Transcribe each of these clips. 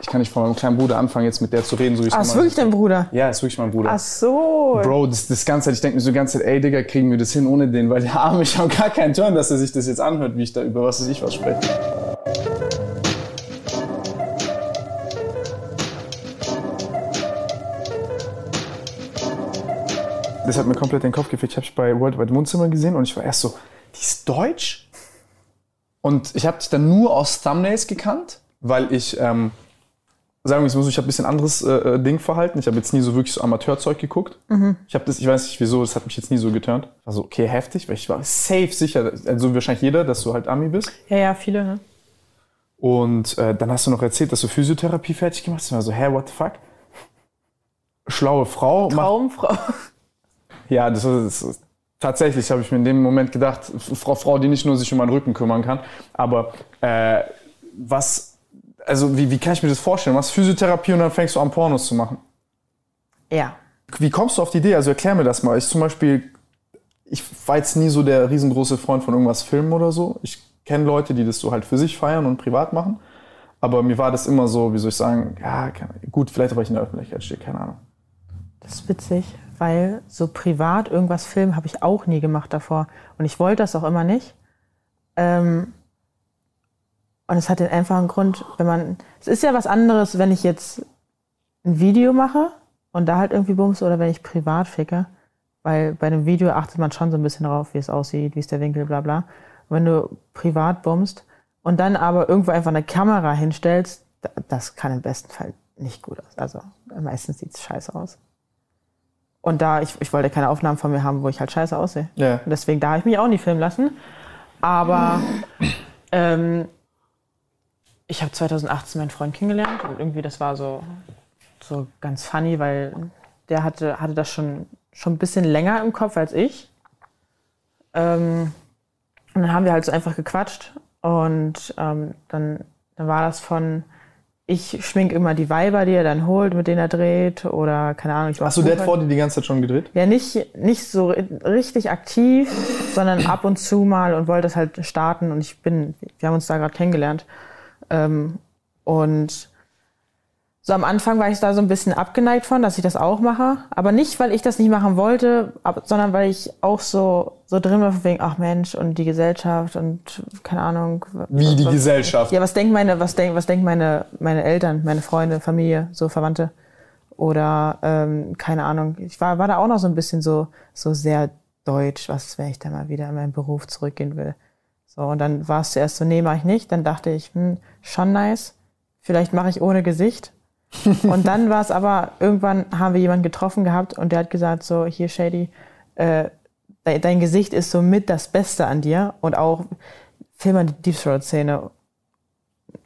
Ich kann nicht von meinem kleinen Bruder anfangen, jetzt mit der zu reden, so wie ich Ach, ist wirklich dein Bruder? Ja, ist wirklich mein Bruder. Ach so. Bro, das, das ganze Zeit, ich denke mir so die ganze Zeit, ey Digga, kriegen wir das hin ohne den, weil der Arme, ich habe gar keinen Turn, dass er sich das jetzt anhört, wie ich da über was weiß ich was spreche. Das hat mir komplett den Kopf gefehlt. Ich habe ich bei Worldwide Wohnzimmer gesehen und ich war erst so, die ist deutsch? Und ich habe dich dann nur aus Thumbnails gekannt, weil ich, ähm, sagen wir es mal so, ich habe ein bisschen anderes äh, äh, Ding verhalten. Ich habe jetzt nie so wirklich so Amateurzeug geguckt. Ich habe das, ich weiß nicht wieso, das hat mich jetzt nie so geturnt. War so, okay, heftig, weil ich war safe sicher, also wahrscheinlich jeder, dass du halt Ami bist. Ja, ja, viele, ne? Und äh, dann hast du noch erzählt, dass du Physiotherapie fertig gemacht hast. Ich war so, hä, what the fuck? Schlaue Frau. Traumfrau. Ja, das ist, das ist tatsächlich, habe ich mir in dem Moment gedacht, Frau, Frau, die nicht nur sich um meinen Rücken kümmern kann, aber äh, was, also wie, wie kann ich mir das vorstellen? Was Physiotherapie und dann fängst du an Pornos zu machen? Ja. Wie kommst du auf die Idee? Also erklär mir das mal. Ich zum Beispiel, ich war jetzt nie so der riesengroße Freund von irgendwas filmen oder so. Ich kenne Leute, die das so halt für sich feiern und privat machen. Aber mir war das immer so, wie soll ich sagen, ja, gut, vielleicht weil ich in der Öffentlichkeit stehe, keine Ahnung. Das ist witzig, weil so privat irgendwas filmen habe ich auch nie gemacht davor. Und ich wollte das auch immer nicht. Ähm, und es hat den einfachen Grund, wenn man. Es ist ja was anderes, wenn ich jetzt ein Video mache und da halt irgendwie bums oder wenn ich privat ficke. Weil bei einem Video achtet man schon so ein bisschen darauf, wie es aussieht, wie ist der Winkel, bla bla. Und wenn du privat bummst und dann aber irgendwo einfach eine Kamera hinstellst, da- das kann im besten Fall nicht gut aus. Also meistens sieht es scheiße aus. Und da, ich, ich wollte keine Aufnahmen von mir haben, wo ich halt scheiße aussehe. Ja. Und deswegen, da habe ich mich auch nie filmen lassen. Aber ähm, ich habe 2018 meinen Freund kennengelernt und irgendwie das war so, so ganz funny, weil der hatte, hatte das schon, schon ein bisschen länger im Kopf als ich. Ähm, und dann haben wir halt so einfach gequatscht und ähm, dann, dann war das von, ich schmink immer die Weiber, die er dann holt, mit denen er dreht oder keine Ahnung. Ich Achso, der hat vor dir die ganze Zeit schon gedreht? ja, nicht, nicht so ri- richtig aktiv, sondern ab und zu mal und wollte das halt starten. Und ich bin, wir haben uns da gerade kennengelernt. Ähm, und so am Anfang war ich da so ein bisschen abgeneigt von, dass ich das auch mache. Aber nicht, weil ich das nicht machen wollte, sondern weil ich auch so, so drin war, von wegen, ach Mensch, und die Gesellschaft und keine Ahnung. Wie die was- Gesellschaft. ja, was denken meine, was denken, was denken meine, meine Eltern, meine Freunde, Familie, so Verwandte? Oder ähm, keine Ahnung. Ich war, war da auch noch so ein bisschen so, so sehr deutsch, was, wenn ich da mal wieder in meinen Beruf zurückgehen will. So, und dann war es zuerst so, nee, mach ich nicht. Dann dachte ich, hm, schon nice. Vielleicht mache ich ohne Gesicht. und dann war es aber, irgendwann haben wir jemanden getroffen gehabt und der hat gesagt, so, hier Shady, äh, de dein Gesicht ist so mit das Beste an dir und auch film mal die Deep Throat Szene,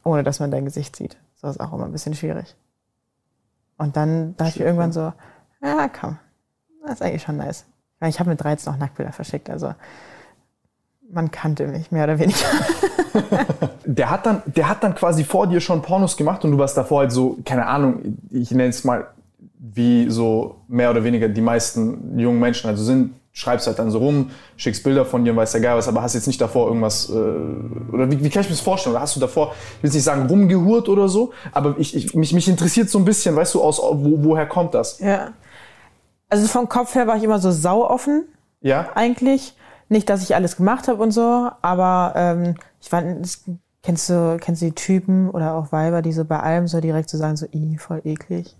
ohne dass man dein Gesicht sieht. So ist auch immer ein bisschen schwierig. Und dann dachte ich irgendwann so, ja, komm, das ist eigentlich schon nice. Ich habe mit 13 auch Nacktbilder verschickt, also man kannte mich mehr oder weniger. Der hat, dann, der hat dann quasi vor dir schon Pornos gemacht und du warst davor halt so, keine Ahnung, ich nenne es mal wie so mehr oder weniger die meisten jungen Menschen also sind, schreibst halt dann so rum, schickst Bilder von dir und weißt ja geil was, aber hast jetzt nicht davor irgendwas, äh, oder wie, wie kann ich mir das vorstellen? Oder hast du davor, ich will nicht sagen rumgehurt oder so, aber ich, ich, mich, mich interessiert so ein bisschen, weißt du, aus, wo, woher kommt das? ja. Also vom Kopf her war ich immer so sauoffen Ja? eigentlich. Nicht, dass ich alles gemacht habe und so, aber ähm, ich das- kennst du, kennst du die Typen oder auch Weiber, die so bei allem so direkt so sagen, so, i, voll eklig.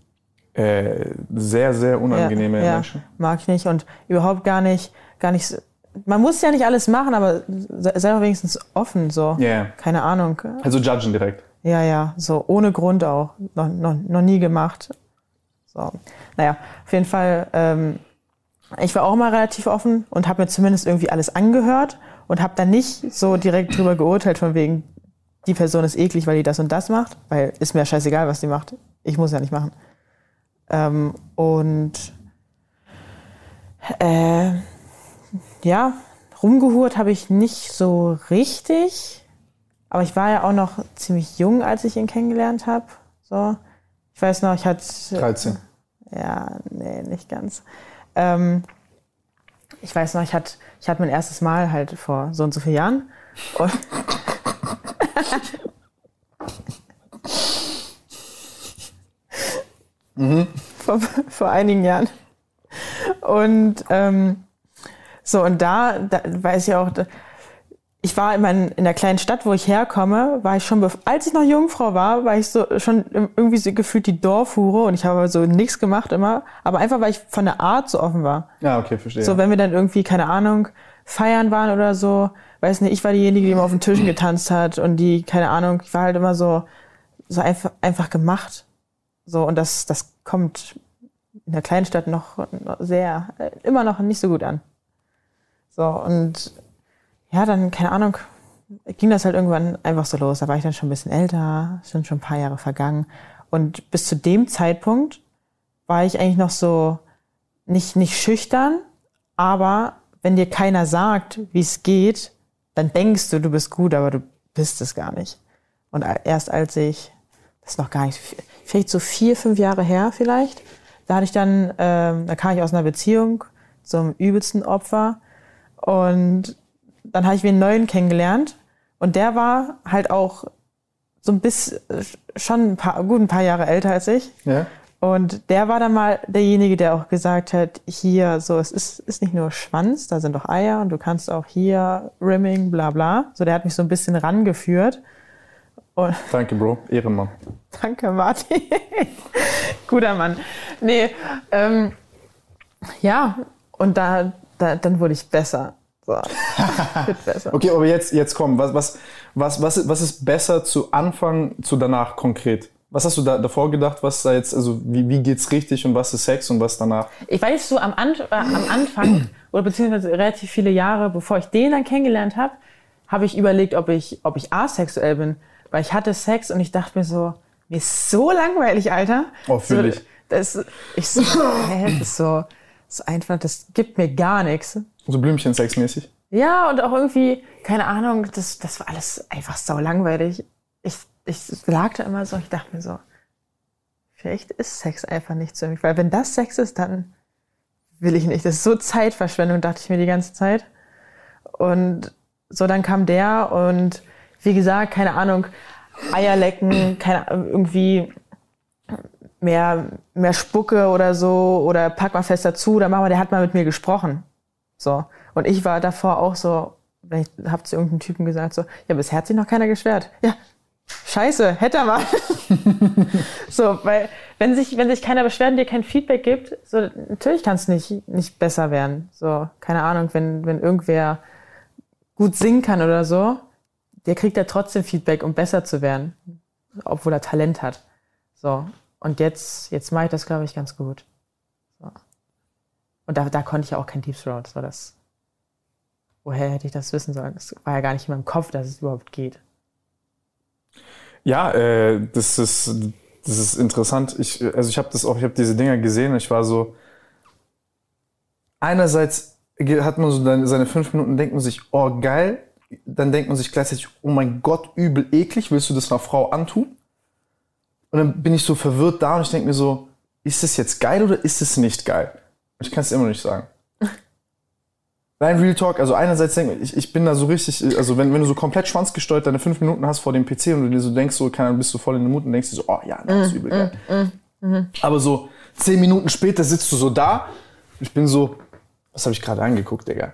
Äh, sehr, sehr unangenehme ja, Menschen. Mag ich nicht und überhaupt gar nicht, gar nicht, so- man muss ja nicht alles machen, aber se- sei doch wenigstens offen, so. Ja, ja. Keine Ahnung. Also judgen direkt. Ja, ja, so ohne Grund auch. Noch, noch, noch nie gemacht. So. Naja, auf jeden Fall, ähm, ich war auch mal relativ offen und habe mir zumindest irgendwie alles angehört und habe dann nicht so direkt drüber geurteilt, von wegen, die Person ist eklig, weil die das und das macht, weil ist mir scheißegal, was die macht. Ich muss ja nicht machen. Ähm, und äh, ja, rumgehurt habe ich nicht so richtig. Aber ich war ja auch noch ziemlich jung, als ich ihn kennengelernt habe. So. Ich weiß noch, ich hatte. 13. Ja, nee, nicht ganz. Ähm, ich weiß noch, ich hatte, ich hatte mein erstes Mal halt vor so und so vielen Jahren. Und vor, vor einigen Jahren. Und ähm, so, und da, da weiß ich auch, ich war in, mein, in der kleinen Stadt, wo ich herkomme, war ich schon, als ich noch Jungfrau war, war ich so schon irgendwie so gefühlt die Dorfhure und ich habe so nichts gemacht immer, aber einfach, weil ich von der Art so offen war. Ja, okay, verstehe. So, wenn wir dann irgendwie, keine Ahnung, feiern waren oder so, weiß nicht, ich war diejenige, die immer auf den Tischen getanzt hat und die, keine Ahnung, ich war halt immer so, so einfach, einfach gemacht. So, und das, das kommt in der kleinen Stadt noch, noch sehr, äh, immer noch nicht so gut an. So, und ja, dann, keine Ahnung, ging das halt irgendwann einfach so los. Da war ich dann schon ein bisschen älter, sind schon ein paar Jahre vergangen. Und bis zu dem Zeitpunkt war ich eigentlich noch so, nicht, nicht schüchtern, aber wenn dir keiner sagt, wie es geht, dann denkst du, du bist gut, aber du bist es gar nicht. Und erst als ich, das ist noch gar nicht, vielleicht so vier, fünf Jahre her vielleicht, da hatte ich dann, ähm, da kam ich aus einer Beziehung zum übelsten Opfer und dann habe ich mir einen neuen kennengelernt und der war halt auch so ein bisschen, schon ein paar, gut ein paar Jahre älter als ich. ja? Und der war dann mal derjenige, der auch gesagt hat, hier, so, es ist, ist nicht nur Schwanz, da sind doch Eier und du kannst auch hier Rimming, bla bla. So, der hat mich so ein bisschen rangeführt. Und Danke, Bro. Ehrenmann. danke, Martin. Guter Mann. Nee, ähm, ja, und da, da, dann wurde ich besser. So, wird besser. Okay, aber jetzt, jetzt komm, was, was, was, was, ist- was ist besser zu Anfang, zu danach konkret? Was hast du da davor gedacht? Was da jetzt, also wie, wie geht's richtig und was ist Sex und was danach? Ich weiß so am, An äh, am Anfang oder beziehungsweise relativ viele Jahre, bevor ich den dann kennengelernt habe, habe ich überlegt, ob ich, ob ich asexuell bin. Weil ich hatte Sex und ich dachte mir so, mir ist so langweilig, Alter. Oh, fühl so, ich. Das, ich so, hä, das ist so, so einfach, das gibt mir gar nichts. So Blümchen-Sex-mäßig? Ja, und auch irgendwie, keine Ahnung, das, das war alles einfach sau langweilig. Ich, ich lag da immer so, ich dachte mir so, vielleicht ist Sex einfach nicht für. Weil wenn das Sex ist, dann will ich nicht. Das ist so Zeitverschwendung, dachte ich mir die ganze Zeit. Und so, dann kam der und wie gesagt, keine Ahnung, Eier lecken, keine, irgendwie mehr, mehr Spucke oder so oder pack mal fest dazu, dann machen wir, der hat mal mit mir gesprochen. So. Und ich war davor auch so, ich hab zu irgendeinem Typen gesagt, so, ja, bisher hat sich noch keiner geschwert. Ja, scheiße, hätte er mal. so, weil, wenn sich, wenn sich keiner beschwert und dir kein Feedback gibt, so, natürlich kann es nicht, nicht besser werden. So, keine Ahnung, wenn, wenn irgendwer gut singen kann oder so, der kriegt ja trotzdem Feedback, um besser zu werden. Obwohl er Talent hat. So. Und jetzt, jetzt mache ich das, glaube ich, ganz gut. Und da, da konnte ich auch kein Deep Throat. Das war das. Woher hätte ich das wissen sollen? Das war ja gar nicht in meinem Kopf, dass es überhaupt geht. Ja, äh, das ist das ist interessant. Ich, also ich habe das auch, ich habe diese Dinger gesehen. Ich war so. Einerseits hat man so seine- seine fünf Minuten, denkt man sich, oh geil. Dann denkt man sich gleichzeitig, oh mein Gott, übel eklig. Willst du das einer Frau antun? Und dann bin ich so verwirrt da und ich denke mir so, ist das jetzt geil oder ist es nicht geil? Ich kann es immer noch nicht sagen. Nein, Real Talk, also einerseits denke ich, ich bin da so richtig, also wenn, wenn du so komplett schwanzgesteuert deine fünf Minuten hast vor dem PC und du dir so denkst, so, keine Ahnung, bist du voll in den Mut und denkst dir so, oh ja, das ist übel geil. Aber so zehn Minuten später sitzt du so da, ich bin so, was habe ich gerade angeguckt, Digga?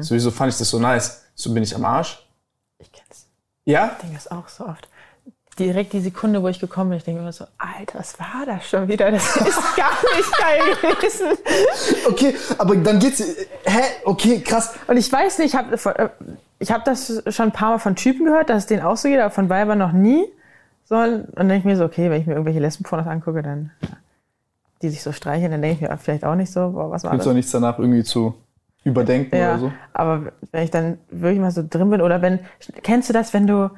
So, wieso fand ich das so nice? So bin ich am Arsch? Ich kenn's. Ja? Ich denke das auch so oft. Direkt die Sekunde, wo ich gekommen bin, ich denke mir so, Alter, was war das schon wieder? Das ist gar nicht geil gewesen. Okay, aber dann geht's. Hä? Okay, krass. Und ich weiß nicht, ich habe ich hab das schon ein paar Mal von Typen gehört, dass es denen auch so geht, aber von Weibern noch nie. So, und dann denke ich mir so, okay, wenn ich mir irgendwelche Lesbenpornos angucke, dann die sich so streicheln, dann denke ich mir vielleicht auch nicht so, boah, was war Gibt's das? auch nichts danach irgendwie zu überdenken Ja, oder so? aber wenn ich dann wirklich mal so drin bin oder wenn, kennst du das, wenn du,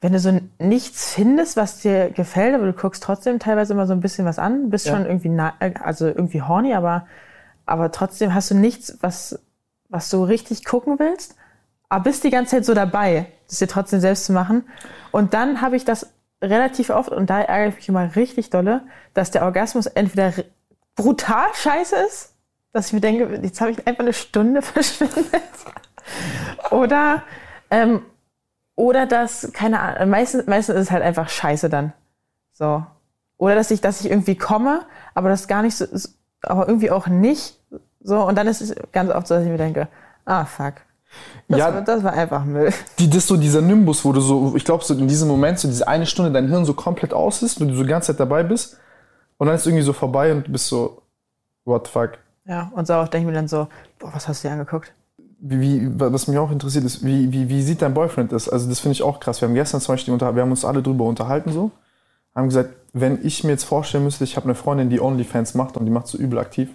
wenn du so nichts findest, was dir gefällt, aber du guckst trotzdem teilweise immer so ein bisschen was an, bist Ja. schon irgendwie, na, also irgendwie horny, aber, aber trotzdem hast du nichts, was, was du richtig gucken willst, aber bist die ganze Zeit so dabei, das dir trotzdem selbst zu machen. Und dann habe ich das relativ oft, und da ärgere ich mich immer richtig dolle, dass der Orgasmus entweder brutal scheiße ist, dass ich mir denke, jetzt habe ich einfach eine Stunde verschwendet. oder, ähm, oder dass, keine Ahnung, meistens, meistens ist es halt einfach scheiße dann. So. Oder dass ich, dass ich irgendwie komme, aber das gar nicht so, aber irgendwie auch nicht. So, und dann ist es ganz oft so, dass ich mir denke, ah, fuck. Das, Ja. war, das war einfach Müll. Die, das ist so dieser Nimbus, wo du so, ich glaube, so in diesem Moment, so diese eine Stunde dein Hirn so komplett aus ist und du so die ganze Zeit dabei bist. Und dann ist irgendwie so vorbei und du bist so, what the fuck? Ja, und so oft denke ich mir dann so, boah, was hast du dir angeguckt? Wie, was mich auch interessiert ist, wie, wie, wie sieht dein Boyfriend das? Also das finde ich auch krass. Wir haben gestern zum Beispiel, unter, wir haben uns alle drüber unterhalten so, haben gesagt, wenn ich mir jetzt vorstellen müsste, ich habe eine Freundin, die OnlyFans macht und die macht so übel aktiv.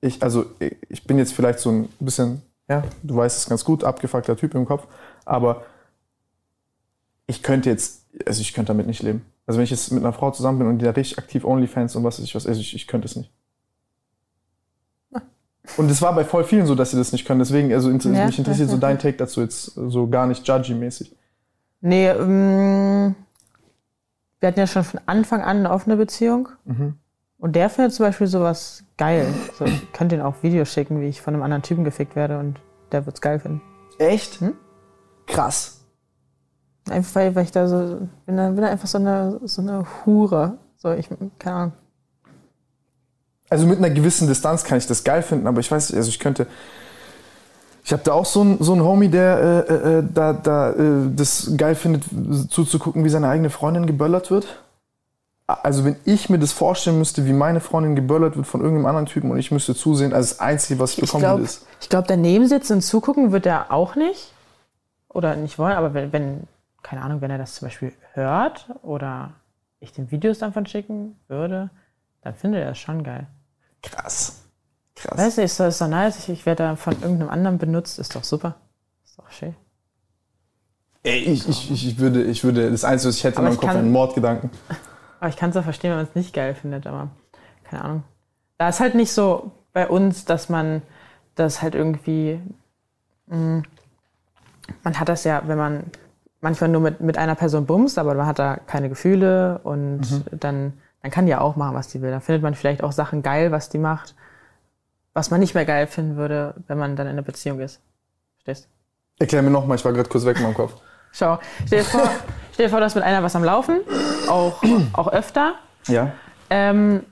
Ich, also ich bin jetzt vielleicht so ein bisschen, ja, du weißt es ganz gut, abgefuckter Typ im Kopf, aber ich könnte jetzt, also ich könnte damit nicht leben. Also wenn ich jetzt mit einer Frau zusammen bin und die da richtig aktiv OnlyFans und was weiß ich was, also ich, ich könnte es nicht. Und es war bei voll vielen so, dass sie das nicht können. Deswegen, also inter Ja, mich interessiert ja, so dein Take dazu jetzt so gar nicht judgy-mäßig. Nee, ähm, wir hatten ja schon von Anfang an eine offene Beziehung. Mhm. Und der findet zum Beispiel sowas geil. So, ich könnte ihm auch Videos schicken, wie ich von einem anderen Typen gefickt werde und der wird's geil finden. Echt? Hm? Krass. Einfach weil, weil ich da so, bin da, bin da einfach so eine, so eine Hure. So, ich, keine Ahnung. Also mit einer gewissen Distanz kann ich das geil finden, aber ich weiß nicht, also ich könnte. Ich habe da auch so einen so einen Homie, der äh, äh, da, da äh, das geil findet, zuzugucken, wie seine eigene Freundin geböllert wird. Also wenn ich mir das vorstellen müsste, wie meine Freundin geböllert wird von irgendeinem anderen Typen und ich müsste zusehen, also das Einzige, was ich bekommen glaube, würde, ist. ich glaub, daneben sitzen und zugucken wird er auch nicht. Oder nicht wollen, aber wenn, wenn, keine Ahnung, wenn er das zum Beispiel hört oder ich den Videos davon schicken würde, dann findet er das schon geil. Krass. Krass. Weißt du, ist doch, ist doch nice. Ich, werde da von irgendeinem anderen benutzt. Ist doch super. Ist doch schön. Ey, ich, ich, ich, ich, würde, ich würde, das Einzige, was ich hätte in Aber meinem ich Kopf, kann- einen Mordgedanken. Aber ich kann es auch verstehen, wenn man es nicht geil findet, aber keine Ahnung. Da ist halt nicht so bei uns, dass man das halt irgendwie. Mh, man hat das ja, wenn man manchmal nur mit, mit einer Person bumst, aber man hat da keine Gefühle und dann, dann kann ja auch machen, was die will. Da findet man vielleicht auch Sachen geil, was die macht, was man nicht mehr geil finden würde, wenn man dann in einer Beziehung ist. Verstehst? Erklär mir nochmal, ich war gerade kurz weg in meinem Kopf. Schau, stell dir vor, stell dir vor, du hast mit einer was am Laufen, auch, auch öfter. Ja? ähm,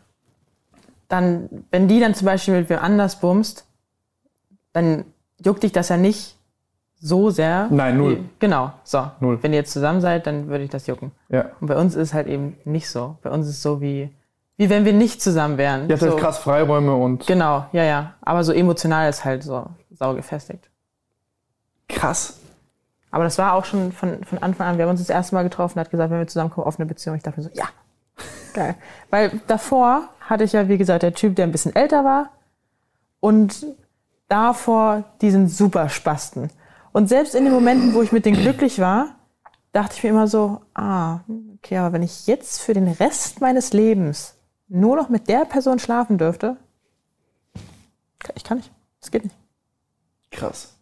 dann, wenn die dann zum Beispiel mit wem anders bumst, dann juckt dich das ja nicht so sehr. Nein, null. Genau, so. Null. Wenn ihr jetzt zusammen seid, dann würde ich das jucken. Ja. Und bei uns ist es halt eben nicht so. Bei uns ist es so wie, wie wenn wir nicht zusammen wären. Habt so. halt krass Freiräume und. Genau, ja, ja. Aber so emotional ist halt so sau gefestigt. Krass. Aber das war auch schon von, von Anfang an. Wir haben uns das erste Mal getroffen, hat gesagt, wenn wir zusammenkommen, offene Beziehung. Ich dachte mir so, ja, geil. Weil davor hatte ich ja, wie gesagt, der Typ, der ein bisschen älter war und davor diesen super Spasten. Und selbst in den Momenten, wo ich mit denen glücklich war, dachte ich mir immer so, ah, okay, aber wenn ich jetzt für den Rest meines Lebens nur noch mit der Person schlafen dürfte, ich kann nicht. Das geht nicht. Krass.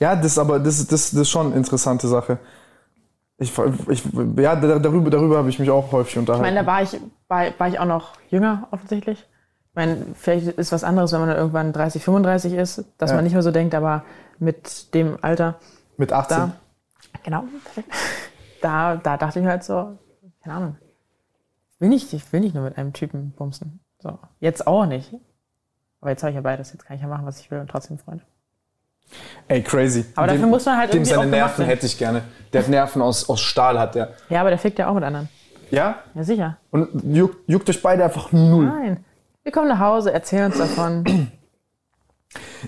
Ja, das ist aber das, ist- das, das ist schon eine interessante Sache. Ich, ich, ja, da- darüber, darüber habe ich mich auch häufig Ich unterhalten. meine, da war ich, war, war ich auch noch jünger, offensichtlich. Ich meine, vielleicht ist was anderes, wenn man dann irgendwann 30, 35 ist, dass Ja. man nicht mehr so denkt, aber mit dem Alter, Mit 18. da, genau, perfekt. Da, da dachte ich halt so, keine Ahnung, will nicht, ich will nicht nur mit einem Typen bumsen. So, jetzt auch nicht. Aber jetzt habe ich ja beides, jetzt kann ich ja machen, was ich will und trotzdem Freunde. Ey, crazy. Aber dafür muss man halt Dem irgendwie seine auch gemacht Nerven hätte ich gerne. Der hat Nerven aus, aus Stahl, hat der. Ja, aber der fickt ja auch mit anderen. Ja? Ja, sicher. Und juckt, juckt euch beide einfach null. Nein. Wir kommen nach Hause, erzählen uns davon.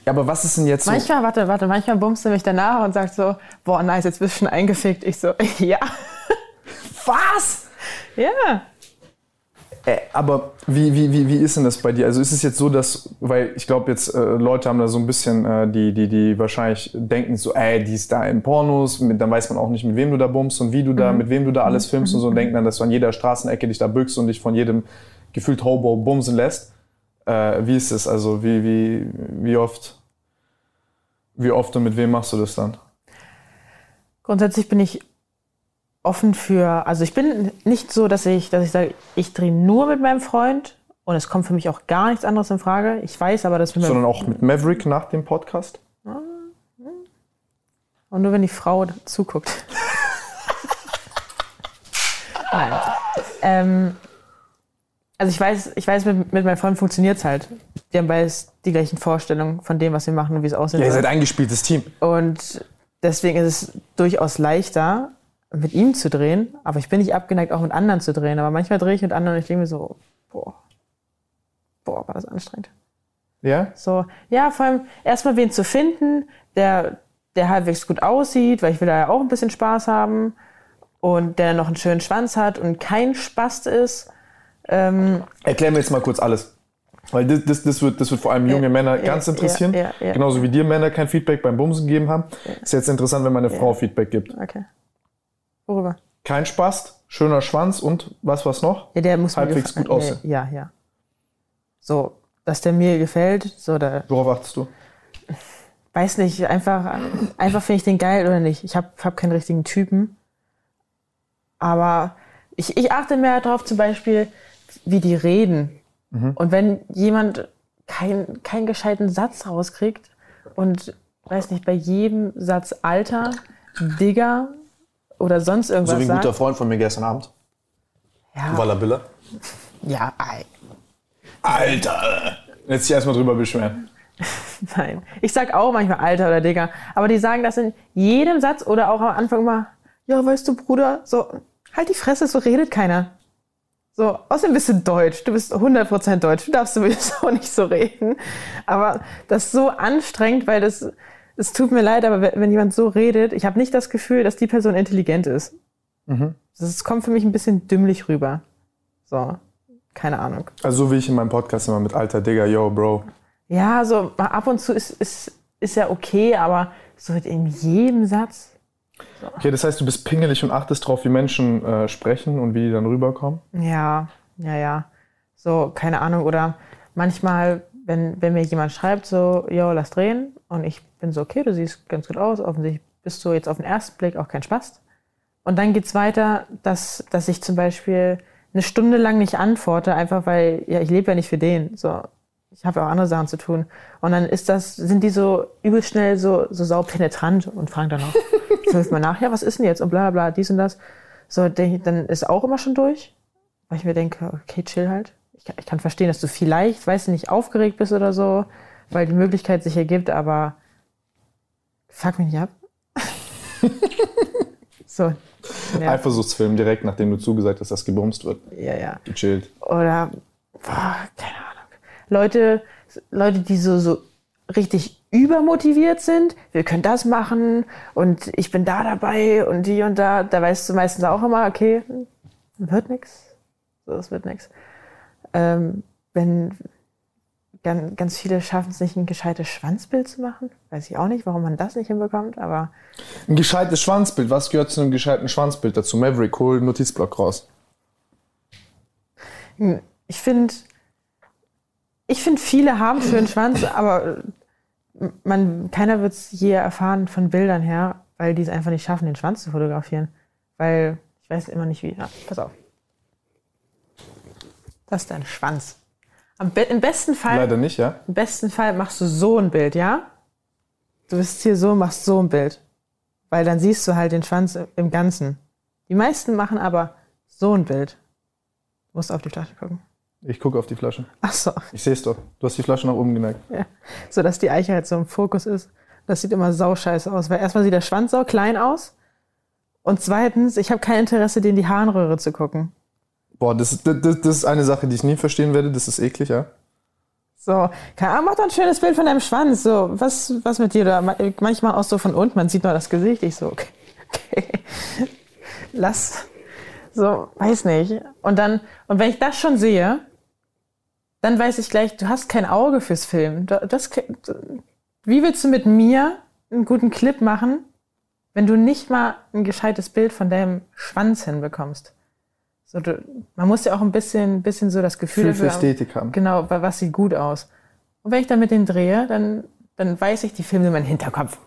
Ja, aber was ist denn jetzt so? Manchmal, warte, warte, manchmal bummst du mich danach und sagst so, boah, nice, jetzt bist du schon eingefickt. Ich so, ja. Was? Ja. Äh, aber wie, wie, wie, wie ist denn das bei dir? Also ist es jetzt so, dass, weil ich glaube jetzt, äh, Leute haben da so ein bisschen, äh, die, die, die wahrscheinlich denken so, ey, die ist da in Pornos, mit, dann weiß man auch nicht, mit wem du da bummst und wie du da, mit wem du da alles filmst und so und denken dann, dass du an jeder Straßenecke dich da bückst und dich von jedem gefühlt Hobo bumsen lässt. Äh, wie ist es? Also wie, wie, wie oft, wie oft und mit wem machst du das dann? Grundsätzlich bin ich offen für, also ich bin nicht so, dass ich, dass ich sage, ich drehe nur mit meinem Freund und es kommt für mich auch gar nichts anderes in Frage. Ich weiß aber, dass meinem Sondern auch mit Maverick nach dem Podcast? Und nur wenn die Frau zuguckt. Nein. Ähm, also ich weiß, ich weiß, mit, mit meinem Freund funktioniert es halt. Die haben beides die gleichen Vorstellungen von dem, was wir machen und wie es aussehen Ja, ihr seid ein eingespieltes Team. Und deswegen ist es durchaus leichter, mit ihm zu drehen. Aber ich bin nicht abgeneigt, auch mit anderen zu drehen. Aber manchmal drehe ich mit anderen und ich denke mir so, boah, boah, war das anstrengend. Ja? So, ja, vor allem erstmal wen zu finden, der, der halbwegs gut aussieht, weil ich will da ja auch ein bisschen Spaß haben und der noch einen schönen Schwanz hat und kein Spast ist. Ähm, Erklär mir jetzt mal kurz alles. Weil das, das, das, wird, das wird vor allem junge Ja, Männer ja, ganz interessieren. ja. Genauso wie dir Männer kein Feedback beim Bumsen gegeben haben. Ist jetzt interessant, wenn meine Frau Feedback gibt. okay. Worüber? Kein Spast, schöner Schwanz und was was noch? Ja, der muss Halbwegs gut aussehen. Ja, ja. So, dass der mir gefällt, so, da Worauf achtest du? weiß nicht, einfach, einfach finde ich den geil oder nicht. Ich habe hab keinen richtigen Typen. Aber ich, ich achte mehr darauf, zum Beispiel, wie die reden. Und wenn jemand kein, keinen gescheiten Satz rauskriegt und, weiß nicht, bei jedem Satz Alter, Digger oder sonst irgendwas So wie ein sagt. guter Freund von mir gestern Abend. ja, Wallabilla. ja, ei. Alter! Jetzt sich erstmal drüber beschweren. Nein. Ich sag auch manchmal Alter oder Digga. Aber die sagen das in jedem Satz oder auch am Anfang mal, ja, weißt du, Bruder, so, halt die Fresse, so redet keiner. So, außerdem bist du deutsch. Du bist 100% deutsch. Du darfst sowieso nicht so reden. Aber das ist so anstrengend, weil das, es tut mir leid, aber wenn jemand so redet, ich habe nicht das Gefühl, dass die Person intelligent ist. Das kommt für mich ein bisschen dümmlich rüber. So, keine Ahnung. Also so wie ich in meinem Podcast immer mit Alter Digga, yo, Bro. Ja, so ab und zu ist, ist, ist ja okay, aber so in jedem Satz. Okay, das heißt, du bist pingelig und achtest drauf, wie Menschen äh, sprechen und wie die dann rüberkommen. Ja, ja, ja. So, keine Ahnung. Oder manchmal, wenn, wenn mir jemand schreibt, so, yo, lass drehen. Und ich bin so, okay, du siehst ganz gut aus. Offensichtlich bist du jetzt auf den ersten Blick auch kein Spaß. Und dann geht's weiter, dass, dass ich zum Beispiel eine Stunde lang nicht antworte, einfach weil, ja, ich lebe ja nicht für den. So, ich habe ja auch andere Sachen zu tun. Und dann ist das, sind die so übel schnell so, so saupenetrant und fragen dann noch fünfmal mal nach, ja, was ist denn jetzt? Und bla bla, dies und das. So, ich, dann ist auch immer schon durch. Weil ich mir denke, okay, chill halt. Ich kann, ich kann verstehen, dass du vielleicht, weiß nicht, aufgeregt bist oder so, weil die Möglichkeit sich ergibt, aber fuck mich nicht ab. so. Ja, Eifersuchtsfilm direkt, nachdem du zugesagt hast, dass gebumst wird. ja, ja. Gechillt. Oder, boah, keine Ahnung. Leute, Leute, die so, so richtig übermotiviert sind, wir können das machen und ich bin da dabei und die und da, da weißt du meistens auch immer, okay, wird. So, es wird nix. Ähm, wenn ganz, ganz viele schaffen es nicht, ein gescheites Schwanzbild zu machen, weiß ich auch nicht, warum man das nicht hinbekommt, aber Ein gescheites Schwanzbild. Was gehört zu einem gescheiten Schwanzbild dazu? Maverick, hol einen Notizblock raus. Ich finde, ich finde, viele haben schönen Schwanz, aber man, keiner wird es je erfahren von Bildern her, weil die es einfach nicht schaffen, den Schwanz zu fotografieren. Weil ich weiß immer nicht wie. Ja, pass auf. Das ist dein Schwanz. Am be Im besten Fall, Leider nicht, ja? im besten Fall machst du so ein Bild, ja? Du bist hier so, machst so ein Bild. Weil dann siehst du halt den Schwanz im Ganzen. Die meisten machen aber so ein Bild. Du musst auf die Flasche gucken. Ich gucke auf die Flasche. Ach so. Ich sehe es doch. Du hast die Flasche nach oben geneigt. Ja. So dass die Eiche halt so im Fokus ist. Das sieht immer sauscheiße aus, weil erstmal sieht der Schwanz sau klein aus und zweitens, ich habe kein Interesse, dir in die Harnröhre zu gucken. Boah, das, das, das ist eine Sache, die ich nie verstehen werde. Das ist eklig, ja. So, keine Ahnung, mach doch ein schönes Bild von deinem Schwanz. So, was, was mit dir da? Manchmal auch so von unten, man sieht nur das Gesicht. Ich so, okay, okay. Lass. So, weiß nicht. Und dann, und wenn ich das schon sehe, dann weiß ich gleich, du hast kein Auge fürs Film. Das, wie willst du mit mir einen guten Clip machen, wenn du nicht mal ein gescheites Bild von deinem Schwanz hinbekommst? So, du, man muss ja auch ein bisschen, bisschen so das Gefühl für Ästhetik haben. Genau, was sieht gut aus. Und wenn ich dann mit denen drehe, dann, dann weiß ich, die filmen in meinen Hinterkopf.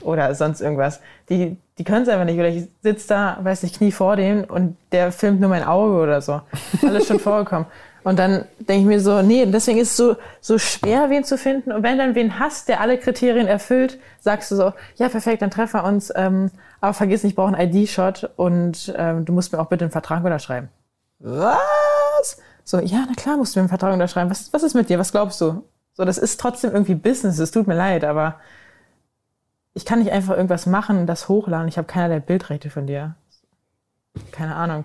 Oder sonst irgendwas. Die, die können es einfach nicht. Oder ich sitze da, weiß ich, Knie vor dem und der filmt nur mein Auge oder so. Alles schon vorgekommen. Und dann denke ich mir so, nee, deswegen ist es so, so schwer, wen zu finden. Und wenn dann wen hast, der alle Kriterien erfüllt, sagst du so, ja, perfekt, dann treffen wir uns. Ähm, aber vergiss nicht, ich brauche einen ID-Shot und ähm, du musst mir auch bitte einen Vertrag unterschreiben. Was? So, ja, na klar musst du mir einen Vertrag unterschreiben. Was, was ist mit dir? Was glaubst du? So, das ist trotzdem irgendwie Business. Es tut mir leid, aber ich kann nicht einfach irgendwas machen das hochladen. Ich habe keinerlei Bildrechte von dir. Keine Ahnung.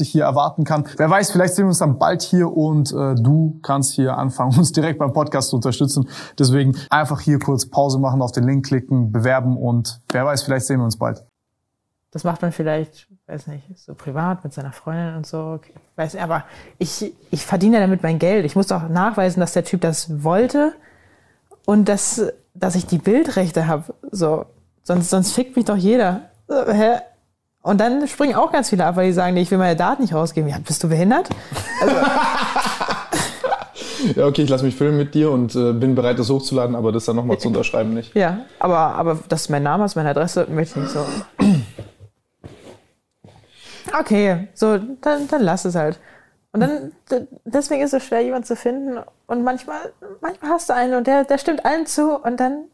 dich hier erwarten kann. Wer weiß, vielleicht sehen wir uns dann bald hier und äh, du kannst hier anfangen, uns direkt beim Podcast zu unterstützen. Deswegen einfach hier kurz Pause machen, auf den Link klicken, bewerben und wer weiß, vielleicht sehen wir uns bald. Das macht man vielleicht, weiß nicht, so privat mit seiner Freundin und so. Okay. Weiß, aber ich, ich verdiene damit mein Geld. Ich muss doch nachweisen, dass der Typ das wollte und dass, dass ich die Bildrechte habe. So, sonst, sonst fickt mich doch jeder. Hä? Und dann springen auch ganz viele ab, weil die sagen, nee, ich will meine Daten nicht rausgeben. Ja, bist du behindert? Also, ja, okay, ich lasse mich filmen mit dir und äh, bin bereit, das hochzuladen, aber das dann nochmal zu unterschreiben nicht. Ja, aber, aber das ist mein Name, das ist meine Adresse, möchte ich nicht so. Okay, so, dann, dann lass es halt. Und dann, deswegen ist es schwer, jemanden zu finden. Und manchmal, manchmal hast du einen und der, der stimmt allen zu und dann,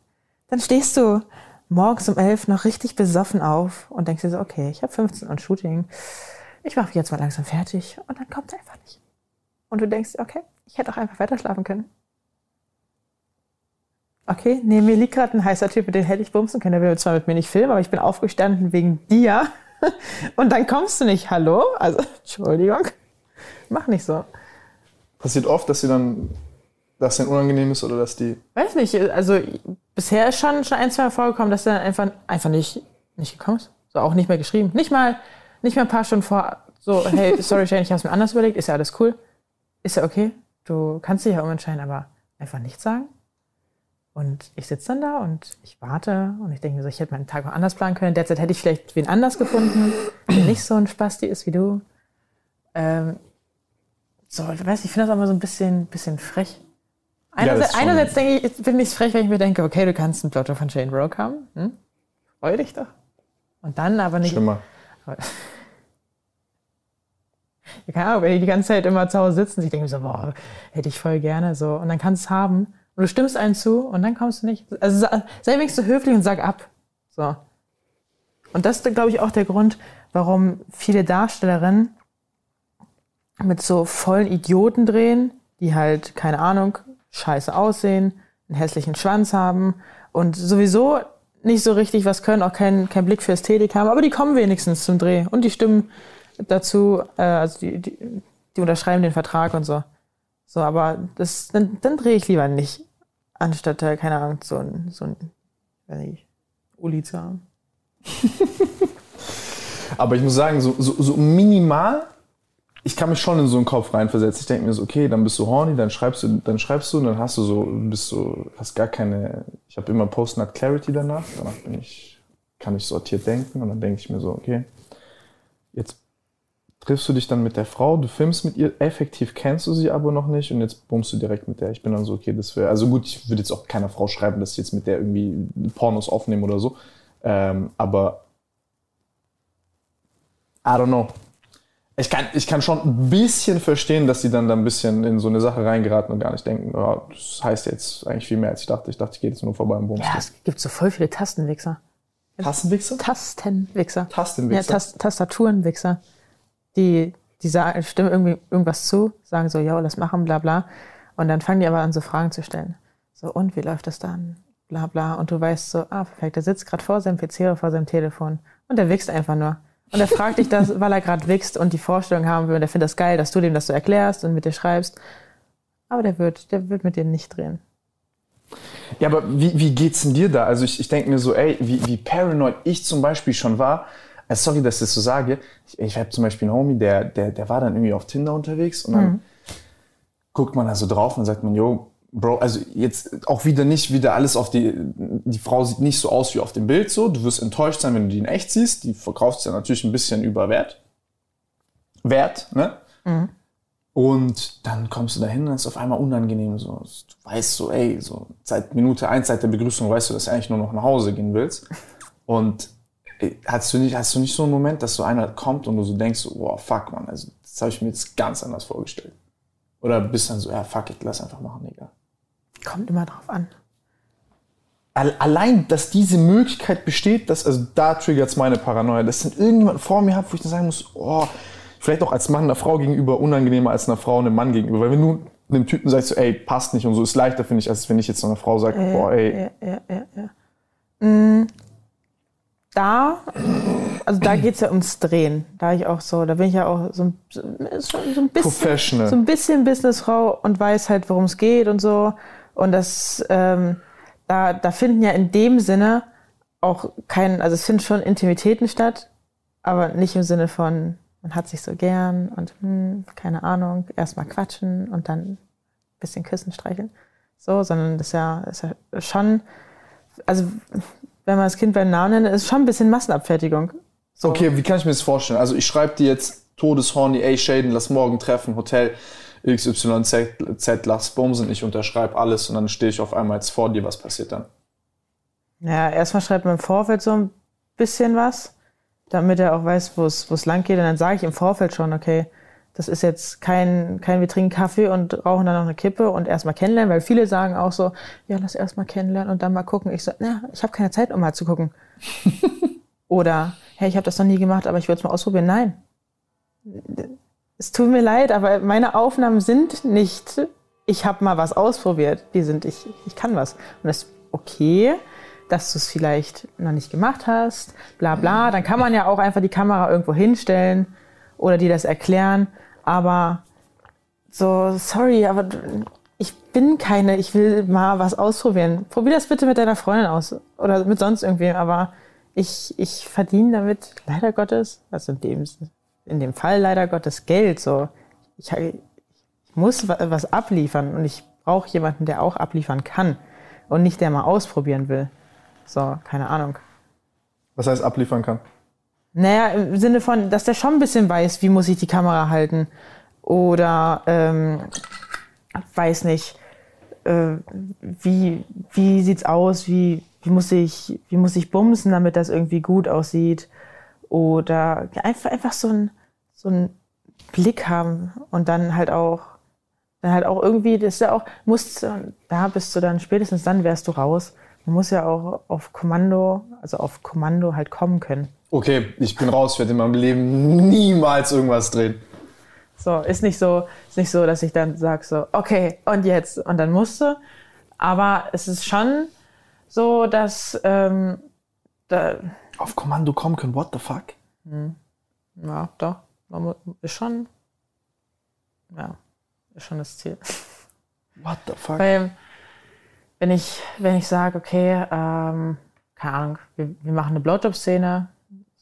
dann stehst du morgens um elf noch richtig besoffen auf und denkst dir so, okay, ich habe 15 Uhr Shooting, ich mache mich jetzt mal langsam fertig und dann kommt es einfach nicht. Und du denkst, okay, ich hätte auch einfach weiter schlafen können. Okay, neben mir liegt gerade ein heißer Typ, mit dem hätte ich bumsen können. Der will zwar mit mir nicht filmen, aber ich bin aufgestanden wegen dir. Und dann kommst du nicht. Hallo? Also, Entschuldigung. Mach nicht so. Passiert oft, dass sie dann dass denen unangenehm ist oder dass die. Weiß nicht, also bisher ist schon, schon ein, zwei Mal vorgekommen, dass er einfach, einfach nicht, nicht gekommen ist. So auch nicht mehr geschrieben. Nicht mal, nicht mal ein paar Stunden vor, so, hey, sorry Shane, ich habe es mir anders überlegt, ist ja alles cool. Ist ja okay. Du kannst dich ja umentscheiden, aber einfach nichts sagen. Und ich sitze dann da und ich warte und ich denke mir so, ich hätte meinen Tag auch anders planen können. Derzeit hätte ich vielleicht wen anders gefunden, der nicht so ein Spasti ist wie du. Ähm, so, ich weiß, ich finde das auch immer so ein bisschen, bisschen frech. Einerseits, ja, einerseits denke ich, bin ich frech, wenn ich mir denke, okay, du kannst ein Blotto von Shane Rock haben. Hm? Freu dich doch. Und dann aber nicht. Schlimmer. Ja, keine Ahnung, wenn die die ganze Zeit immer zu Hause sitzen, ich denke mir so, boah, hätte ich voll gerne so. Und dann kannst du es haben. Und du stimmst einen zu und dann kommst du nicht. Also sei wenigstens höflich und sag ab. So. Und das ist, glaube ich, auch der Grund, warum viele Darstellerinnen mit so vollen Idioten drehen, die halt, keine Ahnung, scheiße aussehen, einen hässlichen Schwanz haben und sowieso nicht so richtig was können, auch keinen kein Blick für Ästhetik haben, aber die kommen wenigstens zum Dreh und die stimmen dazu, äh, also die, die, die unterschreiben den Vertrag und so. So, aber das, dann, dann drehe ich lieber nicht, anstatt, äh, keine Ahnung, so ein, so ein, weiß nicht, Uli zu haben. aber ich muss sagen, so, so, so minimal ich kann mich schon in so einen Kopf reinversetzen. Ich denke mir so, okay, dann bist du horny, dann schreibst du, dann schreibst du und dann hast du so, bist so, hast gar keine, ich habe immer Post-Nut Clarity danach. Danach bin ich, kann ich sortiert denken und dann denke ich mir so, okay, jetzt triffst du dich dann mit der Frau, du filmst mit ihr, effektiv kennst du sie aber noch nicht und jetzt bummst du direkt mit der. Ich bin dann so, okay, das wäre, also gut, ich würde jetzt auch keiner Frau schreiben, dass ich jetzt mit der irgendwie Pornos aufnehme oder so, ähm, aber I don't know. Ich kann, ich kann schon ein bisschen verstehen, dass sie dann da ein bisschen in so eine Sache reingeraten und gar nicht denken, oh, das heißt jetzt eigentlich viel mehr, als ich dachte. Ich dachte, ich gehe jetzt nur vorbei und bummst. Ja, es gibt so voll viele Tastenwichser. Tastenwichser? Tastenwichser. Tastenwichser? Ja, Tas Tastaturenwichser. Die, die sagen, stimmen irgendwie irgendwas zu, sagen so, ja, lass machen, bla bla. Und dann fangen die aber an, so Fragen zu stellen. So, und wie läuft das dann? Bla bla. Und du weißt so, ah, perfekt, der sitzt gerade vor seinem PC oder vor seinem Telefon. Und der wichst einfach nur. Und er fragt dich das, weil er gerade wächst und die Vorstellung haben will. Und er findet das geil, dass du dem das so erklärst und mit dir schreibst. Aber der wird, der wird mit dir nicht drehen. Ja, aber wie, wie geht's denn dir da? Also ich, ich denke mir so, ey, wie, wie paranoid ich zum Beispiel schon war. Also sorry, dass ich das so sage. Ich, ich habe zum Beispiel einen Homie, der, der, der war dann irgendwie auf Tinder unterwegs und dann Mhm. guckt man da so drauf und sagt man, yo, Bro, also jetzt auch wieder nicht wieder alles auf die, die Frau sieht nicht so aus wie auf dem Bild so. Du wirst enttäuscht sein, wenn du die in echt siehst. Die verkauft sich ja natürlich ein bisschen über Wert. Wert, ne? Und dann kommst du dahin und es ist auf einmal unangenehm. So. Du weißt so, ey, so seit Minute eins, seit der Begrüßung weißt du, dass du eigentlich nur noch nach Hause gehen willst. Und ey, hast du nicht, hast du nicht so einen Moment, dass so einer kommt und du so denkst, so, wow, fuck, man, also das habe ich mir jetzt ganz anders vorgestellt. Oder bist dann so, ja, fuck it, lass einfach machen, Digga. Kommt immer drauf an. Al- Allein, dass diese Möglichkeit besteht, dass, also da triggert's meine Paranoia, dass ich dann irgendjemand vor mir habe, wo ich dann sagen muss, oh, vielleicht auch als Mann einer Frau gegenüber unangenehmer als einer Frau einem Mann gegenüber. Weil wenn du einem Typen sagst, so, ey, passt nicht und so, ist leichter, finde ich, als wenn ich jetzt einer Frau sage, boah, ey, Ja, ja, ja, ja. Mm, Da, also da geht's ja ums Drehen. Da ich auch so, da bin ich ja auch so, ein- so, so ein bisschen, Professional. so ein bisschen Businessfrau und weiß halt, worum es geht und so. Und das, ähm, da, da finden ja in dem Sinne auch kein, also es finden schon Intimitäten statt, aber nicht im Sinne von, man hat sich so gern und hm, keine Ahnung, erstmal quatschen und dann ein bisschen küssen, streicheln. So, sondern das ist ja, ist ja schon, also wenn man das Kind beim Namen nennt, ist schon ein bisschen Massenabfertigung. So. Okay, wie kann ich mir das vorstellen? Also ich schreibe dir jetzt Todeshorny, ey Shaden, lass morgen treffen, Hotel XYZ, lass bumsen, ich unterschreibe alles und dann stehe ich auf einmal jetzt vor dir, was passiert dann? Ja, erstmal schreibt man im Vorfeld so ein bisschen was, damit er auch weiß, wo es lang geht. Und dann sage ich im Vorfeld schon, okay, das ist jetzt kein, kein, wir trinken Kaffee und rauchen dann noch eine Kippe und erstmal kennenlernen, weil viele sagen auch so, ja, lass erstmal kennenlernen und dann mal gucken. Ich so, na, ich habe keine Zeit, um mal zu gucken. Oder, hey, ich habe das noch nie gemacht, aber ich würde es mal ausprobieren. Nein. Es tut mir leid, aber meine Aufnahmen sind nicht, ich habe mal was ausprobiert. Die sind, ich, ich kann was. Und das ist okay, dass du es vielleicht noch nicht gemacht hast, bla bla. Dann kann man ja auch einfach die Kamera irgendwo hinstellen oder dir das erklären. Aber so, sorry, aber ich bin keine, ich will mal was ausprobieren. Probier das bitte mit deiner Freundin aus oder mit sonst irgendwem, aber ich, ich verdiene damit leider Gottes, also in dem, in dem Fall leider Gottes Geld. So, ich, ich muss wa- was abliefern und ich brauche jemanden, der auch abliefern kann und nicht der mal ausprobieren will. So, keine Ahnung. Was heißt abliefern kann? Naja, im Sinne von, dass der schon ein bisschen weiß, wie muss ich die Kamera halten. Oder, ähm, weiß nicht, äh, wie, wie sieht's aus, wie, wie, muss ich, wie muss ich bumsen, damit das irgendwie gut aussieht. Oder einfach, einfach so ein, so ein Blick haben und dann halt auch, dann halt auch irgendwie, das ist ja auch, musst, da bist du dann, spätestens dann wärst du raus. Man muss ja auch auf Kommando, also auf Kommando halt kommen können. Okay, ich bin raus, ich werde in meinem Leben niemals irgendwas drehen. So, ist nicht so, ist nicht so, dass ich dann sage so, okay, und jetzt, und dann musste. Aber es ist schon so, dass, ähm, da, Auf Kommando kommen können, what the fuck? ja, doch, ist schon, ja, ist schon das Ziel. What the fuck? Weil, wenn ich, wenn ich sage, okay, ähm, keine Ahnung, wir, wir machen eine Blowjob-Szene,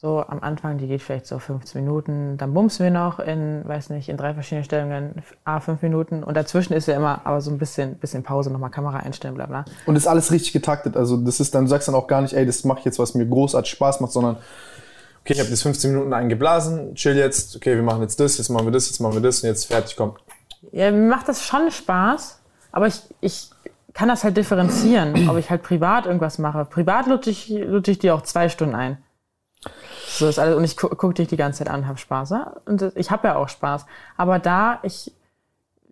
so am Anfang, die geht vielleicht so 15 Minuten, dann bumsen wir noch in, weiß nicht, in drei verschiedenen Stellungen, a fünf Minuten und dazwischen ist ja immer aber so ein bisschen, bisschen Pause, nochmal Kamera einstellen, bla bla. Und ist alles richtig getaktet. Also das ist dann, du sagst dann auch gar nicht, ey, das mache ich jetzt, was mir großartig Spaß macht, sondern okay, ich habe jetzt 15 Minuten eingeblasen, chill jetzt, okay, wir machen jetzt das, jetzt machen wir das, jetzt machen wir das und jetzt fertig, komm. Ja, mir macht das schon Spaß, aber ich, ich kann das halt differenzieren, ob ich halt privat irgendwas mache. Privat lutsche ich, lutsche ich dir auch zwei Stunden ein. So ist alles. Und ich gu gucke dich die ganze Zeit an, hab Spaß. Ja? Und ich habe ja auch Spaß. Aber da, ich,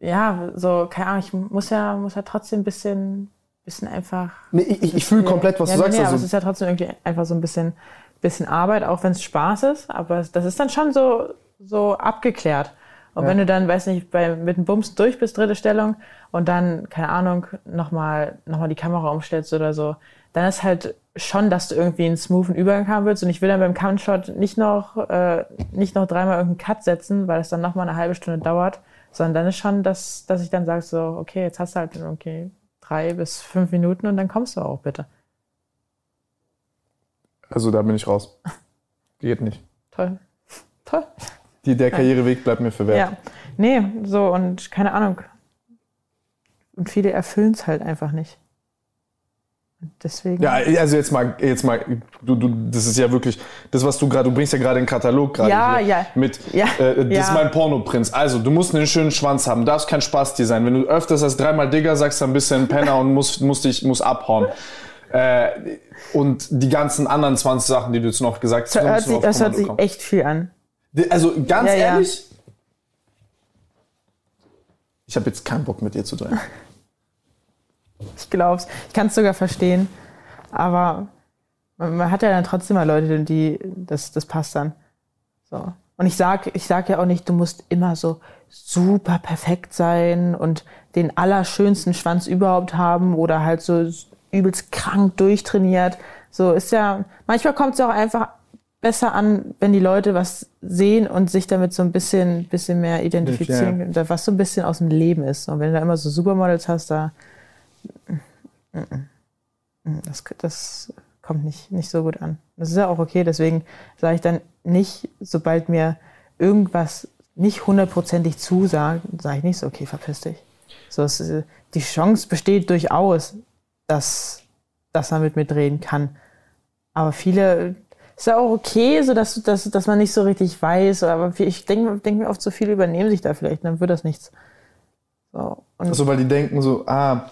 ja, so, keine Ahnung, ich muss ja, muss ja trotzdem ein bisschen, bisschen einfach. Nee, ich, ich, ich fühle komplett, was ja, du nee, sagst. Nee, aber also, es ist ja trotzdem irgendwie einfach so ein bisschen, bisschen Arbeit, auch wenn es Spaß ist. Aber das ist dann schon so, so abgeklärt. Und Ja. wenn du dann, weiß nicht, bei, mit dem Bums durch bist, dritte Stellung, und dann, keine Ahnung, nochmal noch mal die Kamera umstellst oder so, dann ist halt schon, dass du irgendwie einen smoothen Übergang haben willst. Und ich will dann beim Countshot nicht noch, äh, nicht noch dreimal irgendeinen Cut setzen, weil es dann nochmal eine halbe Stunde dauert, sondern dann ist schon, dass, dass ich dann sage so, okay, jetzt hast du halt okay, drei bis fünf Minuten und dann kommst du auch bitte. also da bin ich raus. Geht nicht. Toll. Toll. Die, der Karriereweg bleibt mir verwehrt. Ja. Nee, so und keine Ahnung. Und viele erfüllen es halt einfach nicht. Deswegen. Ja, also jetzt mal, jetzt mal, du, du, das ist ja wirklich, das was du gerade, du bringst ja gerade den Katalog gerade Ja, hier ja. mit, Ja, äh, das ja. ist mein Pornoprinz. Also, du musst einen schönen Schwanz haben, darfst kein Spaßtier sein. Wenn du öfters als dreimal Digger sagst, dann bist du ein Penner und musst, musst dich, musst abhauen. Äh, und die ganzen anderen 20 Sachen, die du jetzt noch gesagt hast, das hört sich, das hört sich echt viel an. Also, ganz ja. ehrlich, ich habe jetzt keinen Bock mit dir zu drehen. Ich glaub's. Ich kann es sogar verstehen. Aber man, hat ja dann trotzdem mal Leute, die, das, das passt dann. So. Und ich sag, ich sag ja auch nicht, du musst immer so super perfekt sein und den allerschönsten Schwanz überhaupt haben oder halt so übelst krank durchtrainiert. So ist ja, manchmal kommt es auch einfach besser an, wenn die Leute was sehen und sich damit so ein bisschen, bisschen mehr identifizieren, da was so ein bisschen aus dem Leben ist. Und wenn du da immer so Supermodels hast, da das, das kommt nicht, nicht so gut an. Das ist ja auch okay, deswegen sage ich dann nicht, sobald mir irgendwas nicht hundertprozentig zusagt, sage ich nicht so, okay, verpiss dich. So, es, die Chance besteht durchaus, dass, dass man mit mir drehen kann. Aber viele, ist ja auch okay, so dass, dass, dass man nicht so richtig weiß, aber ich denke denk mir oft, so viele übernehmen sich da vielleicht, dann wird das nichts. So, und Also, weil die denken so, ah,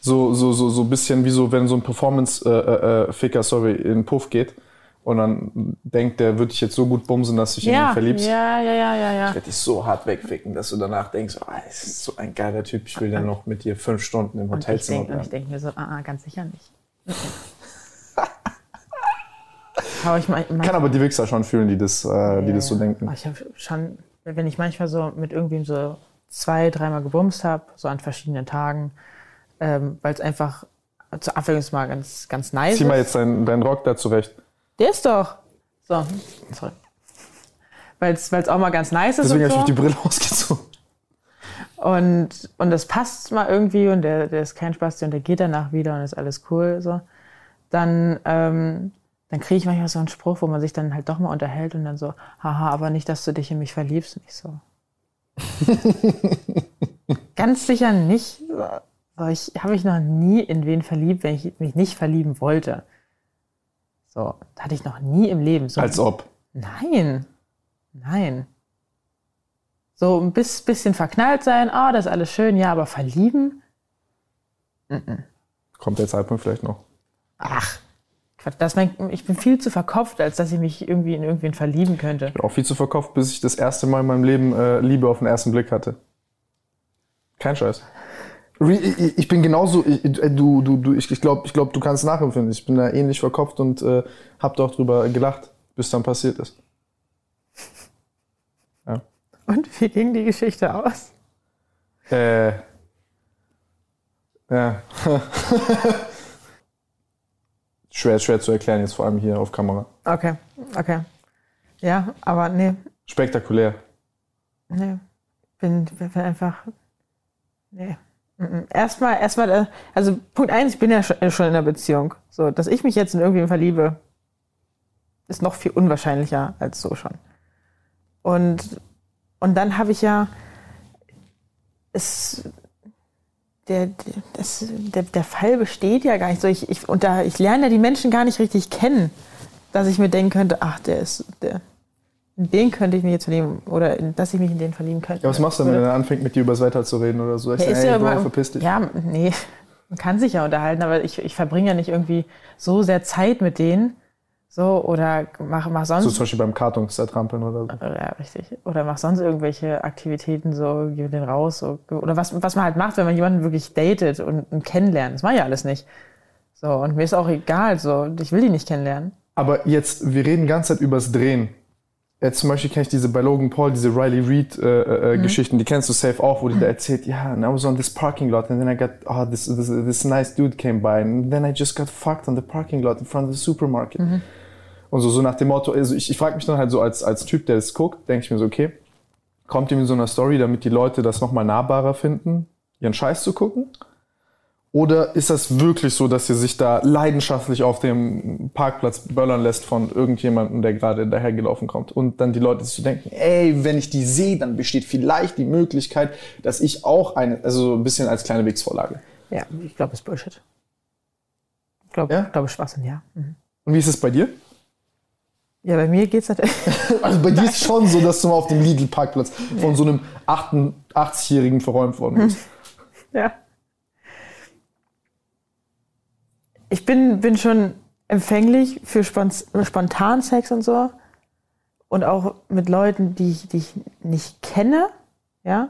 so, so, so, so ein bisschen wie so, wenn so ein Performance-Ficker, äh, Ficker, sorry, in den Puff geht und dann denkt, der wird dich jetzt so gut bumsen, dass du dich in ihn ja, verliebst. ja, ja, ja, ja, ja. Ich werde dich so hart wegficken, dass du danach denkst, oh, das ist so ein geiler Typ, ich will dann noch mit dir fünf Stunden im Und ich Hotelzimmer denke bleiben. denk mir so, ah, ah, ganz sicher nicht. aber ich mein, Kann aber die Wichser schon fühlen, die das, äh, die das so denken. Ich habe schon, wenn ich manchmal so mit irgendwem so zwei, dreimal gebumst habe, so an verschiedenen Tagen, ähm, weil es einfach zur Abwechslung mal ganz, ganz nice Zieh mal ist. jetzt deinen deinen Rock da zurecht. Der ist doch. So, sorry. Weil es auch mal ganz nice ist. Deswegen habe ich so. auch die Brille ausgezogen. Und, und das passt mal irgendwie und der, der ist kein Spaß und der geht danach wieder und ist alles cool. So. Dann, ähm, dann kriege ich manchmal so einen Spruch, wo man sich dann halt doch mal unterhält und dann so, haha, aber nicht, dass du dich in mich verliebst. Und ich so. Ganz sicher nicht. So, ich habe mich noch nie in wen verliebt, wenn ich mich nicht verlieben wollte. So, hatte ich noch nie im Leben. So, Als ob. Nein. Nein. So ein bis- bisschen verknallt sein, ah, das ist alles schön, ja, aber verlieben? Kommt der Zeitpunkt vielleicht noch. Ach, das mein, ich bin viel zu verkopft, als dass ich mich irgendwie in irgendwen verlieben könnte. bin auch viel zu verkauft, bis ich das erste Mal in meinem Leben äh, Liebe auf den ersten Blick hatte. Kein Scheiß. Ich, bin genauso, ich, äh, du, du, du, ich, ich glaube, ich glaub, du kannst nachempfinden. Ich bin da ähnlich verkopft und äh, hab doch drüber gelacht, bis dann passiert ist. Und wie ging die Geschichte aus? Äh, ja. schwer, schwer zu erklären, jetzt vor allem hier auf Kamera. Okay, okay. Ja, aber nee, Spektakulär. nee. Bin, bin einfach. Nee. Mhm. Erstmal, erstmal, äh, also Punkt eins, ich bin ja schon schon in einer Beziehung. So, dass ich mich jetzt in irgendwen verliebe, ist noch viel unwahrscheinlicher als so schon. Und, und dann habe ich ja, es, der, das, der, der Fall besteht ja gar nicht so. Ich, ich, und da, ich lerne ja die Menschen gar nicht richtig kennen. dass ich mir denken könnte, ach, der ist, der, den könnte ich mich jetzt verlieben oder dass ich mich in den verlieben könnte. Ja, was machst du denn, wenn er anfängt, mit dir über das Wetter zu reden oder so? Ich Ja, sag, ist ey, ja Bro, verpiss dich. Ja, nee, man kann sich ja unterhalten, aber ich, ich verbringe ja nicht irgendwie so sehr Zeit mit denen. So, oder mach, mach sonst. So zum Beispiel beim Kartons zertrampeln oder so. Ja, richtig. Oder mach sonst irgendwelche Aktivitäten, so, geh denen raus, so, oder was, was man halt macht, wenn man jemanden wirklich datet und, und kennenlernt. Das mache ich ja alles nicht. So, und mir ist auch egal, so, ich will die nicht kennenlernen. Aber jetzt, wir reden die ganze Zeit übers Drehen. Jetzt zum Beispiel kenne ich diese bei Logan Paul, diese Riley Reid äh, äh, Mhm. Geschichten, die kennst du safe auch, wo die da erzählt, ja, and I was on this parking lot and then I got, oh, this, this, this nice dude came by and then I just got fucked on the parking lot in front of the supermarket. Mhm. Und so, so nach dem Motto, also ich, ich frage mich dann halt so als, als Typ, der das guckt, denke ich mir so, okay, kommt ihr mit so einer Story, damit die Leute das nochmal nahbarer finden, ihren Scheiß zu gucken? Oder ist das wirklich so, dass ihr sich da leidenschaftlich auf dem Parkplatz böllern lässt von irgendjemandem, der gerade dahergelaufen kommt? Und dann die Leute sich so denken, ey, wenn ich die sehe, dann besteht vielleicht die Möglichkeit, dass ich auch eine, also so ein bisschen als kleine Wichsvorlage. Ja, ich glaube, es ist Bullshit. Ich glaube, Ja? ich glaube, Schwachsinn, ja. Mhm. Und wie ist es bei dir? Ja, bei mir geht's natürlich. Also bei dir ist schon so, dass du mal auf dem Lidl-Parkplatz von so einem 88-Jährigen verräumt worden bist. Ja. Ich bin, bin schon empfänglich für Spon- spontan Sex und so. Und auch mit Leuten, die ich, die ich nicht kenne, ja.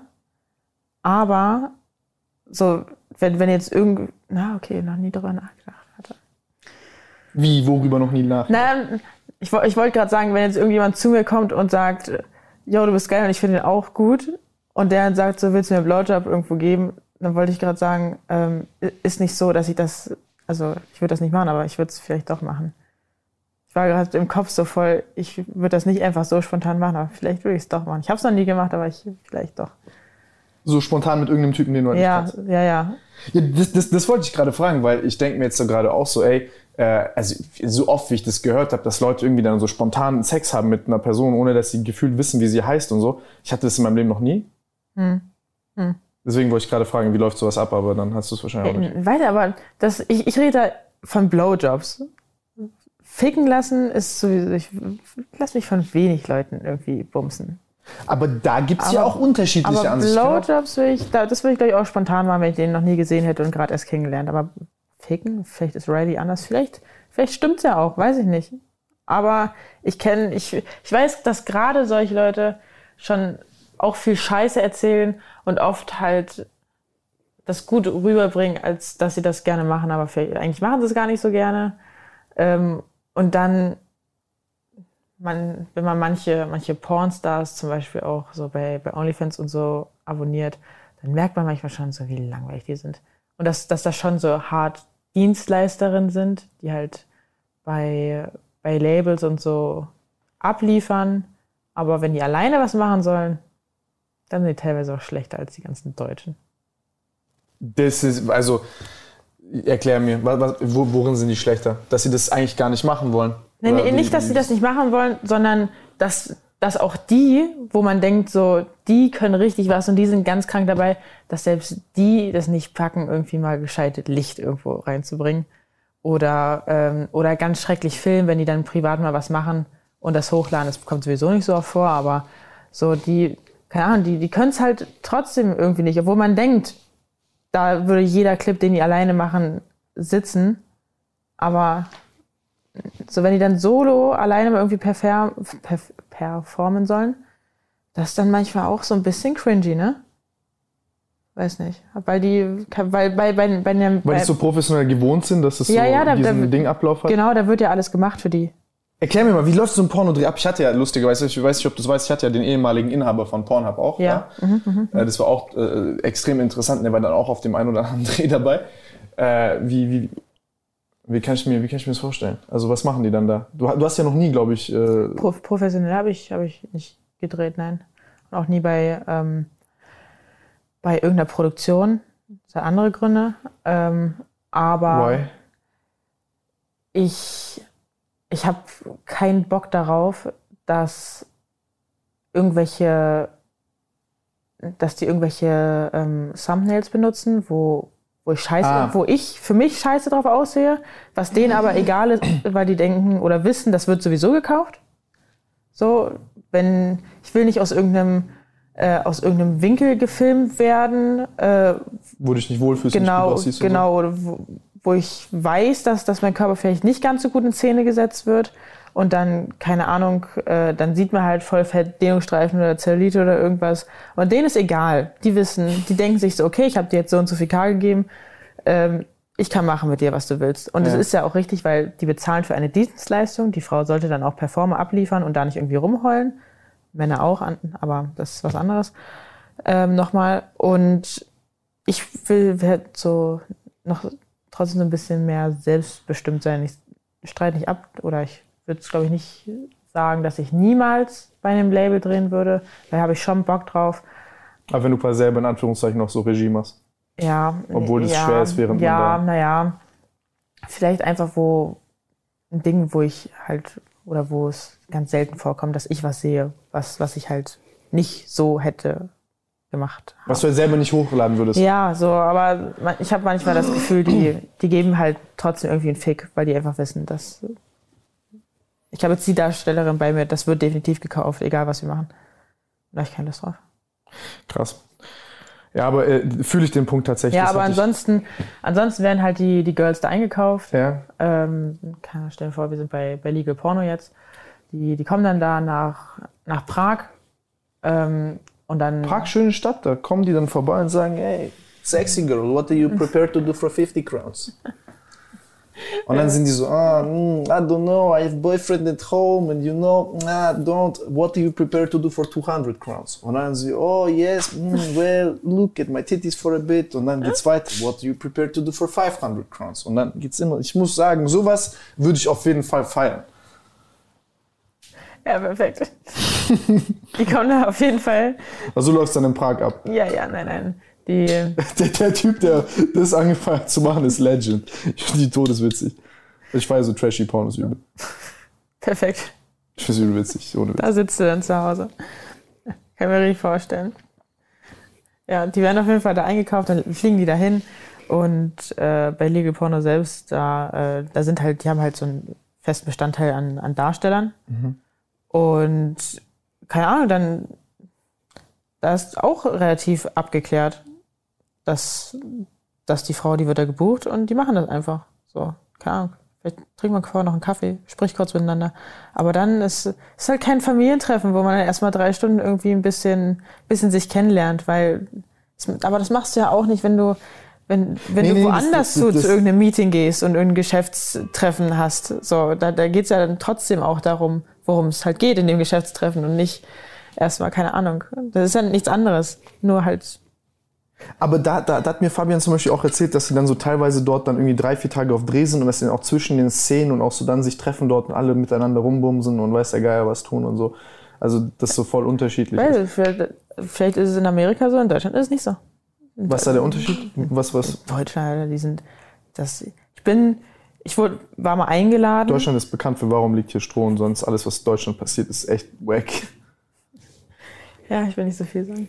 Aber so, wenn, wenn jetzt irgend, na, okay, noch nie drüber nachgedacht hatte. Wie, worüber noch nie nach? Na, ich, ich wollte gerade sagen, wenn jetzt irgendjemand zu mir kommt und sagt, yo, du bist geil und ich finde ihn auch gut, und der dann sagt, so willst du mir einen Blowjob irgendwo geben, dann wollte ich gerade sagen, ähm, ist nicht so, dass ich das, also ich würde das nicht machen, aber ich würde es vielleicht doch machen. Ich war gerade im Kopf so voll, ich würde das nicht einfach so spontan machen, aber vielleicht würde ich es doch machen. Ich habe es noch nie gemacht, aber ich vielleicht doch. So spontan mit irgendeinem Typen, den du halt nicht Ja, kennst. ja, ja. Ja, das, das, das wollte ich gerade fragen, weil ich denke mir jetzt so gerade auch so, ey, äh, also so oft wie ich das gehört habe, dass Leute irgendwie dann so spontan Sex haben mit einer Person, ohne dass sie gefühlt wissen, wie sie heißt und so. Ich hatte das in meinem Leben noch nie. Hm. Hm. Deswegen wollte ich gerade fragen, wie läuft sowas ab, aber dann hast du es wahrscheinlich auch nicht. Äh, Weiter, aber das, ich, ich rede da von Blowjobs. Ficken lassen ist sowieso, ich lass mich von wenig Leuten irgendwie bumsen. Aber da gibt's ja Aber- auch unterschiedliche Aber Ansichten. Blowjobs will ich, da- das würde ich glaube ich auch spontan machen, wenn ich den noch nie gesehen hätte und gerade erst kennengelernt. Aber Ficken, vielleicht ist Riley anders, vielleicht, vielleicht stimmt's ja auch, weiß ich nicht. Aber ich kenne, ich, ich weiß, dass gerade solche Leute schon auch viel Scheiße erzählen und oft halt das gut rüberbringen, als dass sie das gerne machen, aber vielleicht, eigentlich machen sie es gar nicht so gerne. Ähm, und dann, man, wenn man manche, manche Pornstars zum Beispiel auch so bei, bei OnlyFans und so abonniert, dann merkt man manchmal schon so, wie langweilig die sind. Und dass, dass das schon so hart Dienstleisterinnen sind, die halt bei, bei Labels und so abliefern. Aber wenn die alleine was machen sollen, dann sind die teilweise auch schlechter als die ganzen Deutschen. Das ist, also, erklär mir, was, was, wo- worin sind die schlechter? Dass sie das eigentlich gar nicht machen wollen? Oder nee, nicht, dass sie das nicht machen wollen, sondern dass, dass auch die, wo man denkt, so, die können richtig was und die sind ganz krank dabei, dass selbst die das nicht packen, irgendwie mal gescheitet Licht irgendwo reinzubringen. Oder, ähm, oder ganz schrecklich filmen, wenn die dann privat mal was machen und das hochladen. Das kommt sowieso nicht so vor, aber so die, keine Ahnung, die, die können es halt trotzdem irgendwie nicht, obwohl man denkt, da würde jeder Clip, den die alleine machen, sitzen. Aber so wenn die dann solo alleine mal irgendwie perfer perf performen sollen, das ist dann manchmal auch so ein bisschen cringy, ne? Weiß nicht. Weil die, weil bei, bei, bei, der, Weil bei die so professionell gewohnt sind, dass es Ja, so ja, da- diesen da- Dingablauf hat. genau, da wird ja alles gemacht für die. Erklär mir mal, wie läuft so ein Pornodreh ab? Ich hatte ja, lustigerweise, ich weiß nicht, ob du es weißt, ich hatte ja den ehemaligen Inhaber von Pornhub auch. Ja. Mhm, Äh, Das war auch äh, extrem interessant. Der war dann auch auf dem einen oder anderen Dreh dabei. Äh, wie, wie, wie, kann ich mir, wie kann ich mir das vorstellen? Also was machen die dann da? Du, du hast ja noch nie, glaube ich, äh, Pro professionell habe ich, hab ich nicht gedreht, nein. Und auch nie bei, ähm, bei irgendeiner Produktion. Das hat andere Gründe. Ähm, aber why? ich, ich habe keinen Bock darauf, dass irgendwelche, dass die irgendwelche ähm, Thumbnails benutzen, wo, wo ich scheiße, Ah. wo ich für mich scheiße drauf aussehe, was denen aber egal ist, weil die denken oder wissen, das wird sowieso gekauft. So, wenn ich will nicht aus irgendeinem äh, aus irgendeinem Winkel gefilmt werden, äh, Wo du dich nicht wohlfühlst, nicht genau, gut aussiehst. und genau, oder wo, ich weiß, dass, dass mein Körper vielleicht nicht ganz so gut in Szene gesetzt wird und dann, keine Ahnung, äh, dann sieht man halt voll fett Dehnungsstreifen oder Zellulite oder irgendwas und denen ist egal. Die wissen, die denken sich so, okay, ich habe dir jetzt so und so viel K gegeben, ähm, ich kann machen mit dir, was du willst. Und es Ja. ist ja auch richtig, weil die bezahlen für eine Dienstleistung. Die Frau sollte dann auch Performer abliefern und da nicht irgendwie rumheulen. Männer auch, aber das ist was anderes. Ähm, Nochmal. Und ich will halt so noch trotzdem so ein bisschen mehr selbstbestimmt sein. Ich streite nicht ab oder ich würde es, glaube ich, nicht sagen, dass ich niemals bei einem Label drehen würde. Da habe ich schon Bock drauf. Aber wenn du quasi selber in Anführungszeichen noch so Regie machst. Ja. Obwohl es ja, schwer ist, während man Ja, naja. Vielleicht einfach, wo ein Ding, wo ich halt, oder wo es ganz selten vorkommt, dass ich was sehe, was, was ich halt nicht so hätte gemacht. Was du jetzt selber nicht hochladen würdest. Ja, so, aber ich habe manchmal das Gefühl, die, die geben halt trotzdem irgendwie einen Fick, weil die einfach wissen, dass. Ich habe jetzt die Darstellerin bei mir, das wird definitiv gekauft, egal was wir machen. Da hab ich keine Lust drauf. Krass. Ja, aber äh, fühle ich den Punkt tatsächlich. Ja, aber ich- ansonsten, ansonsten werden halt die, die Girls da eingekauft. Ja, Ähm, kann, stell dir vor, wir sind bei, bei Legal Porno jetzt. Die, die kommen dann da nach, nach Prag. Ähm, und dann. Prag, schöne Stadt, da kommen die dann vorbei und sagen, hey, Sexy girl, what do you prepare to do for 50 crowns? Und dann sind die so, ah, mm, I don't know, I have boyfriend at home and you know, ah, don't, what do you prepare to do for 200 crowns? Und dann sie, oh yes, mm, well, look at my titties for a bit. Und dann geht's weiter, what do you prepare to do for 500 crowns? Und dann geht's immer, ich muss sagen, sowas würde ich auf jeden Fall feiern. Ja, perfekt. Die kommen da auf jeden Fall. also so läuft es dann in Prag ab. Ja, ja, nein, nein. Die. Der, der Typ, der das angefangen hat zu machen, ist Legend. Ich finde die todeswitzig. Ich feiere so trashy Pornos übel. Perfekt. Ich finde es übel witzig, ohne Witz. Da sitzt du dann zu Hause. Kann mir richtig vorstellen. Ja, die werden auf jeden Fall da eingekauft, dann fliegen die dahin. Und äh, bei Legal Porno selbst, da, äh, da sind halt, die haben halt so einen festen Bestandteil an, an Darstellern. Und keine Ahnung, dann da ist auch relativ abgeklärt, dass, dass die Frau, die wird da gebucht und die machen das einfach. So, keine Ahnung. Vielleicht trinkt man vorher noch einen Kaffee, spricht kurz miteinander. Aber dann ist es halt kein Familientreffen, wo man dann erstmal drei Stunden irgendwie ein bisschen, bisschen sich kennenlernt, weil, es- aber das machst du ja auch nicht, wenn du, wenn, wenn Nee, du nee, woanders das- das- zu, das- zu irgendeinem Meeting gehst und irgendein Geschäftstreffen hast. So, da, da geht's ja dann trotzdem auch darum, worum es halt geht in dem Geschäftstreffen und nicht erstmal, keine Ahnung. Das ist ja nichts anderes. Nur halt, Aber da, da, da hat mir Fabian zum Beispiel auch erzählt, dass sie dann so teilweise dort dann irgendwie drei, vier Tage auf Dreh sind und dass sie dann auch zwischen den Szenen und auch so dann sich treffen dort und alle miteinander rumbumsen und weiß der Geier was tun und so. Also das ist so voll unterschiedlich. weil, vielleicht, vielleicht ist es in Amerika so, in Deutschland ist es nicht so. Was ist da der Unterschied? Was, was? Deutschland, die sind, das, ich bin, ich wurde, war mal eingeladen. Deutschland ist bekannt für warum liegt hier Stroh und sonst alles, was in Deutschland passiert, ist echt wack. Ja, ich will nicht so viel sagen.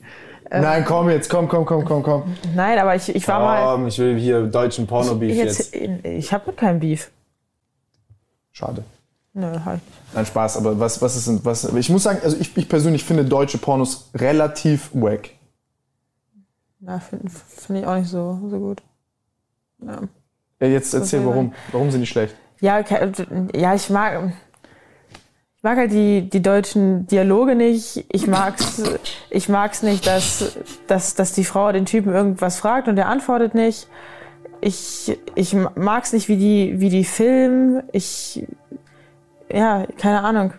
Nein, komm jetzt, komm, komm, komm, komm, komm. Nein, aber ich, ich war mal, Ähm, ich will hier deutschen Porno-Beef jetzt. jetzt, ich habe keinen Beef. Schade. Nö, halt. Nein, Spaß, aber was, was ist denn, was, ich muss sagen, also ich, ich persönlich finde deutsche Pornos relativ wack. Na, finde find ich auch nicht so, so gut. Ja. Ja, jetzt erzähl, warum, warum sind die schlecht? Ja, ke- ja, ich mag, ich mag halt die, die deutschen Dialoge nicht. Ich mag's, ich mag's nicht, dass, dass, dass die Frau den Typen irgendwas fragt und der antwortet nicht. Ich, ich mag's nicht, wie die, wie die filmen. Ich, ja, keine Ahnung.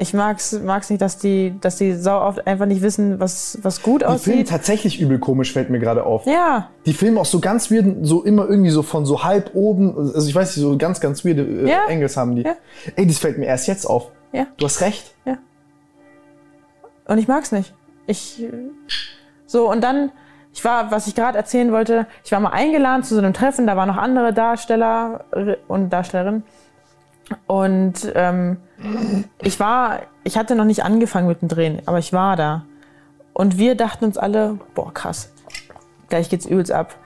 Ich mag's, mag's nicht, dass die, dass die sau oft einfach nicht wissen, was, was gut Die filmen aussieht. tatsächlich übel komisch, fällt mir gerade auf. Ja, Die filmen auch so ganz weird, so immer irgendwie so von so halb oben, also ich weiß nicht, so ganz, ganz weirde äh, Ja. Angles haben die. Ja. Ey, das fällt mir erst jetzt auf. Ja. Du hast recht. Und ich mag's nicht. Ich so und dann ich war, was ich gerade erzählen wollte, ich war mal eingeladen zu so einem Treffen, da waren noch andere Darsteller und Darstellerinnen. Und ähm, ich war, ich hatte noch nicht angefangen mit dem Drehen, aber ich war da. Und wir dachten uns alle, boah, krass, gleich geht's übelst ab.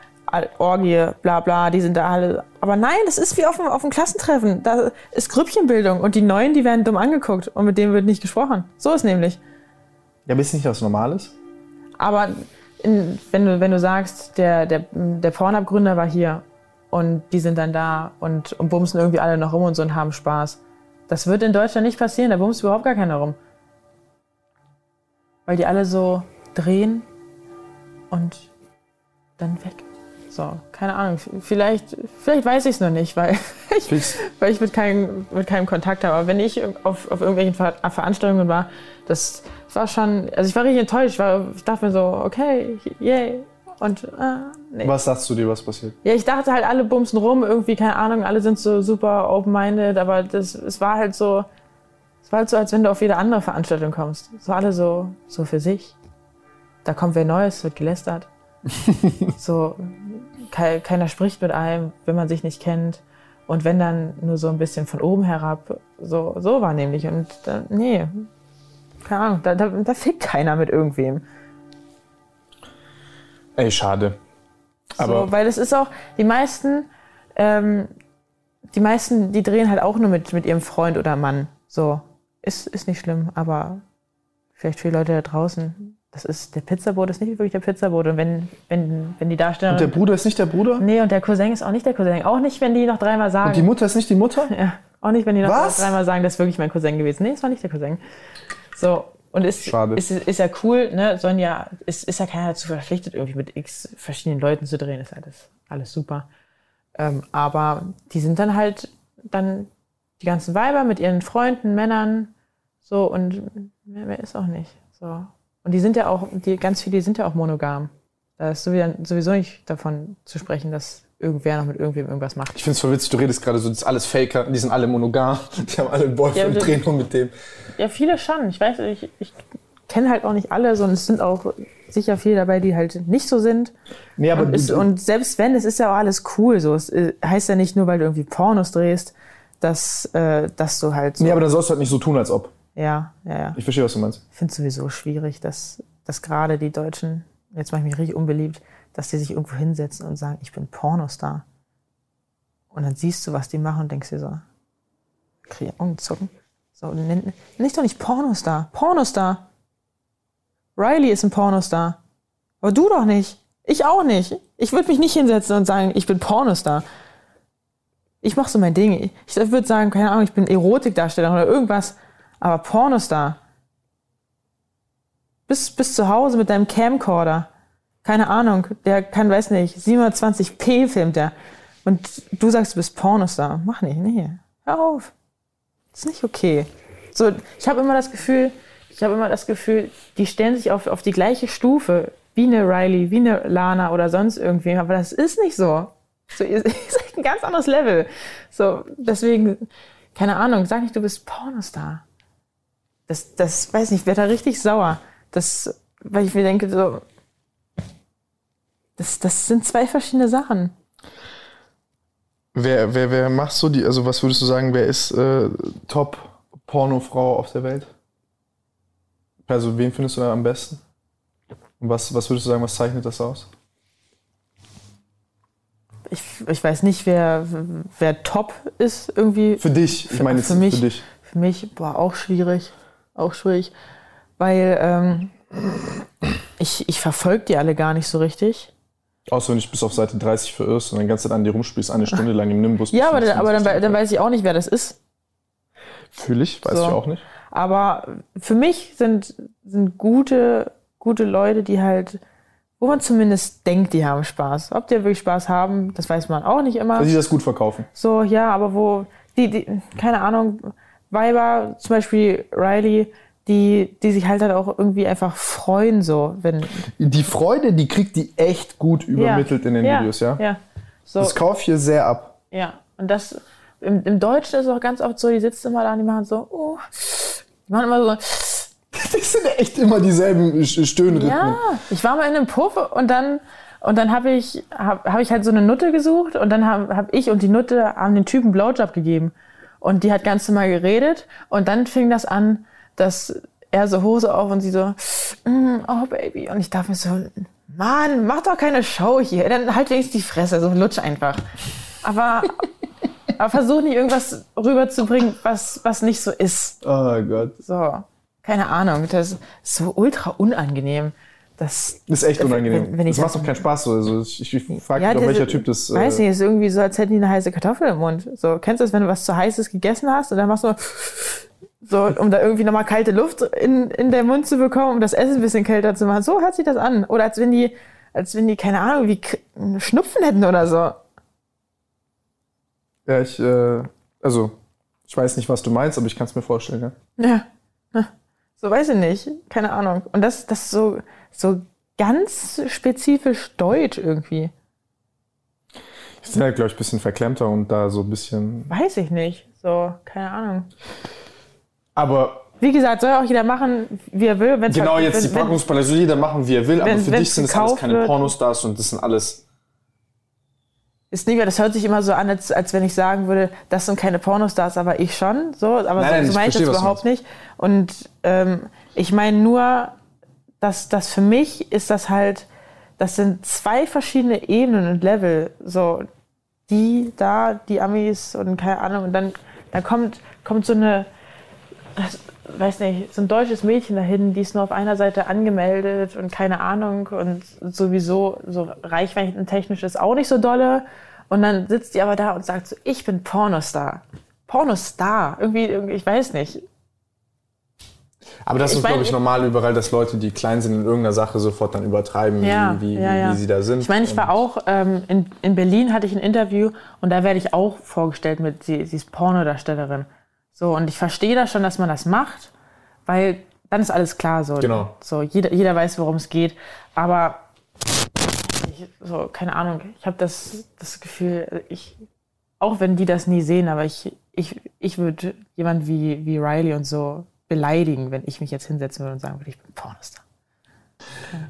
Orgie, bla bla, die sind da alle. Aber nein, das ist wie auf dem, auf dem Klassentreffen. Da ist Grüppchenbildung und die Neuen, die werden dumm angeguckt und mit denen wird nicht gesprochen. So ist nämlich. Ja, aber ist nicht was Normales? Aber in, wenn, du, wenn du sagst, der, der, der Pornhub-Gründer war hier und die sind dann da und, und bumsen irgendwie alle noch rum und so und haben Spaß. Das wird in Deutschland nicht passieren, da bumst überhaupt gar keiner rum. Weil die alle so drehen und dann weg. So, keine Ahnung. Vielleicht, vielleicht weiß ich es noch nicht, weil ich, weil ich mit keinem, mit keinem Kontakt habe. Aber wenn ich auf, auf irgendwelchen Ver Veranstaltungen war, das war schon, also ich war richtig enttäuscht. Ich, war, ich dachte mir so, okay, yay. Und, äh, nee. Was sagst du dir, was passiert? Ja, ich dachte halt, alle bumsen rum, irgendwie, keine Ahnung, alle sind so super open-minded, aber das, es war halt so, es war halt so, als wenn du auf jede andere Veranstaltung kommst. So alle so, so für sich. Da kommt wer Neues, wird gelästert. so, kei- keiner spricht mit einem, wenn man sich nicht kennt. Und wenn dann nur so ein bisschen von oben herab, so, so war nämlich. Und dann, nee, keine Ahnung, da, da, da fickt keiner mit irgendwem. Ey, schade. Aber so, weil es ist auch, die meisten, ähm, die meisten, die drehen halt auch nur mit, mit ihrem Freund oder Mann. So, ist, ist nicht schlimm, aber vielleicht für die Leute da draußen, das ist, der Pizzabote ist nicht wirklich der Pizzabote. Und wenn, wenn, wenn die Darsteller. und der Bruder ist nicht der Bruder? nee, und der Cousin ist auch nicht der Cousin. Auch nicht, wenn die noch dreimal sagen. Und die Mutter ist nicht die Mutter? Ja, auch nicht, wenn die noch Was? dreimal sagen, das ist wirklich mein Cousin gewesen. Nee, es war nicht der Cousin. So, und ist, Schade. ist, ist ja cool, ne? Sollen ja, ist, ist ja keiner dazu verpflichtet, irgendwie mit x verschiedenen Leuten zu drehen. Ist alles, alles super. Ähm, aber die sind dann halt dann die ganzen Weiber mit ihren Freunden, Männern, so und mehr, mehr ist auch nicht. So. Und die sind ja auch, die ganz viele sind ja auch monogam. Da ist sowieso sowieso nicht davon zu sprechen, dass irgendwer noch mit irgendwem irgendwas macht. Ich find's voll witzig, du redest gerade so, das ist alles Faker, die sind alle monogam, die haben alle einen Boyfriend, Ja, drehen nur mit dem. Ja, viele schon. Ich weiß, ich, ich kenne halt auch nicht alle, sondern es sind auch sicher viele dabei, die halt nicht so sind. Nee, aber Und, ist, du, und selbst wenn, es ist ja auch alles cool. So, es äh, heißt ja nicht nur, weil du irgendwie Pornos drehst, dass, äh, dass du halt so. nee, aber dann sollst du halt nicht so tun, als ob. ja, ja, ja. Ich verstehe, was du meinst. Ich finde es sowieso schwierig, dass, dass gerade die Deutschen, jetzt mache ich mich richtig unbeliebt, dass die sich irgendwo hinsetzen und sagen, ich bin Pornostar. Und dann siehst du, was die machen und denkst dir so, krieg ich Augenzucken. So, nenn, ich doch nicht Pornostar. Pornostar. Riley ist ein Pornostar. Aber du doch nicht. Ich auch nicht. Ich würde mich nicht hinsetzen und sagen, ich bin Pornostar. Ich mache so mein Ding. Ich würde sagen, keine Ahnung, ich bin Erotikdarsteller oder irgendwas. Aber Pornostar. Bis, bis zu Hause mit deinem Camcorder. Keine Ahnung, der kann, weiß nicht, 720p filmt der. Und du sagst, du bist Pornostar. Mach nicht, nee. Hör auf. Ist nicht okay. So, ich habe immer das Gefühl, ich habe immer das Gefühl, die stellen sich auf, auf die gleiche Stufe wie eine Riley, wie eine Lana oder sonst irgendwem, aber das ist nicht so. So, ihr, ihr seid ein ganz anderes Level. So, deswegen, keine Ahnung, sag nicht, du bist Pornostar. Das, das, weiß nicht, ich werde da richtig sauer. Das, weil ich mir denke, so, das, das sind zwei verschiedene Sachen. Wer, wer, wer macht so die, also was würdest du sagen, wer ist äh, Top-Pornofrau auf der Welt? Also wen findest du da am besten? Und was, was würdest du sagen, was zeichnet das aus? Ich, ich weiß nicht, wer, wer top ist irgendwie. Für dich, ich Für- meine für mich- für dich. Für mich, boah, auch schwierig. Auch schwierig. Weil ähm, ich, ich verfolge die alle gar nicht so richtig. Außer wenn du dich bis auf Seite 30 verirrst und dann ganze Zeit an dir rumspielst, eine Stunde lang im Nimbus. Ja, aber, dann- aber dann, dann, weiß ich auch nicht, wer das ist. Fühle ich, weiß So. ich auch nicht. Aber für mich sind, sind gute, gute Leute, die halt, wo man zumindest denkt, die haben Spaß. Ob die wirklich Spaß haben, das weiß man auch nicht immer. Weil sie das gut verkaufen. So, ja, aber wo, die, die, keine Ahnung, Weiber, zum Beispiel Riley, die, die sich halt halt auch irgendwie einfach freuen, so, wenn. Die Freude, die kriegt die echt gut übermittelt in den ja, Videos, ja? Ja. So, Das kaufe ich hier sehr ab. ja. Und das, im, im Deutschen ist es auch ganz oft so, die sitzen immer da und die machen so, oh, die machen immer so, Das sind echt immer dieselben Stöhnrhythmen. Ja, ich war mal in einem Puff und dann und dann habe ich hab, hab ich halt so eine Nutte gesucht und dann habe hab ich und die Nutte haben den Typen Blowjob gegeben und die hat ganz normal geredet und dann fing das an, dass er so Hose auf und sie so mm, oh Baby und ich dachte mir so Mann, mach doch keine Show hier. Dann halt wenigstens die Fresse, so lutsch einfach. Aber, aber versuch nicht irgendwas rüberzubringen, was, was nicht so ist. Oh Gott. So, keine Ahnung. Das ist so ultra unangenehm. Das, Das ist echt unangenehm. Wenn, wenn ich das macht doch keinen Spaß. So. Also ich ich, ich frage mich, doch, das- welcher Typ das. äh, Weiß nicht, ist irgendwie so, als hätten die eine heiße Kartoffel im Mund. So, kennst du das, wenn du was zu heißes gegessen hast und dann machst du so, um da irgendwie nochmal kalte Luft in, in den Mund zu bekommen, um das Essen ein bisschen kälter zu machen. So hört sich das an. Oder als wenn die, als wenn die, keine Ahnung, wie Schnupfen hätten oder so. Ja, ich, äh, also, ich weiß nicht, was du meinst, aber ich kann es mir vorstellen, ja. Ja. So weiß ich nicht. Keine Ahnung. Und das, das ist so, so ganz spezifisch deutsch irgendwie. Die sind halt, glaube ich, ein bisschen verklemmter und da so ein bisschen. Weiß ich nicht. So, keine Ahnung. Aber Wie gesagt, soll auch jeder machen, wie er will. Wenn's Genau halt- jetzt die wenn- wenn- Packungspalle, soll jeder machen, wie er will, aber wenn- für wenn's dich sind das alles keine wird- Pornostars und das sind alles. Ist nicht, das hört sich immer so an, als, als wenn ich sagen würde, das sind keine Pornostars, aber ich schon. So, aber Nein, so, so meine ich das überhaupt nicht. Und ähm, ich meine nur, dass das für mich ist das halt, das sind zwei verschiedene Ebenen und Level. So, die da, die Amis und keine Ahnung. Und dann, dann kommt, kommt so eine, das, weiß nicht, so ein deutsches Mädchen dahin, die ist nur auf einer Seite angemeldet und keine Ahnung und sowieso so reichweitentechnisch ist auch nicht so dolle. Und dann sitzt die aber da und sagt so, ich bin Pornostar. Pornostar. Irgendwie, irgendwie ich weiß nicht. Aber das Ich ist, glaube ich, normal überall, dass Leute, die klein sind in irgendeiner Sache, sofort dann übertreiben, Ja, wie, wie, ja, ja. wie sie da sind. Ich meine, ich war auch, ähm, in, in Berlin hatte ich ein Interview und da werde ich auch vorgestellt mit, sie, sie ist Pornodarstellerin. So, und ich verstehe das schon, dass man das macht, weil dann ist alles klar so. Genau. So, jeder, jeder weiß, worum es geht. Aber ich, so, keine Ahnung, ich habe das, das Gefühl, ich, auch wenn die das nie sehen, aber ich, ich, ich würde jemand wie, wie Riley und so beleidigen, wenn ich mich jetzt hinsetzen würde und sagen würde, ich bin Pornostar.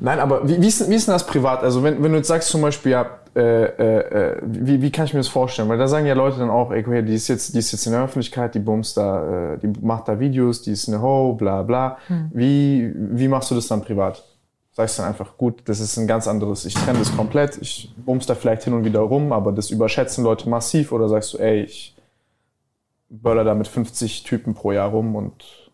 Nein, aber wie, wie, ist, wie ist denn das privat? Also wenn, wenn du jetzt sagst zum Beispiel, ja, äh, äh, äh, wie, wie kann ich mir das vorstellen? Weil da sagen ja Leute dann auch, ey, guck her, die ist jetzt, die ist jetzt in der Öffentlichkeit, die bumst da, äh, die macht da Videos, die ist eine Ho, bla bla. Wie, wie machst du das dann privat? Sagst du dann einfach, gut, das ist ein ganz anderes, ich trenne das komplett, ich bumst da vielleicht hin und wieder rum, aber das überschätzen Leute massiv oder sagst du, ey, ich böller da mit 50 Typen pro Jahr rum und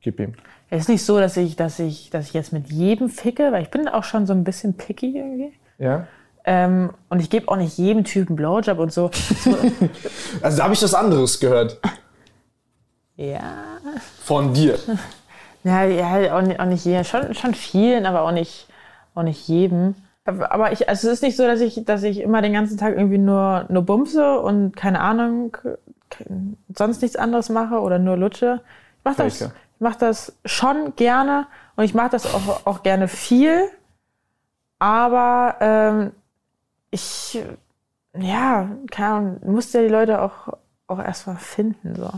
gib ihm. Es ist nicht so, dass ich, dass ich, dass ich jetzt mit jedem ficke, weil ich bin auch schon so ein bisschen picky irgendwie. Ja? Ähm, und ich gebe auch nicht jedem Typen Blowjob und so. Also da habe ich das anderes gehört. ja. Von dir. Ja, ja auch nicht, auch nicht jedem. Schon, schon vielen, aber auch nicht, auch nicht jedem. Aber ich, also es ist nicht so, dass ich, dass ich immer den ganzen Tag irgendwie nur, nur bumse und keine Ahnung, sonst nichts anderes mache oder nur lutsche. Ich mache das. Ich mach das schon gerne und ich mache das auch, auch gerne viel. Aber ähm, ich, ja, keine Ahnung, musst ja die Leute auch, auch erstmal finden. So.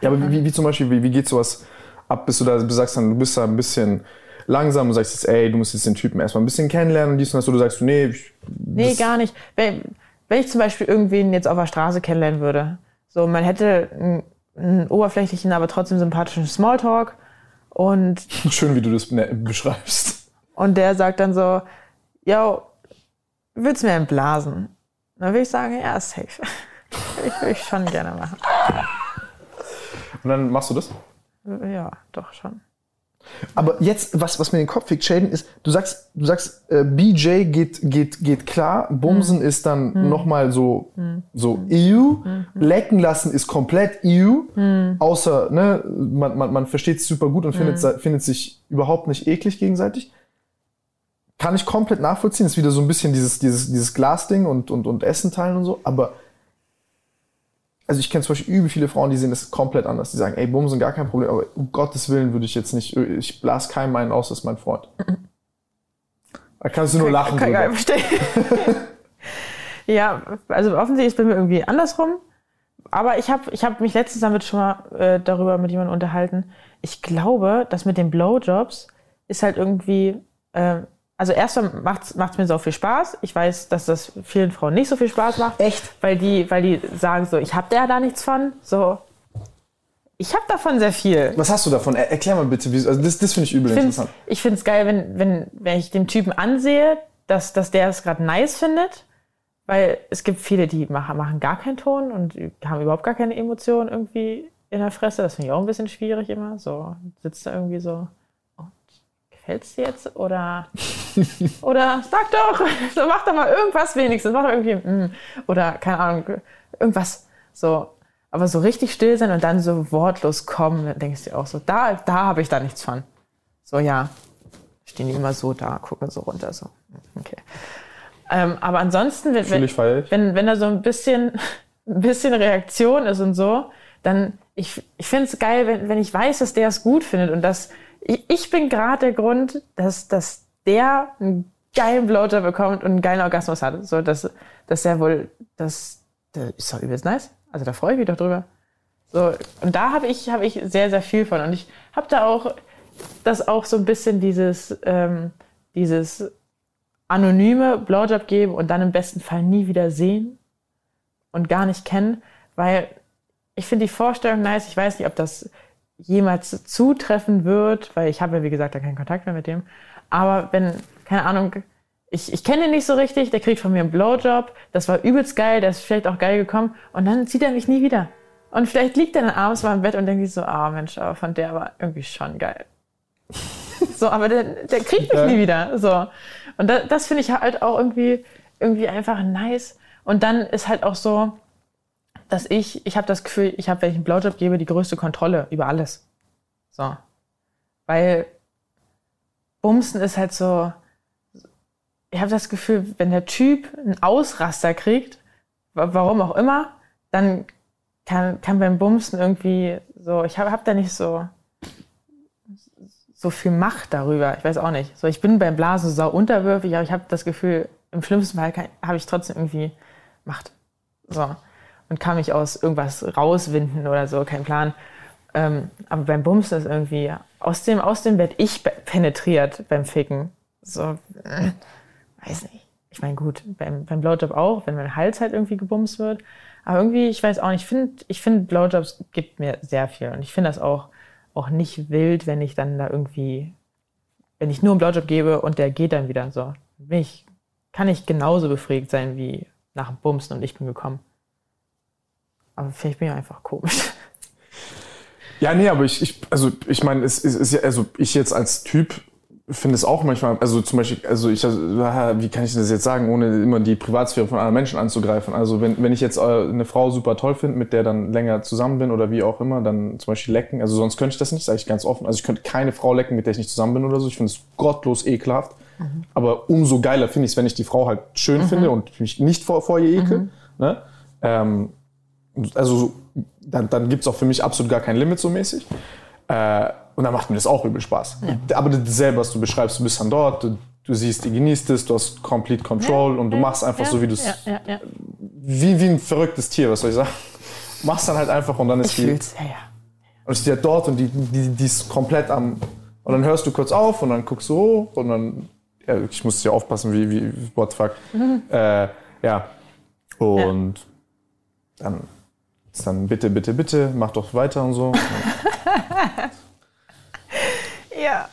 Ja, aber wie, wie zum Beispiel, wie, wie geht sowas ab, bis du da sagst dann, du bist da ein bisschen langsam und sagst jetzt, ey, du musst jetzt den Typen erstmal ein bisschen kennenlernen und dies und das, oder du sagst, nee, ich, Nee, gar nicht. Wenn, wenn ich zum Beispiel irgendwen jetzt auf der Straße kennenlernen würde, so man hätte einen, einen oberflächlichen, aber trotzdem sympathischen Smalltalk und, schön, wie du das ne- beschreibst. und der sagt dann so, yo, willst du mir entblasen? Dann würde ich sagen, ja, safe. ich würde ich schon gerne machen. Und dann machst du das? Ja, doch schon. Aber jetzt, was, was mir den Kopf fickt, Shaden, ist, du sagst, du sagst, äh, BJ geht, geht, geht klar, Bumsen ist dann Hm. nochmal so, so EU, lecken lassen ist komplett EU, Hm. außer, ne, man, man, man versteht sich super gut und findet, se- findet sich überhaupt nicht eklig gegenseitig. Kann ich komplett nachvollziehen, ist wieder so ein bisschen dieses, dieses, dieses Glasding und, und, und Essen teilen und so, aber also ich kenne zum Beispiel übel viele Frauen, die sehen das komplett anders. Die sagen, ey, Bumsen gar kein Problem, aber um Gottes Willen würde ich jetzt nicht, ich blas keinem einen aus, das ist mein Freund. Da kannst du nur lachen Kann ich gar drüber. nicht verstehen. ja, also offensichtlich ist bei mir irgendwie andersrum. Aber ich habe ich hab mich letztens damit schon mal äh, darüber mit jemandem unterhalten. Ich glaube, dass mit den Blowjobs ist halt irgendwie, äh, also erstmal macht es mir so viel Spaß. Ich weiß, dass das vielen Frauen nicht so viel Spaß macht. Echt? Weil die, weil die sagen so, ich hab da da nichts von. So, Ich habe davon sehr viel. Was hast du davon? Er, erklär mal bitte, wie, also das, das finde ich übel Ich interessant. Ich finde es geil, wenn, wenn, wenn ich dem Typen ansehe, dass, dass der es gerade nice findet. Weil es gibt viele, die machen, machen gar keinen Ton und haben überhaupt gar keine Emotionen irgendwie in der Fresse. Das finde ich auch ein bisschen schwierig immer. So sitzt da irgendwie so. Gefällt's dir jetzt? Oder, oder sag doch, so mach doch mal irgendwas wenigstens. Mach doch irgendwie, mm, oder keine Ahnung, irgendwas. So. Aber so richtig still sein und dann so wortlos kommen, dann denkst du dir auch so, da, da habe ich da nichts von. So, ja, stehen die immer so da, gucken so runter, so. Okay. Ähm, aber ansonsten, wenn, ich. wenn, wenn da so ein bisschen, ein bisschen Reaktion ist und so, dann, ich, ich finde es geil, wenn, wenn ich weiß, dass der es gut findet und dass, ich, bin gerade der Grund, dass, dass der einen geilen Blowjob bekommt und einen geilen Orgasmus hat. So, dass, dass er wohl, das, das ist doch übelst nice. Also da freue ich mich doch drüber. So, und da habe ich, habe ich sehr, sehr viel von. Und ich habe da auch, das auch so ein bisschen dieses, ähm, dieses anonyme Blowjob geben und dann im besten Fall nie wieder sehen und gar nicht kennen, weil ich finde die Vorstellung nice. Ich weiß nicht, ob das jemals zutreffen wird, weil ich habe ja, wie gesagt, da keinen Kontakt mehr mit dem. Aber wenn, keine Ahnung, ich, ich kenne ihn nicht so richtig, der kriegt von mir einen Blowjob, das war übelst geil, der ist vielleicht auch geil gekommen und dann sieht er mich nie wieder. Und vielleicht liegt er dann abends mal im Bett und denkt sich so, ah Mensch, aber von der war irgendwie schon geil. so, aber der, der kriegt mich Ja. nie wieder. So. Und da, das finde ich halt auch irgendwie, irgendwie einfach nice. Und dann ist halt auch so, dass ich, ich habe das Gefühl, ich habe, wenn ich einen Blowjob gebe, die größte Kontrolle über alles. So. Weil Bumsen ist halt so, ich habe das Gefühl, wenn der Typ einen Ausraster kriegt, wa- warum auch immer, dann kann, kann beim Bumsen irgendwie so, ich habe hab da nicht so, so viel Macht darüber. Ich weiß auch nicht. So, ich bin beim Blasen sau unterwürfig, aber ich habe das Gefühl, im schlimmsten Fall habe ich trotzdem irgendwie Macht. So. Und kann mich aus irgendwas rauswinden oder so, kein Plan. Ähm, aber beim Bumsen ist irgendwie, aus dem, aus dem Bett ich penetriert beim Ficken. So, äh, weiß nicht. Ich meine, gut, beim, beim Blowjob auch, wenn mein Hals halt irgendwie gebumst wird. Aber irgendwie, ich weiß auch nicht, ich finde, ich find, Blowjobs gibt mir sehr viel. Und ich finde das auch, auch nicht wild, wenn ich dann da irgendwie, wenn ich nur einen Blowjob gebe und der geht dann wieder so. Bin ich, kann ich genauso befriedigt sein wie nach dem Bumsen und ich bin gekommen. Aber vielleicht bin ich einfach komisch. Ja, nee, aber ich, ich also ich meine, es ist, ja, also ich jetzt als Typ finde es auch manchmal, also zum Beispiel, also ich, also, wie kann ich das jetzt sagen, ohne immer die Privatsphäre von anderen Menschen anzugreifen? Also wenn, wenn ich jetzt äh, eine Frau super toll finde, mit der dann länger zusammen bin oder wie auch immer, dann zum Beispiel lecken, also sonst könnte ich das nicht, sage ich ganz offen. Also ich könnte keine Frau lecken, mit der ich nicht zusammen bin oder so. Ich finde es gottlos ekelhaft. Aber umso geiler finde ich es, wenn ich die Frau halt schön finde und mich nicht vor, vor ihr ekel. Ne? Ähm, also so- dann, dann gibt es auch für mich absolut gar kein Limit so mäßig. Äh, und dann macht mir das auch übel Spaß. Aber dasselbe, was du beschreibst, du bist dann dort, du, du siehst, die genießt es, du hast complete control und du machst einfach so, wie du es, Ja, ja, ja. wie, wie ein verrücktes Tier, was soll ich sagen. Machst dann halt einfach und dann ist Ich die, fühl's, ja, ja. und ist die halt dort und die, die, die ist komplett am, und dann hörst du kurz auf und dann guckst du hoch und dann, ja, ich muss hier aufpassen, wie, wie, what the fuck. Äh, ja, und dann ist dann bitte, bitte, bitte, mach doch weiter und so. Ja.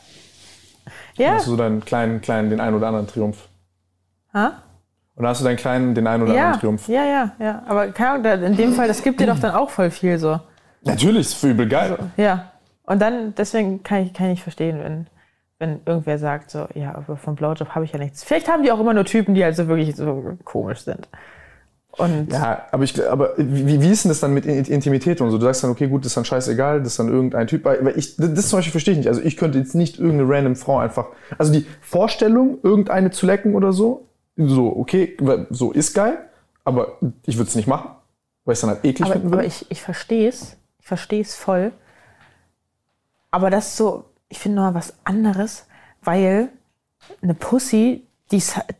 Ja. hast du deinen kleinen, kleinen, den einen oder anderen Triumph. Ha? Und dann hast du deinen kleinen, den einen oder Ja, anderen Triumph. ja, ja, ja. Aber keine Ahnung, da- in dem Fall, das gibt dir doch dann auch voll viel so. Natürlich, ist für übel geil. Ja. Und dann, deswegen kann ich, kann ich verstehen, wenn, wenn irgendwer sagt so, ja, aber vom Blowjob habe ich ja nichts. Vielleicht haben die auch immer nur Typen, die halt so wirklich so komisch sind. Und Ja, aber, ich, aber wie, wie ist denn das dann mit In- Intimität und so? Du sagst dann, okay, gut, das ist dann scheißegal, das ist dann irgendein Typ. Weil ich, das zum Beispiel verstehe ich nicht. Also ich könnte jetzt nicht irgendeine random Frau einfach. Also die Vorstellung, irgendeine zu lecken oder so, so, okay, so ist geil, aber ich würde es nicht machen, weil ich es dann halt eklig aber, finden aber würde. ich, ich verstehe es. Ich verstehe es voll. Aber das ist so, ich finde noch mal was anderes, weil eine Pussy, die ist, halt-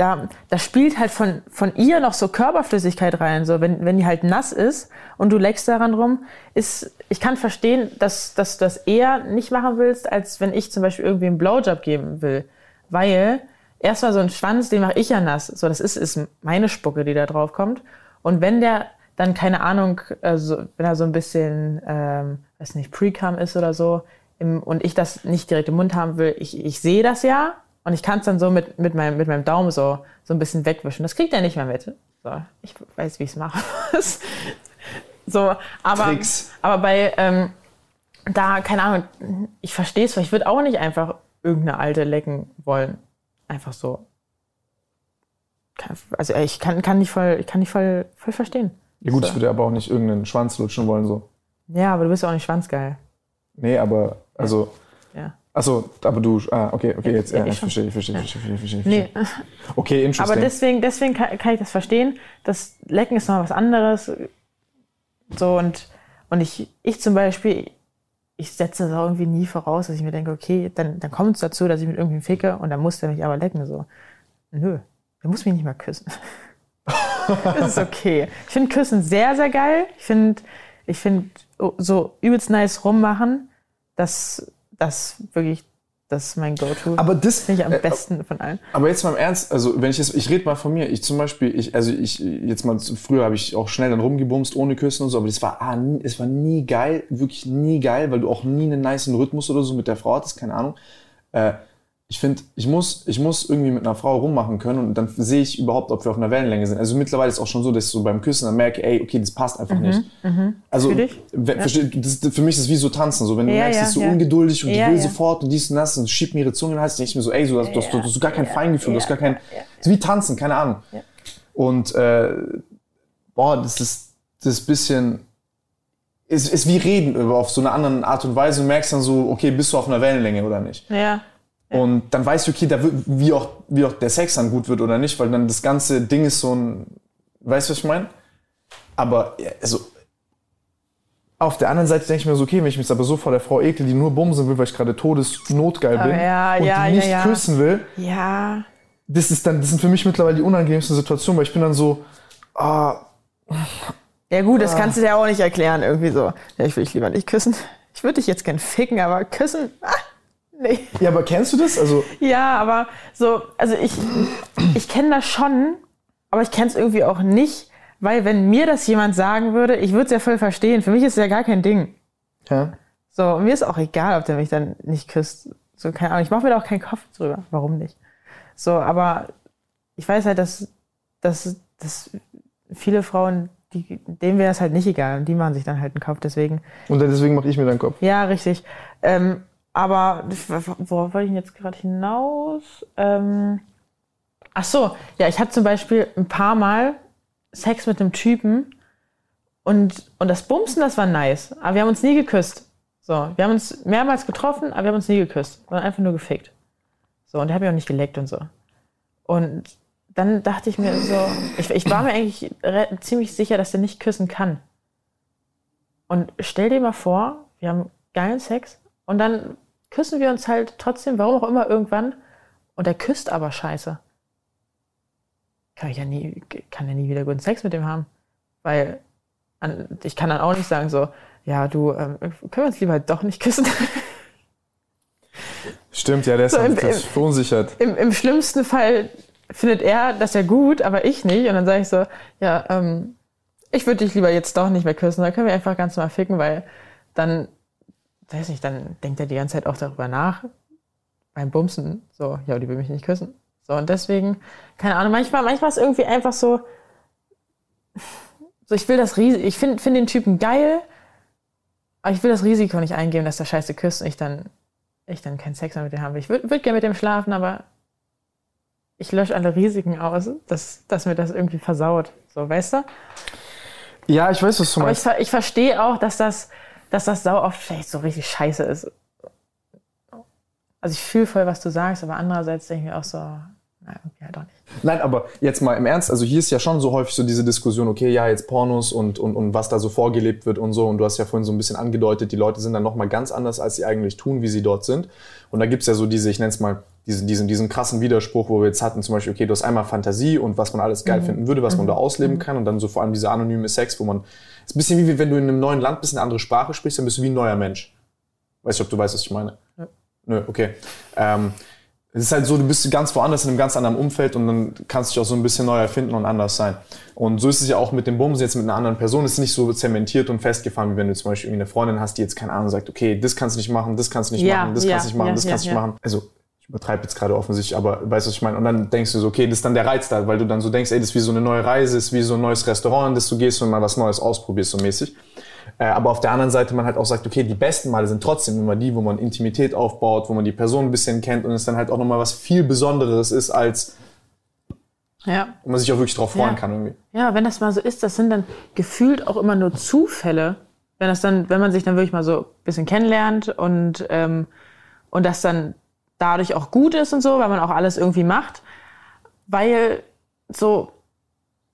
da, da spielt halt von, von ihr noch so Körperflüssigkeit rein. So, wenn, wenn die halt nass ist und du leckst daran rum, ist, ich kann verstehen, dass, dass du das eher nicht machen willst, als wenn ich zum Beispiel irgendwie einen Blowjob geben will. Weil erstmal so ein Schwanz, den mache ich ja nass. So, das ist, ist meine Spucke, die da drauf kommt. Und wenn der dann keine Ahnung, also wenn er so ein bisschen, ähm, weiß nicht, Pre-Cum ist oder so, im, und ich das nicht direkt im Mund haben will, ich, ich sehe das ja und ich kann es dann so mit, mit, meinem, mit meinem Daumen so, so ein bisschen wegwischen. Das kriegt er nicht mehr mit. So, ich weiß, wie ich es mache. so, aber, Tricks. aber bei, ähm, da, keine Ahnung, ich verstehe es, weil ich würde auch nicht einfach irgendeine alte lecken wollen. Einfach so. Also ich kann, kann nicht voll, ich kann nicht voll, voll verstehen. Ja gut, So. ich würde aber auch nicht irgendeinen Schwanz lutschen wollen, so. Ja, aber du bist ja auch nicht schwanzgeil. Nee, aber, also, Ja. Achso, aber du, ah, okay, okay, jetzt, Ja, ich verstehe, ich verstehe, ich verstehe, ich verstehe, ich Nee, verstehe. Okay, aber interesting. deswegen, deswegen kann, kann ich das verstehen. Das Lecken ist noch was anderes. So und, und ich, ich zum Beispiel, ich setze das auch irgendwie nie voraus, dass ich mir denke, okay, dann, dann kommt es dazu, dass ich mit irgendwem ficke und dann muss der mich aber lecken. So. Nö, der muss mich nicht mal küssen. das ist okay. Ich finde Küssen sehr, sehr geil. Ich finde, ich finde so übelst nice rummachen, das, das wirklich, das ist mein Go-To. aber das, finde ich am äh, besten von allen. Aber jetzt mal im Ernst, also wenn ich jetzt, ich rede mal von mir, ich zum Beispiel, ich, also ich, jetzt mal, früher habe ich auch schnell dann rumgebumst ohne Küssen und so, aber das war, ah, nie, es war nie geil, wirklich nie geil, weil du auch nie einen niceen Rhythmus oder so mit der Frau hattest, keine Ahnung. Äh, ich finde, ich muss, ich muss irgendwie mit einer Frau rummachen können und dann sehe ich überhaupt, ob wir auf einer Wellenlänge sind. Also mittlerweile ist es auch schon so, dass ich so beim Küssen dann merke, ey, okay, das passt einfach nicht. Also, Fühl ich. wenn- versteh- das, für mich ist es wie so tanzen, so wenn du Ja, merkst, ja, ist so ja. ungeduldig und Ja, die will sofort und dies und das und schiebt mir ihre Zunge in den Hals, denke ich mir so, ey, so, du, hast, du, hast, du hast gar kein Feingefühl, du hast gar kein, das ist wie tanzen, keine Ahnung. Und äh, boah, das ist das ist bisschen ist, ist wie reden über auf so eine andere Art und Weise und merkst dann so, okay, bist du auf einer Wellenlänge oder nicht? Ja. Und dann weißt du, okay, da wird, wie, auch, wie auch der Sex dann gut wird oder nicht, weil dann das ganze Ding ist so ein, weißt du, was ich meine? Aber, also, auf der anderen Seite denke ich mir so, okay, wenn ich mich jetzt aber so vor der Frau ekel, die nur bumsen will, weil ich gerade todesnotgeil bin ja, und ja, die nicht ja, küssen will, Ja. das ist dann, das sind für mich mittlerweile die unangenehmsten Situationen, weil ich bin dann so, ah, Ja gut, das kannst du dir auch nicht erklären irgendwie so. Ja, ich will dich lieber nicht küssen. Ich würde dich jetzt gern ficken, aber küssen, ah, nee. ja, aber kennst du das? Also, Ja, aber so, also ich, ich kenne das schon, aber ich kenne es irgendwie auch nicht, weil wenn mir das jemand sagen würde, ich würde es ja voll verstehen. Für mich ist es ja gar kein Ding. ja. So, und mir ist auch egal, ob der mich dann nicht küsst. So, keine Ahnung. Ich mache mir da auch keinen Kopf drüber. Warum nicht? So, aber ich weiß halt, dass, dass, dass viele Frauen, die, denen wäre es halt nicht egal und die machen sich dann halt einen Kopf. Deswegen, Und deswegen mache ich mir dann Kopf. ja, richtig. Ähm, aber worauf wollte ich jetzt gerade hinaus? Ähm, ach so, ja, ich hatte zum Beispiel ein paar Mal Sex mit einem Typen und, und das Bumsen, das war nice. Aber wir haben uns nie geküsst. So, wir haben uns mehrmals getroffen, aber wir haben uns nie geküsst. Wir haben einfach nur gefickt. So, und der hat mich auch nicht geleckt und so. Und dann dachte ich mir so, ich, ich war mir eigentlich ziemlich sicher, dass der nicht küssen kann. Und stell dir mal vor, wir haben geilen Sex und dann küssen wir uns halt trotzdem, warum auch immer, irgendwann. Und der küsst aber scheiße. Kann ich ja nie, kann ja nie wieder guten Sex mit dem haben. Weil an, ich kann dann auch nicht sagen so, ja, du, ähm, können wir uns lieber doch nicht küssen. Stimmt, ja, der ist So, im- ist verunsichert. Im, Im schlimmsten Fall findet er das ja gut, aber ich nicht. Und dann sage ich so, ja, ähm, ich würde dich lieber jetzt doch nicht mehr küssen. Dann können wir einfach ganz normal ficken, weil dann, weiß nicht, dann denkt er die ganze Zeit auch darüber nach. Beim Bumsen, so, ja, die will mich nicht küssen. So, und deswegen, keine Ahnung, manchmal, manchmal ist irgendwie einfach so, so ich will das Risiko, ich finde find den Typen geil, aber ich will das Risiko nicht eingehen, dass der Scheiße küsst und ich dann, ich dann keinen Sex mehr mit dem haben will. Ich würde würd gerne mit dem schlafen, aber ich lösche alle Risiken aus, dass, dass mir das irgendwie versaut. So, weißt du? Ja, ich weiß, was du Aber ich, meinst. ich verstehe auch, dass das, dass das sau oft vielleicht so richtig scheiße ist. Also ich fühle voll, was du sagst, aber andererseits denke ich mir auch so, na, irgendwie halt auch nicht. Nein, aber jetzt mal im Ernst, also hier ist ja schon so häufig so diese Diskussion, okay, ja, jetzt Pornos und, und, und was da so vorgelebt wird und so. Und du hast ja vorhin so ein bisschen angedeutet, die Leute sind dann nochmal ganz anders, als sie eigentlich tun, wie sie dort sind. Und da gibt's ja so diese, ich nenne es mal, diesen, diesen, diesen krassen Widerspruch, wo wir jetzt hatten, zum Beispiel, okay, du hast einmal Fantasie und was man alles geil finden würde, was man da ausleben kann. Und dann so vor allem dieser anonyme Sex, wo man, ist ein bisschen wie wenn du in einem neuen Land bist, eine andere Sprache sprichst, dann bist du wie ein neuer Mensch. Weiß nicht, ob du weißt, was ich meine. Nö, okay. Ähm, es ist halt so, du bist ganz woanders in einem ganz anderen Umfeld und dann kannst du dich auch so ein bisschen neu erfinden und anders sein. Und so ist es ja auch mit dem Bums jetzt mit einer anderen Person. Es ist nicht so zementiert und festgefahren, wie wenn du zum Beispiel eine Freundin hast, die jetzt keine Ahnung sagt, okay, das kannst du nicht machen, das kannst du nicht Ja, machen, das ja, kannst du nicht machen, ja, das ja, kannst du ja. nicht machen. Also ich übertreibe jetzt gerade offensichtlich, aber weißt du, was ich meine? Und dann denkst du so, okay, das ist dann der Reiz da, weil du dann so denkst, ey, das ist wie so eine neue Reise, ist wie so ein neues Restaurant, in das du gehst und mal was Neues ausprobierst, so mäßig. Äh, aber auf der anderen Seite man halt auch sagt, okay, die besten Male sind trotzdem immer die, wo man Intimität aufbaut, wo man die Person ein bisschen kennt und es dann halt auch nochmal was viel Besonderes ist, als Ja. wo man sich auch wirklich drauf freuen Ja. kann irgendwie. Ja, wenn das mal so ist, das sind dann gefühlt auch immer nur Zufälle. Wenn das dann, wenn man sich dann wirklich mal so ein bisschen kennenlernt und, ähm, und das dann dadurch auch gut ist und so, weil man auch alles irgendwie macht. Weil so,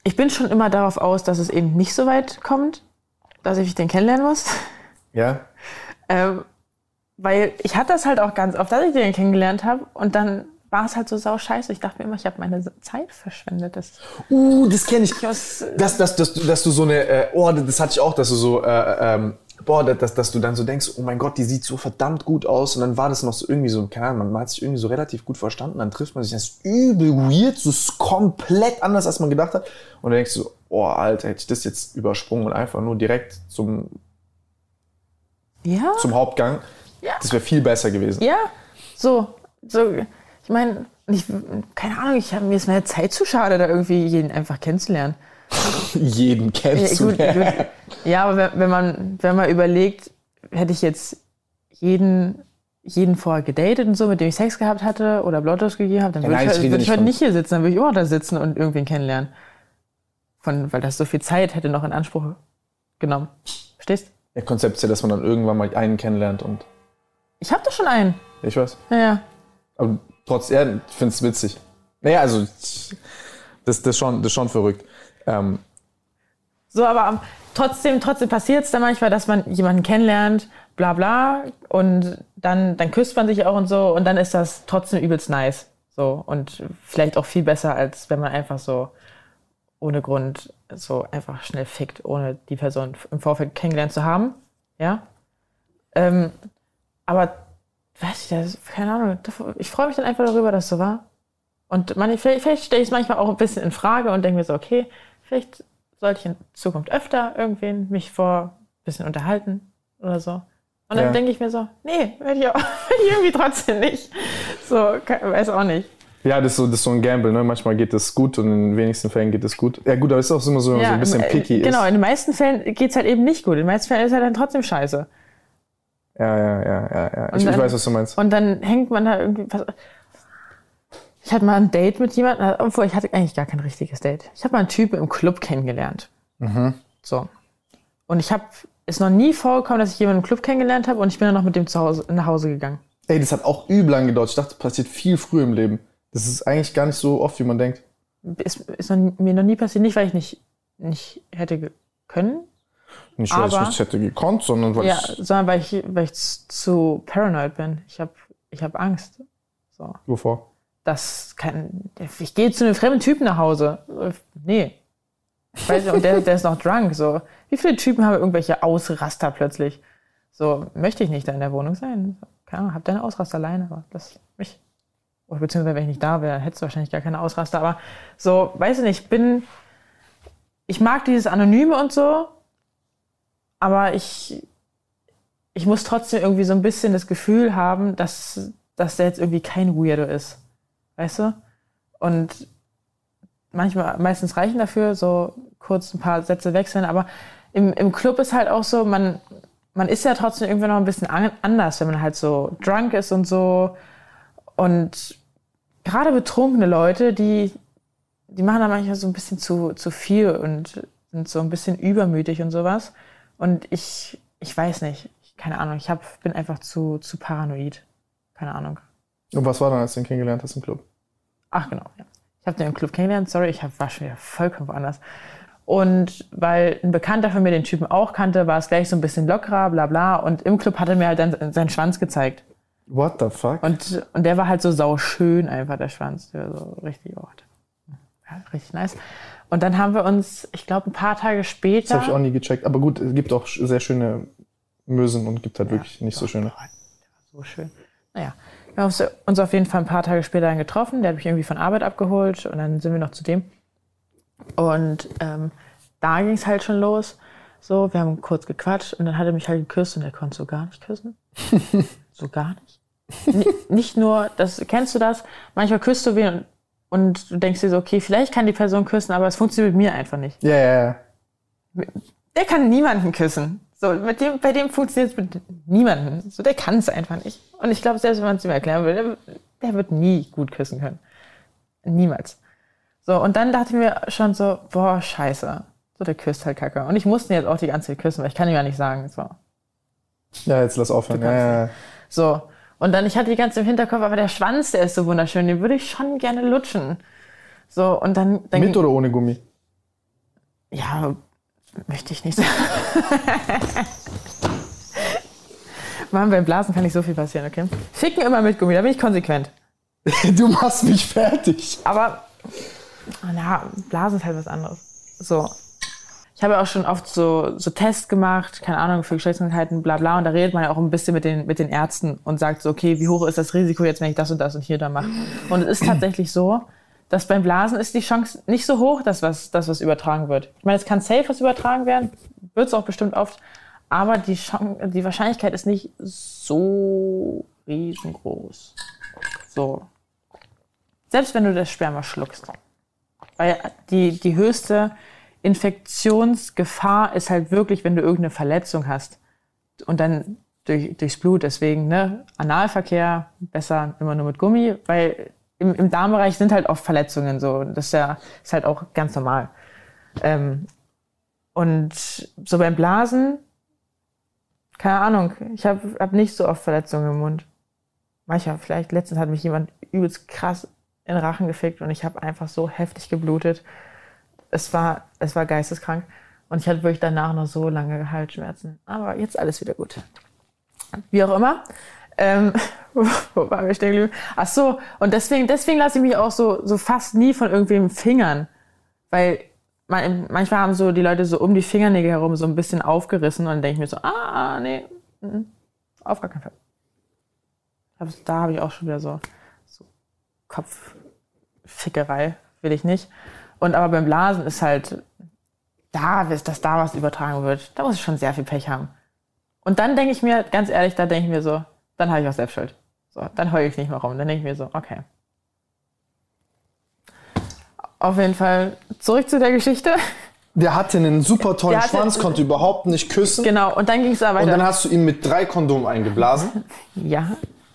ich bin schon immer darauf aus, dass es eben nicht so weit kommt, dass ich den kennenlernen muss. Ja? Ähm, weil ich hatte das halt auch ganz oft, dass ich den kennengelernt habe und dann war es halt so sau scheiße. Ich dachte mir immer, ich habe meine Zeit verschwendet. Das, Uh, das kenne ich. was, Dass, dass, dass, du- dass du so eine, äh, oh, das hatte ich auch, dass du so, äh, ähm, boah, dass, dass du dann so denkst, oh mein Gott, die sieht so verdammt gut aus. Und dann war das noch so irgendwie so, keine Ahnung, man hat sich irgendwie so relativ gut verstanden. Dann trifft man sich, das ist übel weird, so ist komplett anders, als man gedacht hat. Und dann denkst du so, oh, Alter, hätte ich das jetzt übersprungen und einfach nur direkt zum, ja, zum Hauptgang. Ja. Das wäre viel besser gewesen. ja, so, so, ich meine, ich, keine Ahnung, ich hab, mir ist meine Zeit zu schade, da irgendwie jeden einfach kennenzulernen. Jeden Ja, kennst du. gut, gut. ja aber wenn, wenn man, wenn man überlegt, hätte ich jetzt jeden, jeden vorher gedatet und so, mit dem ich Sex gehabt hatte oder Blottos gegeben habe, dann würde nein, ich, ich rede würd ich heute von- nicht hier sitzen, dann würde ich immer da sitzen und irgendwen kennenlernen. Von, weil das so viel Zeit hätte noch in Anspruch genommen. Verstehst? Der Konzept ist ja, dass man dann irgendwann mal einen kennenlernt und Ich habe doch schon einen. ich weiß. Ja, ja. Aber trotz, ja, ich finde es witzig. Naja, also, das, das, schon, das ist schon verrückt. Ähm, So, aber trotzdem, trotzdem passiert es dann manchmal, dass man jemanden kennenlernt, bla bla, und dann, dann küsst man sich auch und so, und dann ist das trotzdem übelst nice. So, und vielleicht auch viel besser, als wenn man einfach so ohne Grund so einfach schnell fickt, ohne die Person im Vorfeld kennengelernt zu haben. Ja. Ähm, aber, weiß ich, das, keine Ahnung, ich freue mich dann einfach darüber, dass so war. Und man, vielleicht, vielleicht stelle ich es manchmal auch ein bisschen in Frage und denke mir so, okay, vielleicht sollte ich in Zukunft öfter irgendwen mich vor ein bisschen unterhalten oder so. Und dann Ja. denke ich mir so, nee, werde ich, auch- werd ich irgendwie trotzdem nicht. So, weiß auch nicht. ja, das ist, so, das ist so ein Gamble, ne? Manchmal geht es gut und in den wenigsten Fällen geht es gut. Ja, gut, aber es ist auch immer so, wenn man so ein bisschen äh, picky Genau, ist. in den meisten Fällen geht es halt eben nicht gut. In den meisten Fällen ist halt dann trotzdem scheiße. Ja, ja, ja, ja, ja. Ich, ich dann- weiß, was du meinst. Und dann hängt man da irgendwie. Ich hatte mal ein Date mit jemandem, obwohl ich hatte eigentlich gar kein richtiges Date. Ich habe mal einen Typen im Club kennengelernt. Mhm. So. Und ich habe es noch nie vorgekommen, dass ich jemanden im Club kennengelernt habe und ich bin dann noch mit dem zu Hause, nach Hause gegangen. Ey, das hat auch übel lang gedauert. Ich dachte, das passiert viel früher im Leben. Das ist eigentlich gar nicht so oft, wie man denkt. Ist, ist noch, mir noch nie passiert, nicht weil ich nicht, nicht hätte können, Nicht, weil ich Aber- nichts hätte gekonnt, sondern weil ja, ich. sondern weil ich, weil ich zu paranoid bin. Ich habe ich hab Angst. So. Wovor? Das kann. Ich gehe zu einem fremden Typen nach Hause. Nee. Weiß nicht, und der, der ist noch drunk. So. Wie viele Typen haben irgendwelche Ausraster plötzlich? So, möchte ich nicht da in der Wohnung sein. Keine Ahnung, hab deine Ausraster alleine, aber das mich. Oder beziehungsweise, wenn ich nicht da wäre, hättest du wahrscheinlich gar keine Ausraster. Aber so, weiß ich nicht, ich bin. Ich mag dieses Anonyme und so, aber ich. Ich muss trotzdem irgendwie so ein bisschen das Gefühl haben, dass, dass der jetzt irgendwie kein Weirdo ist. Weißt du? Und manchmal, meistens reichen dafür so kurz ein paar Sätze wechseln, aber im, im Club ist halt auch so, man, man ist ja trotzdem irgendwie noch ein bisschen an, anders, wenn man halt so drunk ist und so. Und gerade betrunkene Leute, die, die machen da manchmal so ein bisschen zu, zu viel und sind so ein bisschen übermütig und sowas. Und ich, ich weiß nicht, keine Ahnung, ich hab, bin einfach zu, zu paranoid. Keine Ahnung. Und was war dann, als du ihn kennengelernt hast im Club? Ach genau, ja. Ich habe den im Club kennengelernt, sorry, ich hab, war schon wieder vollkommen woanders. Und weil ein Bekannter von mir den Typen auch kannte, war es gleich so ein bisschen lockerer, bla bla. Und im Club hat er mir halt dann seinen Schwanz gezeigt. What the fuck? Und, und der war halt so sauschön einfach, der Schwanz. Der war so richtig, oh, ja, richtig nice. Und dann haben wir uns, ich glaube, ein paar Tage später. das habe ich auch nie gecheckt. Aber gut, es gibt auch sehr schöne Mösen und gibt halt wirklich nicht so schöne. so schön. naja, wir haben uns- auf jeden Fall ein paar Tage später dann getroffen. Der hat mich irgendwie von Arbeit abgeholt und dann sind wir noch zu dem. Und ähm, da ging es halt schon los. So, wir haben kurz gequatscht und dann hat er mich halt geküsst und er konnte so gar nicht küssen. so gar nicht. N nicht nur, das, kennst du das? Manchmal küsst du wen und, und du denkst dir so, okay, vielleicht kann die Person küssen, aber es funktioniert mit mir einfach nicht. Ja, ja, ja. Der kann niemanden küssen. So, mit dem, bei dem funktioniert es mit niemanden. So, der kann es einfach nicht. Und ich glaube, selbst wenn man es ihm erklären will, der, der wird nie gut küssen können. Niemals. So, und dann dachte ich mir schon so, boah, scheiße. So, der küsst halt kacke. Und ich musste ihn jetzt auch die ganze Zeit küssen, weil ich kann ihm ja nicht sagen. So. Ja, jetzt lass aufhören. Ja, ja, ja. So. Und dann, ich hatte die ganze im Hinterkopf, aber der Schwanz, der ist so wunderschön, den würde ich schon gerne lutschen. So, und dann, dann Mit oder ohne Gummi? Ja, möchte ich nicht sagen. Mann, beim Blasen kann nicht so viel passieren, okay? Ficken immer mit Gummi, da bin ich konsequent. Du machst mich fertig. Aber, na, Blasen ist halt was anderes. So. Ich habe ja auch schon oft so, so Tests gemacht, keine Ahnung, für Geschlechtskrankheiten, bla bla. Und da redet man ja auch ein bisschen mit den, mit den Ärzten und sagt so, okay, wie hoch ist das Risiko jetzt, wenn ich das und das und hier da mache. Und es ist tatsächlich so, dass beim Blasen ist die Chance nicht so hoch, dass was, dass was übertragen wird. Ich meine, es kann safe was übertragen werden, wird es auch bestimmt oft, aber die, Chance, die Wahrscheinlichkeit ist nicht so riesengroß. So. Selbst wenn du das Sperma schluckst. Weil die, die höchste Infektionsgefahr ist halt wirklich, wenn du irgendeine Verletzung hast und dann durch, durchs Blut. Deswegen, ne, Analverkehr besser immer nur mit Gummi, weil im, im Darmbereich sind halt oft Verletzungen so. Das ist ja ist halt auch ganz normal. Ähm, und so beim Blasen, keine Ahnung, ich habe hab nicht so oft Verletzungen im Mund. Manchmal, vielleicht letztens hat mich jemand übelst krass in den Rachen gefickt und ich habe einfach so heftig geblutet. Es war, es war geisteskrank. Und ich hatte wirklich danach noch so lange Halsschmerzen. Aber jetzt alles wieder gut. Wie auch immer. Ähm, wo wir stehen geblieben? Ach so, und deswegen, deswegen lasse ich mich auch so, so fast nie von irgendwem fingern. Weil man, manchmal haben so die Leute so um die Fingernägel herum so ein bisschen aufgerissen und dann denke ich mir so, ah, nee, mhm, auf gar keinen Fall. Da habe ich auch schon wieder so, so Kopffickerei, will ich nicht. Und aber beim Blasen ist halt, da, dass da was übertragen wird, da muss ich schon sehr viel Pech haben. Und dann denke ich mir, ganz ehrlich, da denke ich mir so, dann habe ich auch selbst Schuld. So, dann heule ich nicht mehr rum. Dann denke ich mir so, okay. Auf jeden Fall zurück zu der Geschichte. Der hatte einen super tollen hatte- Schwanz, konnte überhaupt nicht küssen. Genau, und dann ging es aber Und weiter. dann hast du ihn mit drei Kondomen eingeblasen. ja.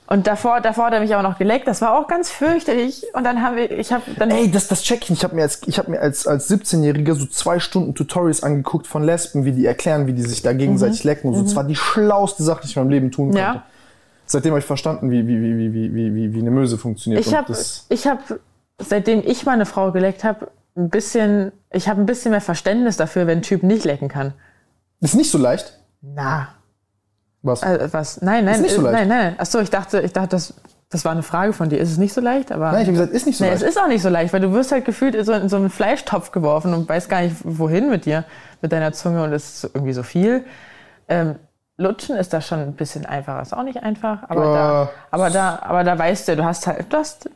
Und davor, davor hat er mich aber noch geleckt. Das war auch ganz fürchterlich. Und dann haben wir, ich habe dann. Ey, das, das check ich. Ich habe mir, als, ich hab mir als, als 17-Jähriger so zwei Stunden Tutorials angeguckt von Lesben, wie die erklären, wie die sich da gegenseitig lecken. Und so. Das war die schlauste Sache, die ich in meinem Leben tun konnte. Mhm. Ja seitdem habe ich verstanden, wie, wie, wie, wie, wie, wie, wie eine Möse funktioniert. Ich habe, hab, seitdem ich meine Frau geleckt habe, ein bisschen, ich habe ein bisschen mehr Verständnis dafür, wenn ein Typ nicht lecken kann. Ist nicht so leicht? Na. Was? Also, was? Nein, nein, ist nicht so äh, leicht. nein, nein. Achso, ich dachte, ich dachte, das, das war eine Frage von dir. Ist es nicht so leicht? Aber nein, ich habe gesagt, ist nicht so nee, leicht. Es ist auch nicht so leicht, weil du wirst halt gefühlt in so, in so einen Fleischtopf geworfen und weißt gar nicht, wohin mit dir, mit deiner Zunge und es ist irgendwie so viel. Ähm, Lutschen ist da schon ein bisschen einfacher. Ist auch nicht einfach, aber, Äh. da, aber da, aber da weißt du, du hast halt, du hast, du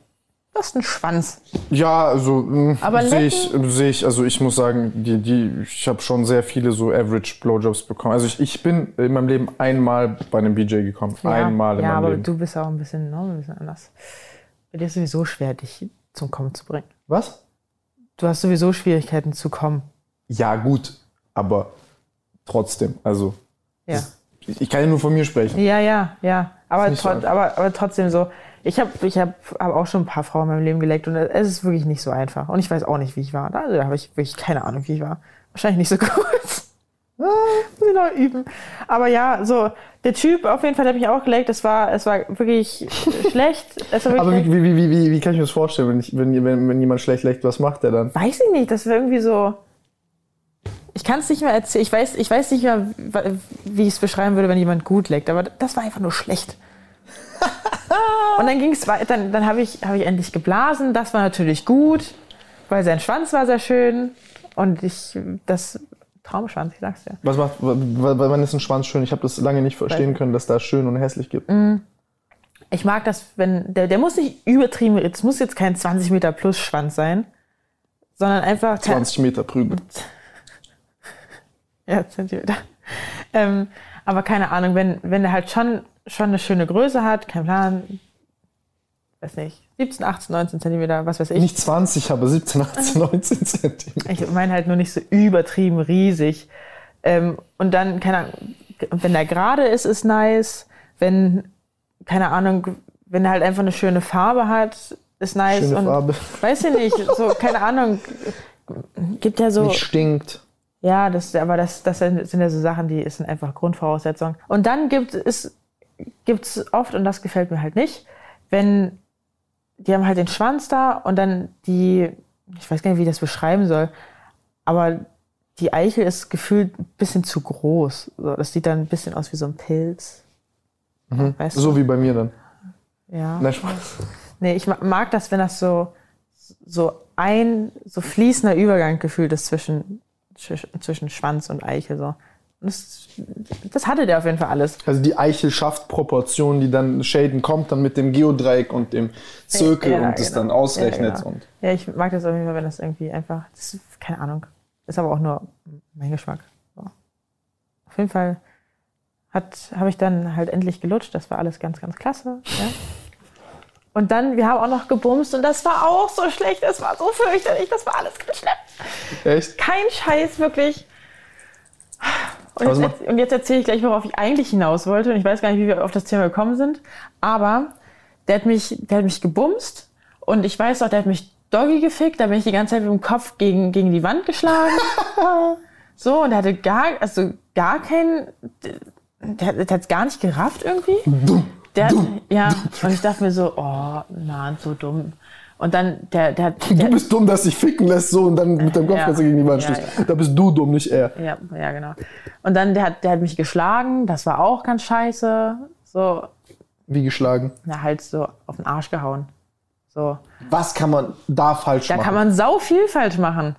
hast einen Schwanz. Ja, also Aber sehe ich, sehe ich, also ich muss sagen, die, die, ich habe schon sehr viele so Average Blowjobs bekommen. Also ich, ich bin in meinem Leben einmal bei einem BJ gekommen. einmal in ja, meinem aber Leben. du bist auch ein bisschen, ne, ein bisschen anders. Bei dir ist sowieso schwer, dich zum Kommen zu bringen. Was? Du hast sowieso Schwierigkeiten zu kommen. Ja, gut, aber trotzdem, also Ja. ich, ich kann ja nur von mir sprechen. Ja, ja, ja. Aber, so trot, einfach. aber, aber trotzdem so. Ich habe ich hab, hab auch schon ein paar Frauen in meinem Leben geleckt und es ist wirklich nicht so einfach. Und ich weiß auch nicht, wie ich war. Also, da habe ich wirklich keine Ahnung, wie ich war. Wahrscheinlich nicht so gut. Ah, Muss ich noch üben. Aber ja, so, der Typ auf jeden Fall, hat mich auch geleckt. Es war, es war wirklich schlecht. War wirklich Aber wie, wie, wie, wie, wie, kann ich mir das vorstellen, wenn, ich, wenn, wenn, wenn jemand schlecht leckt, was macht der dann? Weiß ich nicht, das wäre irgendwie so. Ich kann es nicht mehr erzählen. Ich weiß, ich weiß nicht mehr, wie ich es beschreiben würde, wenn jemand gut leckt, aber das war einfach nur schlecht. Und dann ging es weiter, dann, dann habe ich, hab ich endlich geblasen. Das war natürlich gut, weil sein Schwanz war sehr schön. Und ich, das Traumschwanz, ich sag's dir. Was macht, wann ist ein Schwanz schön? Ich habe das lange nicht verstehen können, dass da schön und hässlich gibt. Mm. Ich mag das, wenn, der, der muss nicht übertrieben, es muss jetzt kein 20 Meter plus Schwanz sein, sondern einfach. kein- 20 Meter Prügel. Ja, Zentimeter. Ähm, aber keine Ahnung, wenn, wenn er halt schon, schon eine schöne Größe hat, kein Plan, weiß nicht, 17, 18, 19 Zentimeter, was weiß ich. Nicht 20, aber 17, 18, 19 Zentimeter. Ich meine halt nur nicht so übertrieben riesig. Ähm, und dann, keine Ahnung, wenn der gerade ist, ist nice. Wenn, keine Ahnung, wenn er halt einfach eine schöne Farbe hat, ist nice. Schöne und Farbe. weiß ich nicht, so, keine Ahnung. Gibt ja so. Nicht stinkt. Ja, das, aber das, das sind ja so Sachen, die sind einfach Grundvoraussetzungen. Und dann gibt es gibt's oft, und das gefällt mir halt nicht, wenn die haben halt den Schwanz da und dann die, ich weiß gar nicht, wie ich das beschreiben soll, aber die Eichel ist gefühlt ein bisschen zu groß. So, das sieht dann ein bisschen aus wie so ein Pilz. Weißt So du? wie bei mir dann. Ja. Nein, Spaß. Nee, ich ma- mag das, wenn das so, so ein, so fließender Übergang gefühlt ist zwischen, zwisch- zwischen Schwanz und Eichel. So. Das, das hatte der auf jeden Fall alles. Also die Eichel schafft Proportionen, die dann Shaden kommt, dann mit dem Geodreieck und dem Zirkel Ja, und das genau. dann ausrechnet. Ja, genau. und Ja, ich mag das auf jeden Fall, wenn das irgendwie einfach, das ist, keine Ahnung, ist aber auch nur mein Geschmack. So. Auf jeden Fall habe ich dann halt endlich gelutscht. Das war alles ganz, ganz klasse. Ja. Und dann, wir haben auch noch gebumst und das war auch so schlecht. Das war so fürchterlich. Das war alles schlimm. Echt? Kein Scheiß, wirklich. Und Also jetzt, und jetzt erzähle ich gleich, worauf ich eigentlich hinaus wollte. Und ich weiß gar nicht, wie wir auf das Thema gekommen sind. Aber der hat mich, der hat mich gebumst. Und ich weiß auch, der hat mich Doggy gefickt. Da bin ich die ganze Zeit mit dem Kopf gegen, gegen die Wand geschlagen. so, und der hatte gar, also gar keinen, der, der hat es gar nicht gerafft irgendwie. Der, hat- ja, und ich dachte mir so, oh, Mann, so dumm. Und dann, der, der, der Du bist dumm, dass dich ficken lässt so und dann mit deinem Kopf Ja. gegen die Wand Ja, stichst. ja. Da bist du dumm, nicht er. Ja, ja, genau. Und dann, der hat, der hat mich geschlagen, das war auch ganz scheiße. So, Wie geschlagen. na, halt so auf den Arsch gehauen. So. Was kann man da falsch Da machen? kann man sau viel falsch machen.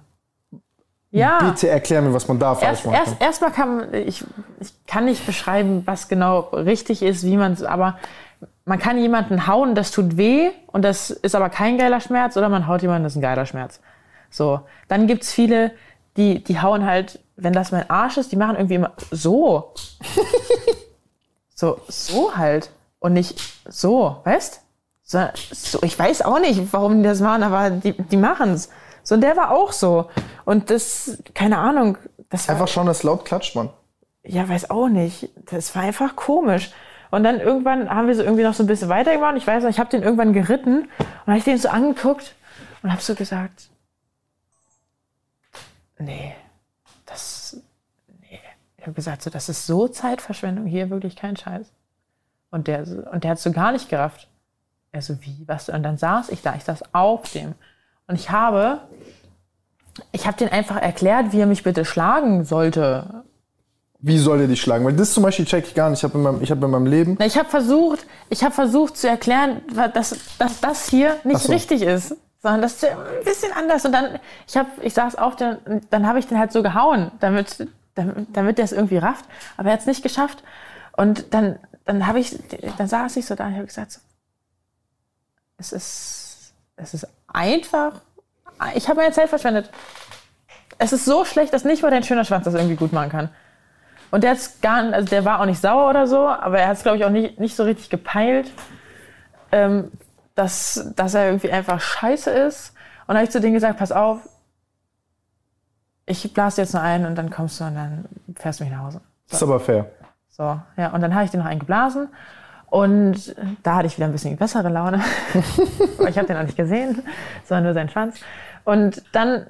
Ja. Bitte erklär mir, was man da falsch Erst, machen erst, kann. erstmal kann man, ich, ich kann nicht beschreiben, was genau richtig ist, wie man es, aber man kann jemanden hauen, das tut weh und das ist aber kein geiler Schmerz oder man haut jemanden, das ist ein geiler Schmerz. So. Dann gibt's viele, die, die hauen halt, wenn das mein Arsch ist, die machen irgendwie immer so. so, so halt. Und nicht so, weißt? So, so, ich weiß auch nicht, warum die das machen, aber die, die machen's. So, und der war auch so. Und das, keine Ahnung, das war, Einfach schon, dass laut klatscht man. ja, weiß auch nicht. Das war einfach komisch. Und dann irgendwann haben wir so irgendwie noch so ein bisschen weitergemacht. Ich weiß noch, ich habe den irgendwann geritten und habe ich den so angeguckt und habe so gesagt, nee, das, nee. Ich habe gesagt, so, das ist so Zeitverschwendung hier, wirklich kein Scheiß. Und der, und der hat so gar nicht gerafft. Er so, wie, was? Und dann saß ich da, ich saß auf dem. Und ich habe, ich habe den einfach erklärt, wie er mich bitte schlagen sollte. Wie soll er dich schlagen? Weil das zum Beispiel check ich gar nicht. Ich habe in, meinem- ich hab in meinem Leben. Na, ich habe versucht, ich habe versucht zu erklären, dass, dass das hier nicht so. richtig ist, sondern das ist ja ein bisschen anders. Und dann, ich habe, ich saß auf den, dann habe ich den halt so gehauen, damit, damit, damit der es irgendwie rafft. Aber er hat es nicht geschafft. Und dann, dann habe ich, dann saß ich so da und habe gesagt, so, es ist, es ist einfach. Ich habe meine Zeit verschwendet. Es ist so schlecht, dass nicht mal dein schöner Schwanz das irgendwie gut machen kann. Und der hat's gar also der war auch nicht sauer oder so, aber er hat es, glaube ich, auch nicht, nicht so richtig gepeilt, ähm, dass, dass er irgendwie einfach scheiße ist. Und dann habe ich zu denen gesagt, pass auf, ich blase jetzt nur ein und dann kommst du und dann fährst du mich nach Hause. Das ist aber fair. So, ja, und dann habe ich den noch eingeblasen. Und da hatte ich wieder ein bisschen bessere Laune. Ich habe den auch nicht gesehen, sondern nur seinen Schwanz. Und dann,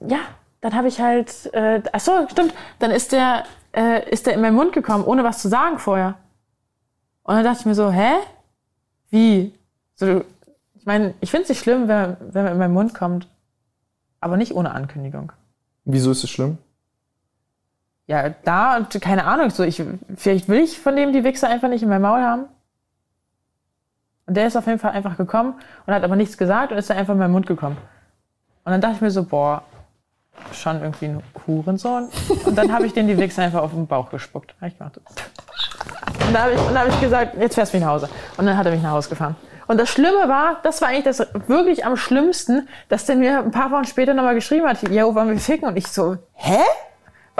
ja, dann habe ich halt, äh, ach so, stimmt, dann ist der, äh, ist der in meinen Mund gekommen, ohne was zu sagen vorher. Und dann dachte ich mir so, hä? Wie? So, ich meine, ich finde es nicht schlimm, wenn, wenn man in meinen Mund kommt, aber nicht ohne Ankündigung. Wieso ist es schlimm? Ja, da, und keine Ahnung, so ich, vielleicht will ich von dem die Wichser einfach nicht in meinem Maul haben. Und der ist auf jeden Fall einfach gekommen und hat aber nichts gesagt und ist dann einfach in meinen Mund gekommen. Und dann dachte ich mir so, boah, schon irgendwie ein Hurensohn. Und dann habe ich den die Wichser einfach auf den Bauch gespuckt. Ich gemacht. Und da habe ich, hab ich gesagt, jetzt fährst du mich nach Hause. Und dann hat er mich nach Hause gefahren. Und das Schlimme war, das war eigentlich das wirklich am schlimmsten, dass der mir ein paar Wochen später nochmal geschrieben hat, yo, wollen wir ficken? Und ich so, hä?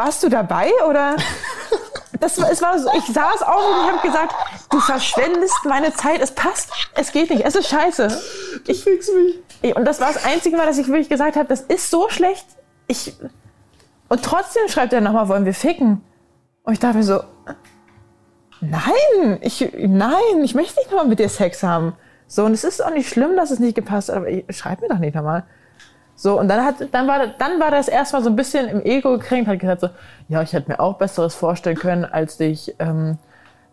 Warst du dabei oder? Das, war- es war so, ich saß auf und ich habe gesagt, du verschwendest meine Zeit, es passt, es geht nicht, es ist scheiße. Ich fix mich. Und das war das einzige Mal, dass ich wirklich gesagt habe, das ist so schlecht. Ich, und trotzdem schreibt er nochmal, wollen wir ficken? Und ich dachte mir so, nein, ich, nein, ich möchte nicht nochmal mit dir Sex haben. So, und es ist auch nicht schlimm, dass es nicht gepasst hat, aber ich, schreib mir doch nicht nochmal. So, und dann, hat, dann, war, dann war das erstmal so ein bisschen im Ego gekränkt, hat gesagt so, ja, ich hätte mir auch Besseres vorstellen können, als dich ähm,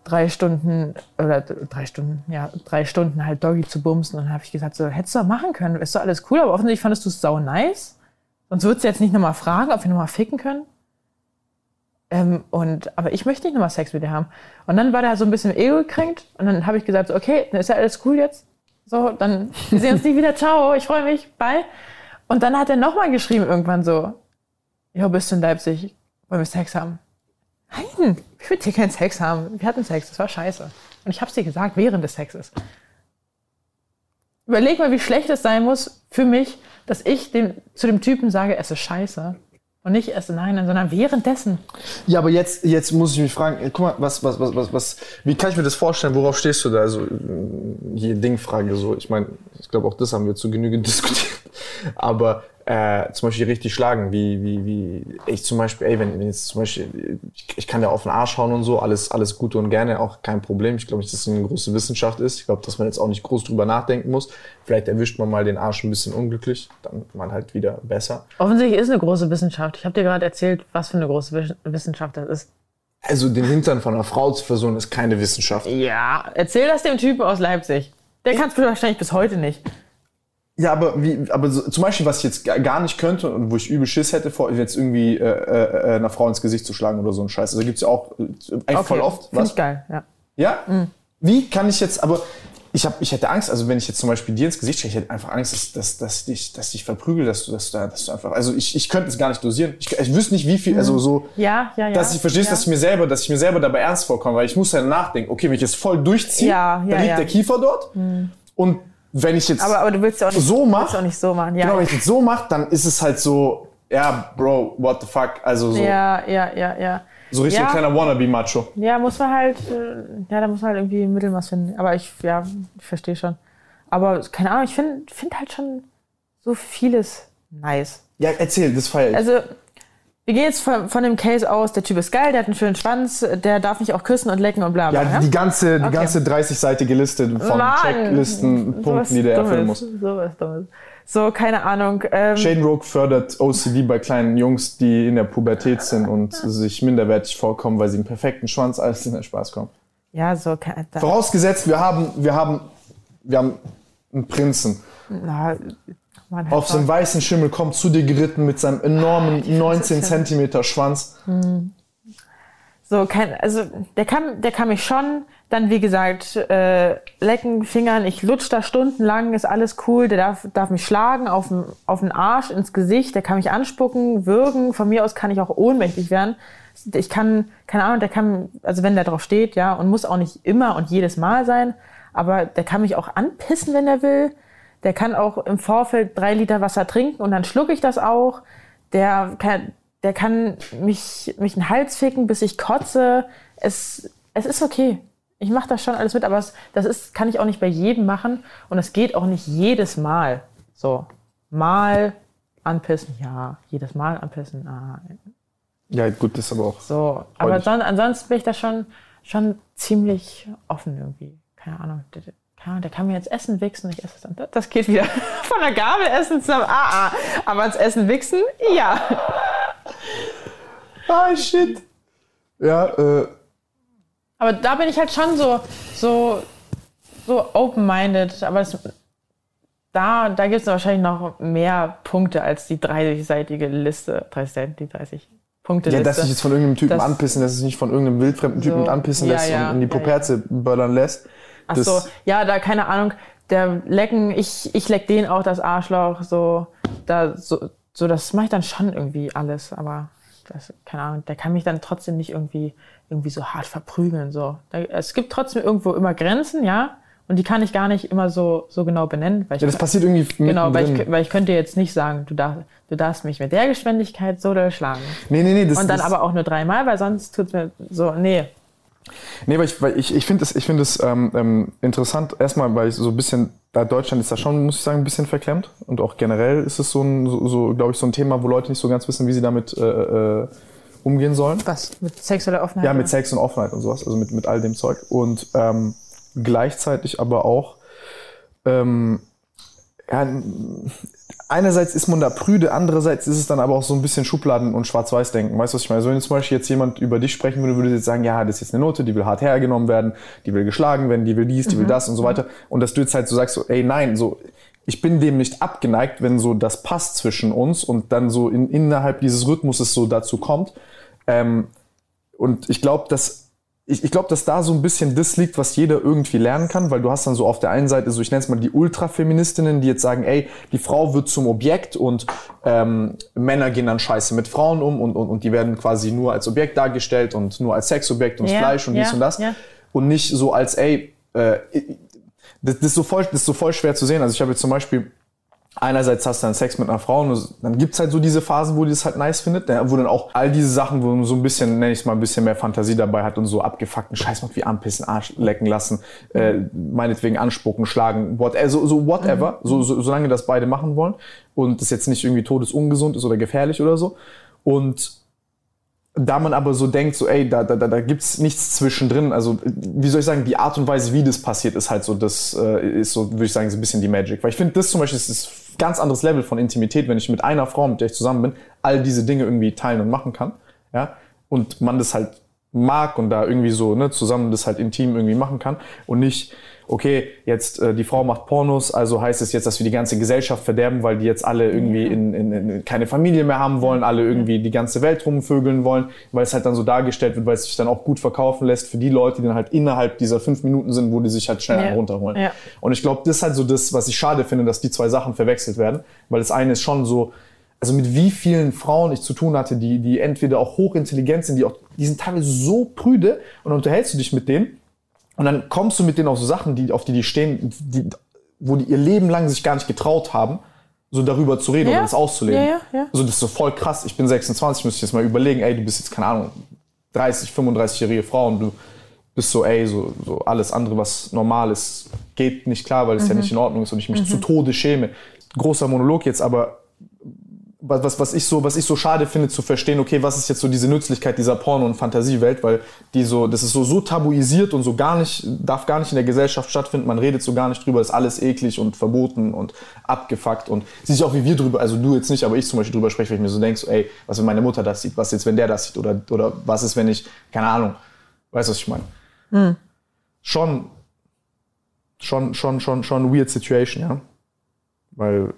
drei Stunden, oder drei Stunden, ja, drei Stunden halt Doggy zu bumsen. Und dann habe ich gesagt so, hättest du machen können, ist doch alles cool, aber offensichtlich fandest du es sau nice. Sonst würdest du jetzt nicht nochmal fragen, ob wir nochmal ficken können. Ähm, und, aber ich möchte nicht nochmal Sex mit dir haben. Und dann war der so ein bisschen Ego gekränkt. Und dann habe ich gesagt, so, okay, dann ist ja alles cool jetzt. So, dann wir sehen uns nie wieder. Ciao, ich freue mich. Bye. Und dann hat er nochmal geschrieben irgendwann so, Jo, bist du in Leipzig? Wollen wir Sex haben? Nein, ich will hier keinen Sex haben. Wir hatten Sex, das war scheiße. Und ich hab's dir gesagt, während des Sexes. Überleg mal, wie schlecht es sein muss für mich, dass ich dem, zu dem Typen sage, es ist scheiße. Und nicht erst nein, sondern währenddessen. Ja, aber jetzt, jetzt muss ich mich fragen, guck mal, was, was, was, was, was, wie kann ich mir das vorstellen? Worauf stehst du da? Also, hier Dingfrage so. Ich meine, ich glaube, auch das haben wir zu Genüge diskutiert. Aber äh, zum Beispiel richtig schlagen, wie, wie, wie, ich zum Beispiel, ey, wenn, wenn jetzt zum Beispiel, ich, ich kann dir auf den Arsch hauen und so, alles, alles gut und gerne, auch kein Problem. Ich glaube nicht, dass es eine große Wissenschaft ist. Ich glaube, dass man jetzt auch nicht groß drüber nachdenken muss. Vielleicht erwischt man mal den Arsch ein bisschen unglücklich, dann mal halt wieder besser. Offensichtlich ist eine große Wissenschaft. Ich habe dir gerade erzählt, was für eine große Wiss- Wissenschaft das ist. Also den Hintern von einer Frau zu versuchen, ist keine Wissenschaft. Ja, erzähl das dem Typen aus Leipzig. Der kann es wahrscheinlich bis heute nicht. Ja, aber wie, aber so, zum Beispiel, was ich jetzt ga- gar nicht könnte und wo ich übel Schiss hätte, vor jetzt irgendwie äh, äh, einer Frau ins Gesicht zu schlagen oder so ein Scheiß. Also gibt's ja auch äh, eigentlich voll oft. Finde ich geil, ja. Ja? Wie kann ich jetzt, aber ich, hab, ich hätte Angst, also wenn ich jetzt zum Beispiel dir ins Gesicht schaue, ich hätte einfach Angst, dass, dass, dass, dich, dass dich verprügel, dass du, dass, du, da- dass du einfach, also ich, ich könnte es gar nicht dosieren. Ich, ich wüsste nicht, wie viel, also so, Ja, ja, ja. dass ich verstehst, ja. dass ich mir selber, dass ich mir selber dabei ernst vorkomme, weil ich muss ja nachdenken, okay, wenn ich jetzt voll durchziehe, Ja, ja, dann liegt ja. der Kiefer dort und wenn ich jetzt Aber, aber du willst ja auch nicht so willst mach, auch nicht so machen. Ja, Genau, wenn ich das so mache, dann ist es halt so, ja, Bro, what the fuck? Also so, ja, ja, ja, ja. so richtig ja. kleiner Wannabe-Macho. Ja, muss man halt, äh, ja, da muss man halt irgendwie ein Mittelmaß finden. Aber ich, ja, ich verstehe schon. Aber keine Ahnung, ich finde find halt schon so vieles nice. Ja, erzähl, das feier ich. Also, wir gehen jetzt von, von dem Case aus, der Typ ist geil, der hat einen schönen Schwanz, der darf mich auch küssen und lecken und bla bla. ja, die ganze, die Okay. ganze 30-seitige Liste von Mann! Checklisten, Punkten, die der erfüllen muss. Dummes, Sowas Dummes. So, keine Ahnung. Ähm, Shane Rogue fördert OCD bei kleinen Jungs, die in der Pubertät sind und sich minderwertig vorkommen, weil sie einen perfekten Schwanz alles in den Spaß kommen. ja, so, keine, da, Vorausgesetzt, wir haben, wir haben, wir haben einen Prinzen. na, Auf so einen weißen Schimmel kommt zu dir geritten mit seinem enormen 19 Zentimeter Schwanz. So, kein, also der kann, der kann mich schon, dann wie gesagt, äh, lecken, fingern, ich lutsch da stundenlang, ist alles cool, der darf, darf mich schlagen auf den, auf den Arsch, ins Gesicht, der kann mich anspucken, würgen, von mir aus kann ich auch ohnmächtig werden. Ich kann, keine Ahnung, der kann, also wenn der drauf steht, ja, und muss auch nicht immer und jedes Mal sein, aber der kann mich auch anpissen, wenn er will. Der kann auch im Vorfeld drei Liter Wasser trinken und dann schlucke ich das auch. Der kann, der kann mich, mich den Hals ficken, bis ich kotze. Es, es ist okay. Ich mache das schon alles mit, aber es, das ist, kann ich auch nicht bei jedem machen und es geht auch nicht jedes Mal. So, mal anpissen, ja, jedes Mal anpissen, ah, Ja, gut, das ist aber auch. so. Aber son, ansonsten bin ich da schon, schon ziemlich offen irgendwie. Keine Ahnung. Der, der, kann mir jetzt Essen wichsen, ich esse es dann. Das- Das geht wieder von der Gabel essen zum Ah, ah. Aber ans Essen wichsen, ja. Ah, shit. Ja, äh, Aber da bin ich halt schon so, so, so open-minded. Aber es, da, da gibt es wahrscheinlich noch mehr Punkte als die 30-seitige Liste. 30 Seiten, die 30 Punkte ja, dass sich jetzt von irgendeinem Typen Das- anpissen, dass es nicht von irgendeinem wildfremden Typen So, anpissen ja, lässt ja, und in die ja, ja. Poperze böllern lässt. Ach Das- so, ja, da keine Ahnung, der lecken, ich, ich leck den auch das Arschloch, so, da, so, so das mache ich dann schon irgendwie alles, aber das, keine Ahnung, der kann mich dann trotzdem nicht irgendwie, irgendwie so hart verprügeln. So. Da, es gibt trotzdem irgendwo immer Grenzen, ja. Und die kann ich gar nicht immer so, so genau benennen. Weil ich, Ja, das passiert irgendwie Genau, weil ich, weil ich könnte jetzt nicht sagen, du darfst, du darfst mich mit der Geschwindigkeit so doll schlagen. Nee, nee, nee. Das, Und dann das, aber auch nur dreimal, weil sonst tut's mir so, nee. Nee, weil ich, weil ich, ich finde es ich find es, ähm, ähm, interessant, erstmal, weil ich so ein bisschen, da Deutschland ist da schon, muss ich sagen, ein bisschen verklemmt. Und auch generell ist es so ein, so, so glaube ich, so ein Thema, wo Leute nicht so ganz wissen, wie sie damit äh, äh, umgehen sollen. Was? Mit sexueller Offenheit? Ja, mit oder? Sex und Offenheit und sowas, also mit, mit all dem Zeug. Und ähm, gleichzeitig aber auch, ähm, ja, einerseits ist man da prüde, andererseits ist es dann aber auch so ein bisschen Schubladen und Schwarz-Weiß-Denken. Weißt du, was ich meine? Also wenn zum Beispiel jetzt jemand über dich sprechen würde, würde jetzt sagen, ja, das ist jetzt eine Note, die will hart hergenommen werden, die will geschlagen werden, die will dies, die will das und so weiter. Und dass du jetzt halt so sagst, so, ey, nein, so, ich bin dem nicht abgeneigt, wenn so das passt zwischen uns und dann so in, innerhalb dieses Rhythmuses so dazu kommt. Ähm, und ich glaube, dass ich, ich glaube, dass da so ein bisschen das liegt, was jeder irgendwie lernen kann, weil du hast dann so auf der einen Seite so, ich nenne es mal die Ultrafeministinnen, die jetzt sagen, ey, die Frau wird zum Objekt und ähm, Männer gehen dann scheiße mit Frauen um und, und, und die werden quasi nur als Objekt dargestellt und nur als Sexobjekt und Ja, Fleisch und dies ja, und das. ja. Und nicht so als, ey, äh, das, das, ist so voll, das ist so voll schwer zu sehen. Also ich habe jetzt zum Beispiel einerseits hast du dann Sex mit einer Frau und dann gibt's halt so diese Phasen, wo die das halt nice findet, ne, wo dann auch all diese Sachen, wo man so ein bisschen, nenn ich mal, ein bisschen mehr Fantasie dabei hat und so abgefuckten Scheiß macht, wie anpissen, Arsch lecken lassen, äh, meinetwegen anspucken, schlagen, what, äh, so, so whatever, so, so, solange das beide machen wollen und das jetzt nicht irgendwie todesungesund ist oder gefährlich oder so. Und da man aber so denkt, so ey, da, da, da, da gibt's nichts zwischendrin. Also wie soll ich sagen, die Art und Weise, wie das passiert, ist halt so, das äh, ist so, würde ich sagen, so ein bisschen die Magic. Weil ich finde, das zum Beispiel ist ein ganz anderes Level von Intimität, wenn ich mit einer Frau, mit der ich zusammen bin, all diese Dinge irgendwie teilen und machen kann. Ja, und man das halt mag und da irgendwie so ne, zusammen das halt intim irgendwie machen kann und nicht okay, jetzt äh, die Frau macht Pornos, also heißt es jetzt, dass wir die ganze Gesellschaft verderben, weil die jetzt alle irgendwie in, in, in keine Familie mehr haben wollen, alle irgendwie die ganze Welt rumvögeln wollen, weil es halt dann so dargestellt wird, weil es sich dann auch gut verkaufen lässt für die Leute, die dann halt innerhalb dieser fünf Minuten sind, wo die sich halt schnell Ja. runterholen. Ja. Und ich glaube, das ist halt so das, was ich schade finde, dass die zwei Sachen verwechselt werden, weil das eine ist schon so, also mit wie vielen Frauen ich zu tun hatte, die, die entweder auch hochintelligent sind, die auch, die sind teilweise so prüde und dann unterhältst du dich mit denen und dann kommst du mit denen auf so Sachen, die, auf die die stehen, die, wo die ihr Leben lang sich gar nicht getraut haben, so darüber zu reden Ja. oder das auszuleben. Ja, ja, ja. Also das ist so voll krass. Ich bin 26, müsste ich jetzt mal überlegen, ey, du bist jetzt, keine Ahnung, 30, 35-jährige Frau und du bist so, ey, so, so alles andere, was normal ist, geht nicht klar, weil es ja Mhm. nicht in Ordnung ist und ich mich zu Tode schäme. Großer Monolog jetzt, aber was, was, ich so, was ich so schade finde, zu verstehen, okay, was ist jetzt so diese Nützlichkeit dieser Porno- und Fantasiewelt, weil die so, das ist so, so tabuisiert und so gar nicht, darf gar nicht in der Gesellschaft stattfinden, man redet so gar nicht drüber, ist alles eklig und verboten und abgefuckt und siehst auch, wie wir drüber, also du jetzt nicht, aber ich zum Beispiel drüber spreche, wenn ich mir so denke, so, ey, was, wenn meine Mutter das sieht, was jetzt, wenn der das sieht oder, oder was ist, wenn ich, keine Ahnung, weißt du, was ich meine? Schon, schon, schon, schon, schon weird situation, ja. Weil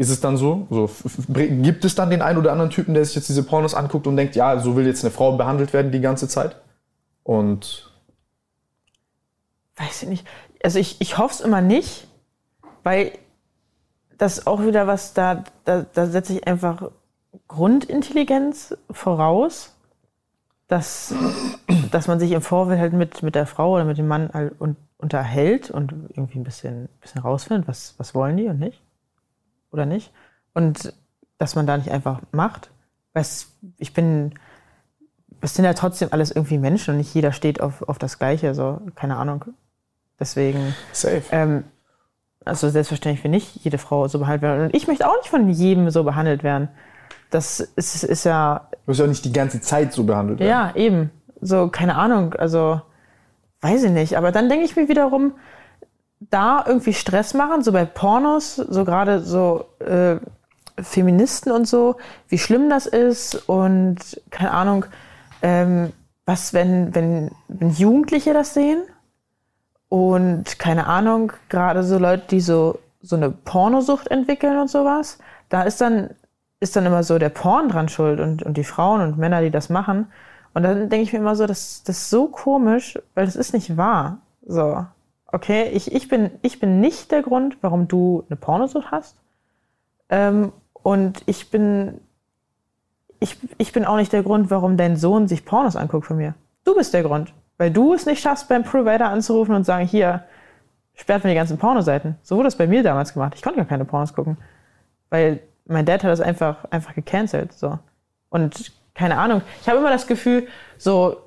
ist es dann so? so gibt es dann den einen oder anderen Typen, der sich jetzt diese Pornos anguckt und denkt, ja, so will jetzt eine Frau behandelt werden die ganze Zeit? Und Weiß ich nicht. Also ich, ich hoffe es immer nicht, weil das auch wieder was, da, da, da setze ich einfach Grundintelligenz voraus, dass, dass man sich im Vorfeld halt mit, mit der Frau oder mit dem Mann halt un, unterhält und irgendwie ein bisschen, bisschen rausfindet, was, was wollen die und nicht. Oder nicht. Und dass man da nicht einfach macht. Weil es- ich bin, es sind ja trotzdem alles irgendwie Menschen und nicht jeder steht auf, auf das Gleiche, so, keine Ahnung. Deswegen, safe. ähm, also selbstverständlich will nicht jede Frau so behandelt werden. Und ich möchte auch nicht von jedem so behandelt werden. Das ist, ist ja, Du wirst ja nicht die ganze Zeit so behandelt werden. ja, eben. So, keine Ahnung, also, weiß ich nicht. Aber dann denke ich mir wiederum, da irgendwie Stress machen, so bei Pornos, so gerade so äh, Feministen und so, wie schlimm das ist und keine Ahnung, ähm, was, wenn, wenn, wenn Jugendliche das sehen und keine Ahnung, gerade so Leute, die so, so eine Pornosucht entwickeln und sowas, da ist dann, ist dann immer so der Porn dran schuld und, und die Frauen und Männer, die das machen. Und dann denke ich mir immer so, das, das ist so komisch, weil das ist nicht wahr. So, okay, ich, ich, bin, ich bin nicht der Grund, warum du eine Pornosucht hast. Ähm, und ich bin, ich, ich bin auch nicht der Grund, warum dein Sohn sich Pornos anguckt von mir. Du bist der Grund. Weil du es nicht schaffst, beim Provider anzurufen und sagen, hier, sperrt mir die ganzen Pornoseiten. So wurde es bei mir damals gemacht. Ich konnte gar keine Pornos gucken. Weil mein Dad hat das einfach, einfach gecancelt. So. Und keine Ahnung. Ich habe immer das Gefühl, so,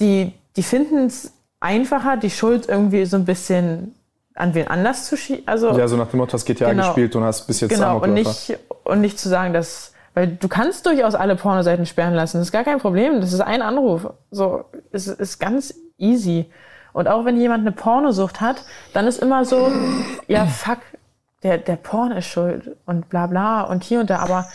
die, die finden es einfacher, die Schuld irgendwie so ein bisschen an wen anders zu schieben. Also, Ja, so nach dem Motto, hast GTA Genau. gespielt und hast bis jetzt genau, und nicht, und nicht zu sagen, dass, weil du kannst durchaus alle Pornoseiten sperren lassen. Das ist gar kein Problem. Das ist ein Anruf. So, es ist ganz easy. Und auch wenn jemand eine Pornosucht hat, dann ist immer so, ja, fuck, der, der Porn ist schuld und bla bla und hier und da. Aber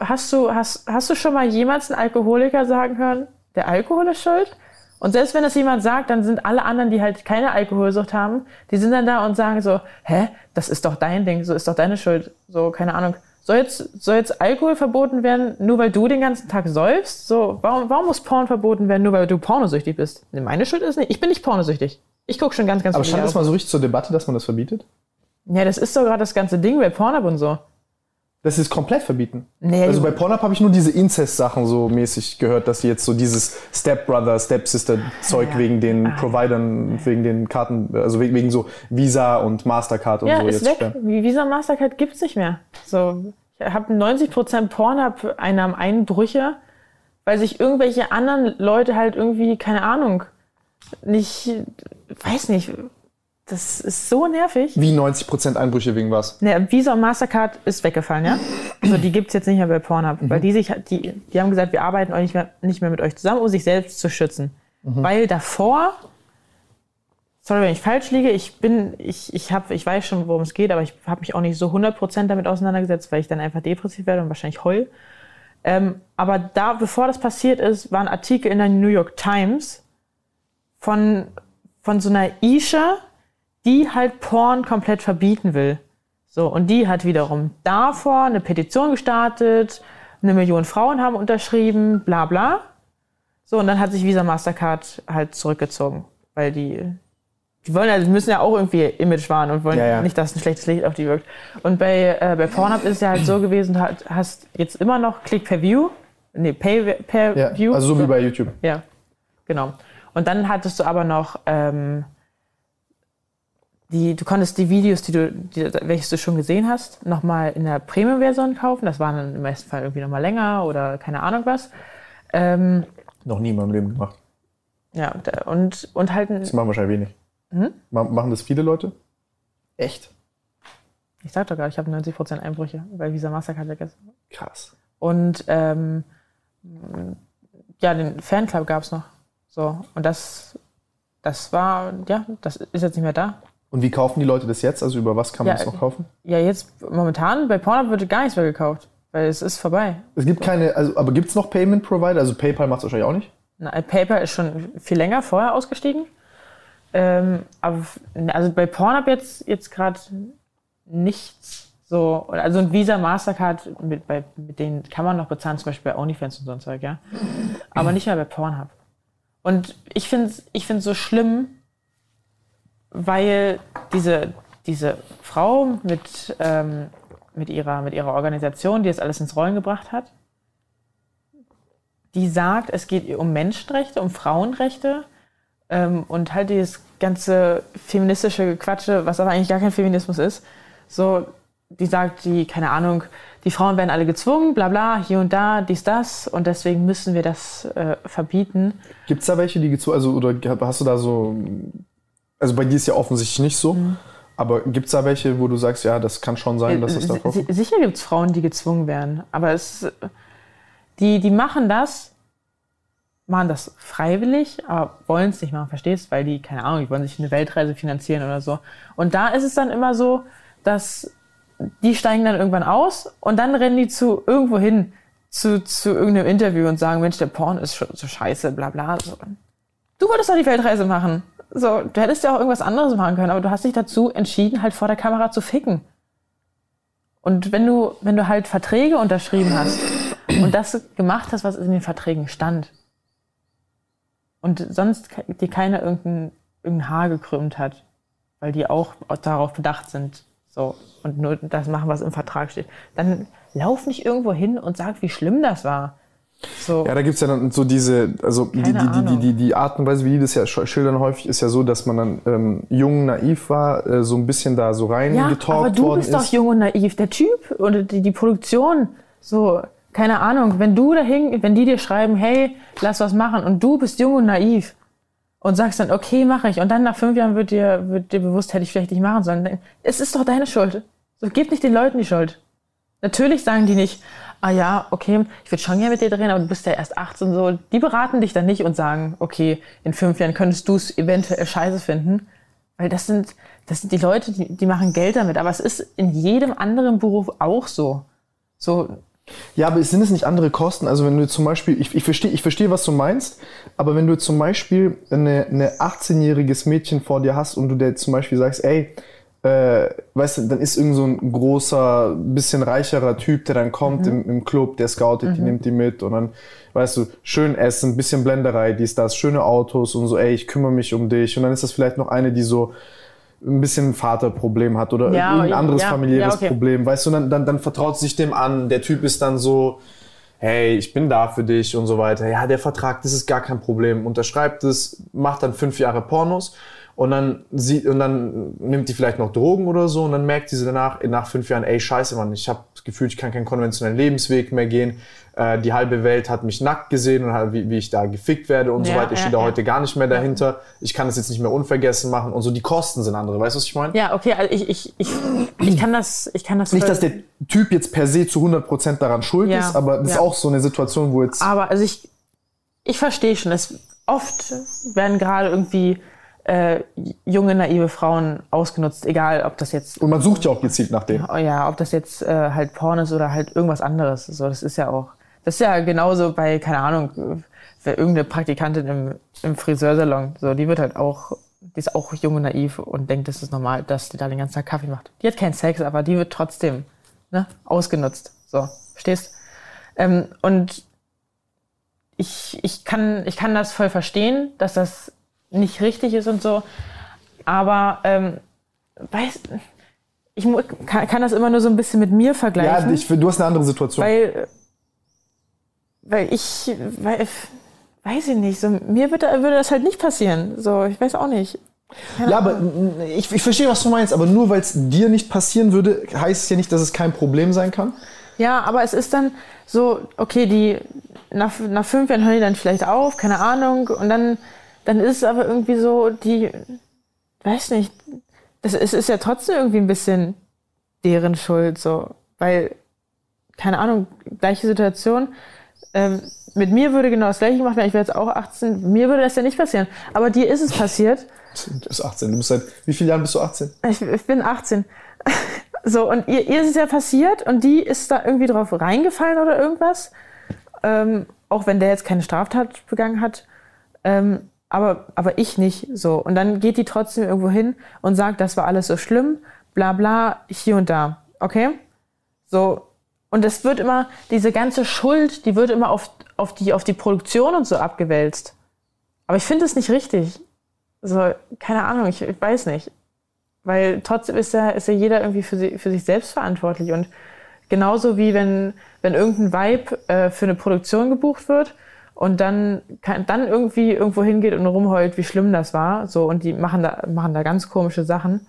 hast du, hast, hast du schon mal jemals einen Alkoholiker sagen hören, der Alkohol ist schuld? Und selbst wenn das jemand sagt, dann sind alle anderen, die halt keine Alkoholsucht haben, die sind dann da und sagen so, hä, das ist doch dein Ding, so ist doch deine Schuld, so keine Ahnung. Soll jetzt, soll jetzt Alkohol verboten werden, nur weil du den ganzen Tag säufst? So, warum, warum muss Porn verboten werden, nur weil du pornosüchtig bist? Nee, Meine Schuld ist nicht, ich bin nicht pornosüchtig. Ich gucke schon ganz, ganz Aber stand das mal so richtig zur Debatte, dass man das verbietet? Ja, das ist doch gerade das ganze Ding bei Pornhub und so. Das ist komplett verbieten. Nee, Also bei Pornhub habe ich nur diese Incest-Sachen so mäßig gehört, dass sie jetzt so dieses Stepbrother, Stepsister-Zeug Ja. wegen den Ah. Providern, wegen den Karten, also wegen, so Visa und Mastercard und Ja, so ist jetzt weg. sperren. Visa Mastercard gibt's nicht mehr. So, ich habe 90% Pornhub-Einnahmeneinbrüche, weil sich irgendwelche anderen Leute halt irgendwie, keine Ahnung, nicht, weiß nicht, das ist so nervig. Wie 90% Einbrüche wegen was? Ne, Visa und Mastercard ist weggefallen, ja? Also die gibt's jetzt nicht mehr bei Pornhub, Mhm. weil die sich, die, die haben gesagt, wir arbeiten euch nicht mehr, nicht mehr mit euch zusammen, um sich selbst zu schützen. Mhm. Weil davor, sorry, wenn ich falsch liege, ich bin, ich, ich hab, ich weiß schon, worum es geht, aber ich habe mich auch nicht so 100% damit auseinandergesetzt, weil ich dann einfach depressiv werde und wahrscheinlich heul. Ähm, aber da, bevor das passiert ist, waren Artikel in der New York Times von, von so einer Isha, die halt Porn komplett verbieten will. So, und die hat wiederum davor eine Petition gestartet, eine Million Frauen haben unterschrieben, bla bla. So, und dann hat sich Visa Mastercard halt zurückgezogen, weil die, die wollen ja, die müssen ja auch irgendwie Image wahren und wollen Ja, ja. nicht, dass ein schlechtes Licht auf die wirkt. Und bei, äh, bei Pornhub ist es ja halt so gewesen, du hast- jetzt immer noch Click per View, nee, Pay per Ja, View. also so wie bei YouTube. Ja, genau. Und dann hattest du aber noch ähm, die, du konntest die Videos, die du, die, welches du schon gesehen hast, nochmal in der Premium-Version kaufen. Das waren dann im meisten Fall irgendwie nochmal länger oder keine Ahnung was. Ähm, Noch nie in meinem Leben gemacht. ja, und, und halt, Das machen wahrscheinlich wenig. Hm? Ma- Machen das viele Leute? Echt? ich sag doch gerade, ich habe 90% Einbrüche, weil Visa Mastercard weg ist. Krass. Und ähm, ja, den Fanclub gab es noch. So, und das, das war, ja, das ist jetzt nicht mehr da. Und wie kaufen die Leute das jetzt? Also über was kann man Ja, das noch kaufen? Ja, jetzt momentan bei Pornhub wird gar nichts mehr gekauft, weil es ist vorbei. Es gibt keine, also, aber gibt es noch Payment Provider? Also PayPal macht es wahrscheinlich auch nicht. Na, Paper ist schon viel länger vorher ausgestiegen. Ähm, aber f- also bei Pornhub jetzt, jetzt gerade nichts so. Also ein Visa, Mastercard, mit, bei, mit denen kann man noch bezahlen, zum Beispiel bei OnlyFans und so ein Zeug, ja. Aber nicht mehr bei Pornhub. Und ich finde es ich find's so schlimm, weil diese, diese Frau mit, ähm, mit, ihrer, mit ihrer Organisation, die das alles ins Rollen gebracht hat, die sagt, es geht um Menschenrechte, um Frauenrechte ähm, und halt dieses ganze feministische Gequatsche, was aber eigentlich gar kein Feminismus ist. So, die sagt, die, keine Ahnung, die Frauen werden alle gezwungen, bla bla, hier und da, dies, das und deswegen müssen wir das äh, verbieten. Gibt es da welche, die gezogen, also oder hast du da so, also bei dir ist ja offensichtlich nicht so, Mhm. aber gibt es da welche, wo du sagst, ja, das kann schon sein, dass das da Si- vorkommt? si- Sicher gibt es Frauen, die gezwungen werden, aber es, die, die machen das, machen das freiwillig, aber wollen es nicht machen, verstehst? Weil die, keine Ahnung, die wollen sich eine Weltreise finanzieren oder so. Und da ist es dann immer so, dass die steigen dann irgendwann aus und dann rennen die zu irgendwo hin, zu, zu irgendeinem Interview und sagen, Mensch, der Porn ist so scheiße, bla bla. So. Du wolltest doch die Weltreise machen. So, du hättest ja auch irgendwas anderes machen können, aber du hast dich dazu entschieden, halt vor der Kamera zu ficken. Und wenn du, wenn du halt Verträge unterschrieben hast und das gemacht hast, was in den Verträgen stand, und sonst dir keiner irgendein, irgendein Haar gekrümmt hat, weil die auch darauf bedacht sind, So. Und nur das machen, was im Vertrag steht. Dann lauf nicht irgendwo hin und sag, wie schlimm das war. So. Ja, da gibt's ja dann so diese, also die, die, die, die, die, die Art und Weise, wie die das ja sch- schildern häufig, ist ja so, dass man dann ähm, jung, naiv war, äh, so ein bisschen da so Ja, reingetalkt aber du worden bist doch ist. jung und naiv. Der Typ oder die, die Produktion, so, keine Ahnung, wenn du dahin, wenn die dir schreiben, hey, lass was machen und du bist jung und naiv und sagst dann, okay, mache ich und dann nach fünf Jahren wird dir, wird dir bewusst, hätte ich vielleicht nicht machen sollen. Es ist doch deine Schuld. So, gib nicht den Leuten die Schuld. Natürlich sagen die nicht, ah ja, okay, ich würde schon gerne mit dir drehen, aber du bist ja erst 18 so. Die beraten dich dann nicht und sagen, okay, in fünf Jahren könntest du es eventuell scheiße finden. Weil das sind, das sind die Leute, die, die machen Geld damit. Aber es ist in jedem anderen Beruf auch so. So, Ja, aber sind es nicht andere Kosten? Also wenn du zum Beispiel, ich, ich verstehe, ich verstehe, was du meinst, aber wenn du zum Beispiel eine, eine 18-jähriges Mädchen vor dir hast und du dir zum Beispiel sagst, ey, äh, weißt du, dann ist irgend so ein großer, bisschen reicherer Typ, der dann kommt im, im Club, der scoutet, die nimmt die mit und dann, weißt du, schön essen, bisschen Blenderei, dies, das, schöne Autos und so, ey, ich kümmere mich um dich und dann ist das vielleicht noch eine, die so ein bisschen ein Vaterproblem hat oder Ja, irgendein anderes ja, familiäres ja, okay. Problem, weißt du, dann, dann, dann vertraut sich dem an, der Typ ist dann so, hey, ich bin da für dich und so weiter. Ja, der Vertrag, das ist gar kein Problem. Unterschreibt es, macht dann fünf Jahre Pornos und dann sieht und dann nimmt die vielleicht noch Drogen oder so und dann merkt diese danach nach fünf Jahren, ey, scheiße, Mann, ich habe das Gefühl, ich kann keinen konventionellen Lebensweg mehr gehen. Äh, die halbe Welt hat mich nackt gesehen und wie, wie ich da gefickt werde und so Ja, weiter. Ich ja, stehe da ja. heute gar nicht mehr dahinter. Ich kann das jetzt nicht mehr unvergessen machen und so. Die Kosten sind andere. Weißt du, was ich meine? ja, okay, also ich, ich, ich, ich kann das, ich kann das Nicht, dass der Typ jetzt per se zu 100% daran schuld ist, aber das ist auch so eine Situation, wo jetzt Aber also ich, ich verstehe schon, es oft werden gerade irgendwie äh, junge, naive Frauen ausgenutzt, egal ob das jetzt, Und man sucht ja auch gezielt nach dem. oh ja, ob das jetzt äh, halt Porn ist oder halt irgendwas anderes. So, das ist ja auch, das ist ja genauso bei, keine Ahnung, äh, irgendeine Praktikantin im, im Friseursalon, so, die wird halt auch, die ist auch jung und naiv und denkt, das ist normal, dass die da den ganzen Tag Kaffee macht. Die hat keinen Sex, aber die wird trotzdem ne, ausgenutzt. So, verstehst? Ähm, und ich, ich, kann, ich kann das voll verstehen, dass das nicht richtig ist und so. Aber ähm, weiß, ich kann, kann das immer nur so ein bisschen mit mir Ja, vergleichen. ich, du hast eine andere Situation. weil, weil ich, weil, weiß ich nicht, so, mir würde, würde das halt nicht passieren. So, ich weiß auch nicht. ja, aber mm, ich, ich verstehe, was du meinst, aber nur weil es dir nicht passieren würde, heißt es ja nicht, dass es kein Problem sein kann. Ja, aber es ist dann so, okay, die nach, nach fünf Jahren hören die dann vielleicht auf, keine Ahnung, und dann, dann ist es aber irgendwie so, die, weiß nicht, das ist, ist ja trotzdem irgendwie ein bisschen deren Schuld, so, weil, keine Ahnung, gleiche Situation, ähm, mit mir würde genau das gleiche gemacht werden, ich wäre jetzt auch 18, mir würde das ja nicht passieren, aber dir ist es passiert, Du bist 18, du bist seit wie vielen Jahren bist du 18? ich, ich bin 18. So, und ihr, ihr ist es ja passiert und die ist da irgendwie drauf reingefallen oder irgendwas. Ähm, auch wenn der jetzt keine Straftat begangen hat. Ähm, aber, aber ich nicht so. Und dann geht die trotzdem irgendwo hin und sagt, das war alles so schlimm, bla bla, hier und da. Okay? So. Und es wird immer, diese ganze Schuld, die wird immer auf, auf, die, auf die Produktion und so abgewälzt. Aber ich finde es nicht richtig. So, keine Ahnung, ich, ich weiß nicht. Weil trotzdem ist ja, ist ja jeder irgendwie für, sie, für sich selbst verantwortlich. Und genauso wie wenn, wenn irgendein Vibe äh, für eine Produktion gebucht wird und dann, kann, dann irgendwie irgendwo hingeht und rumheult, wie schlimm das war, so und die machen da, machen da ganz komische Sachen,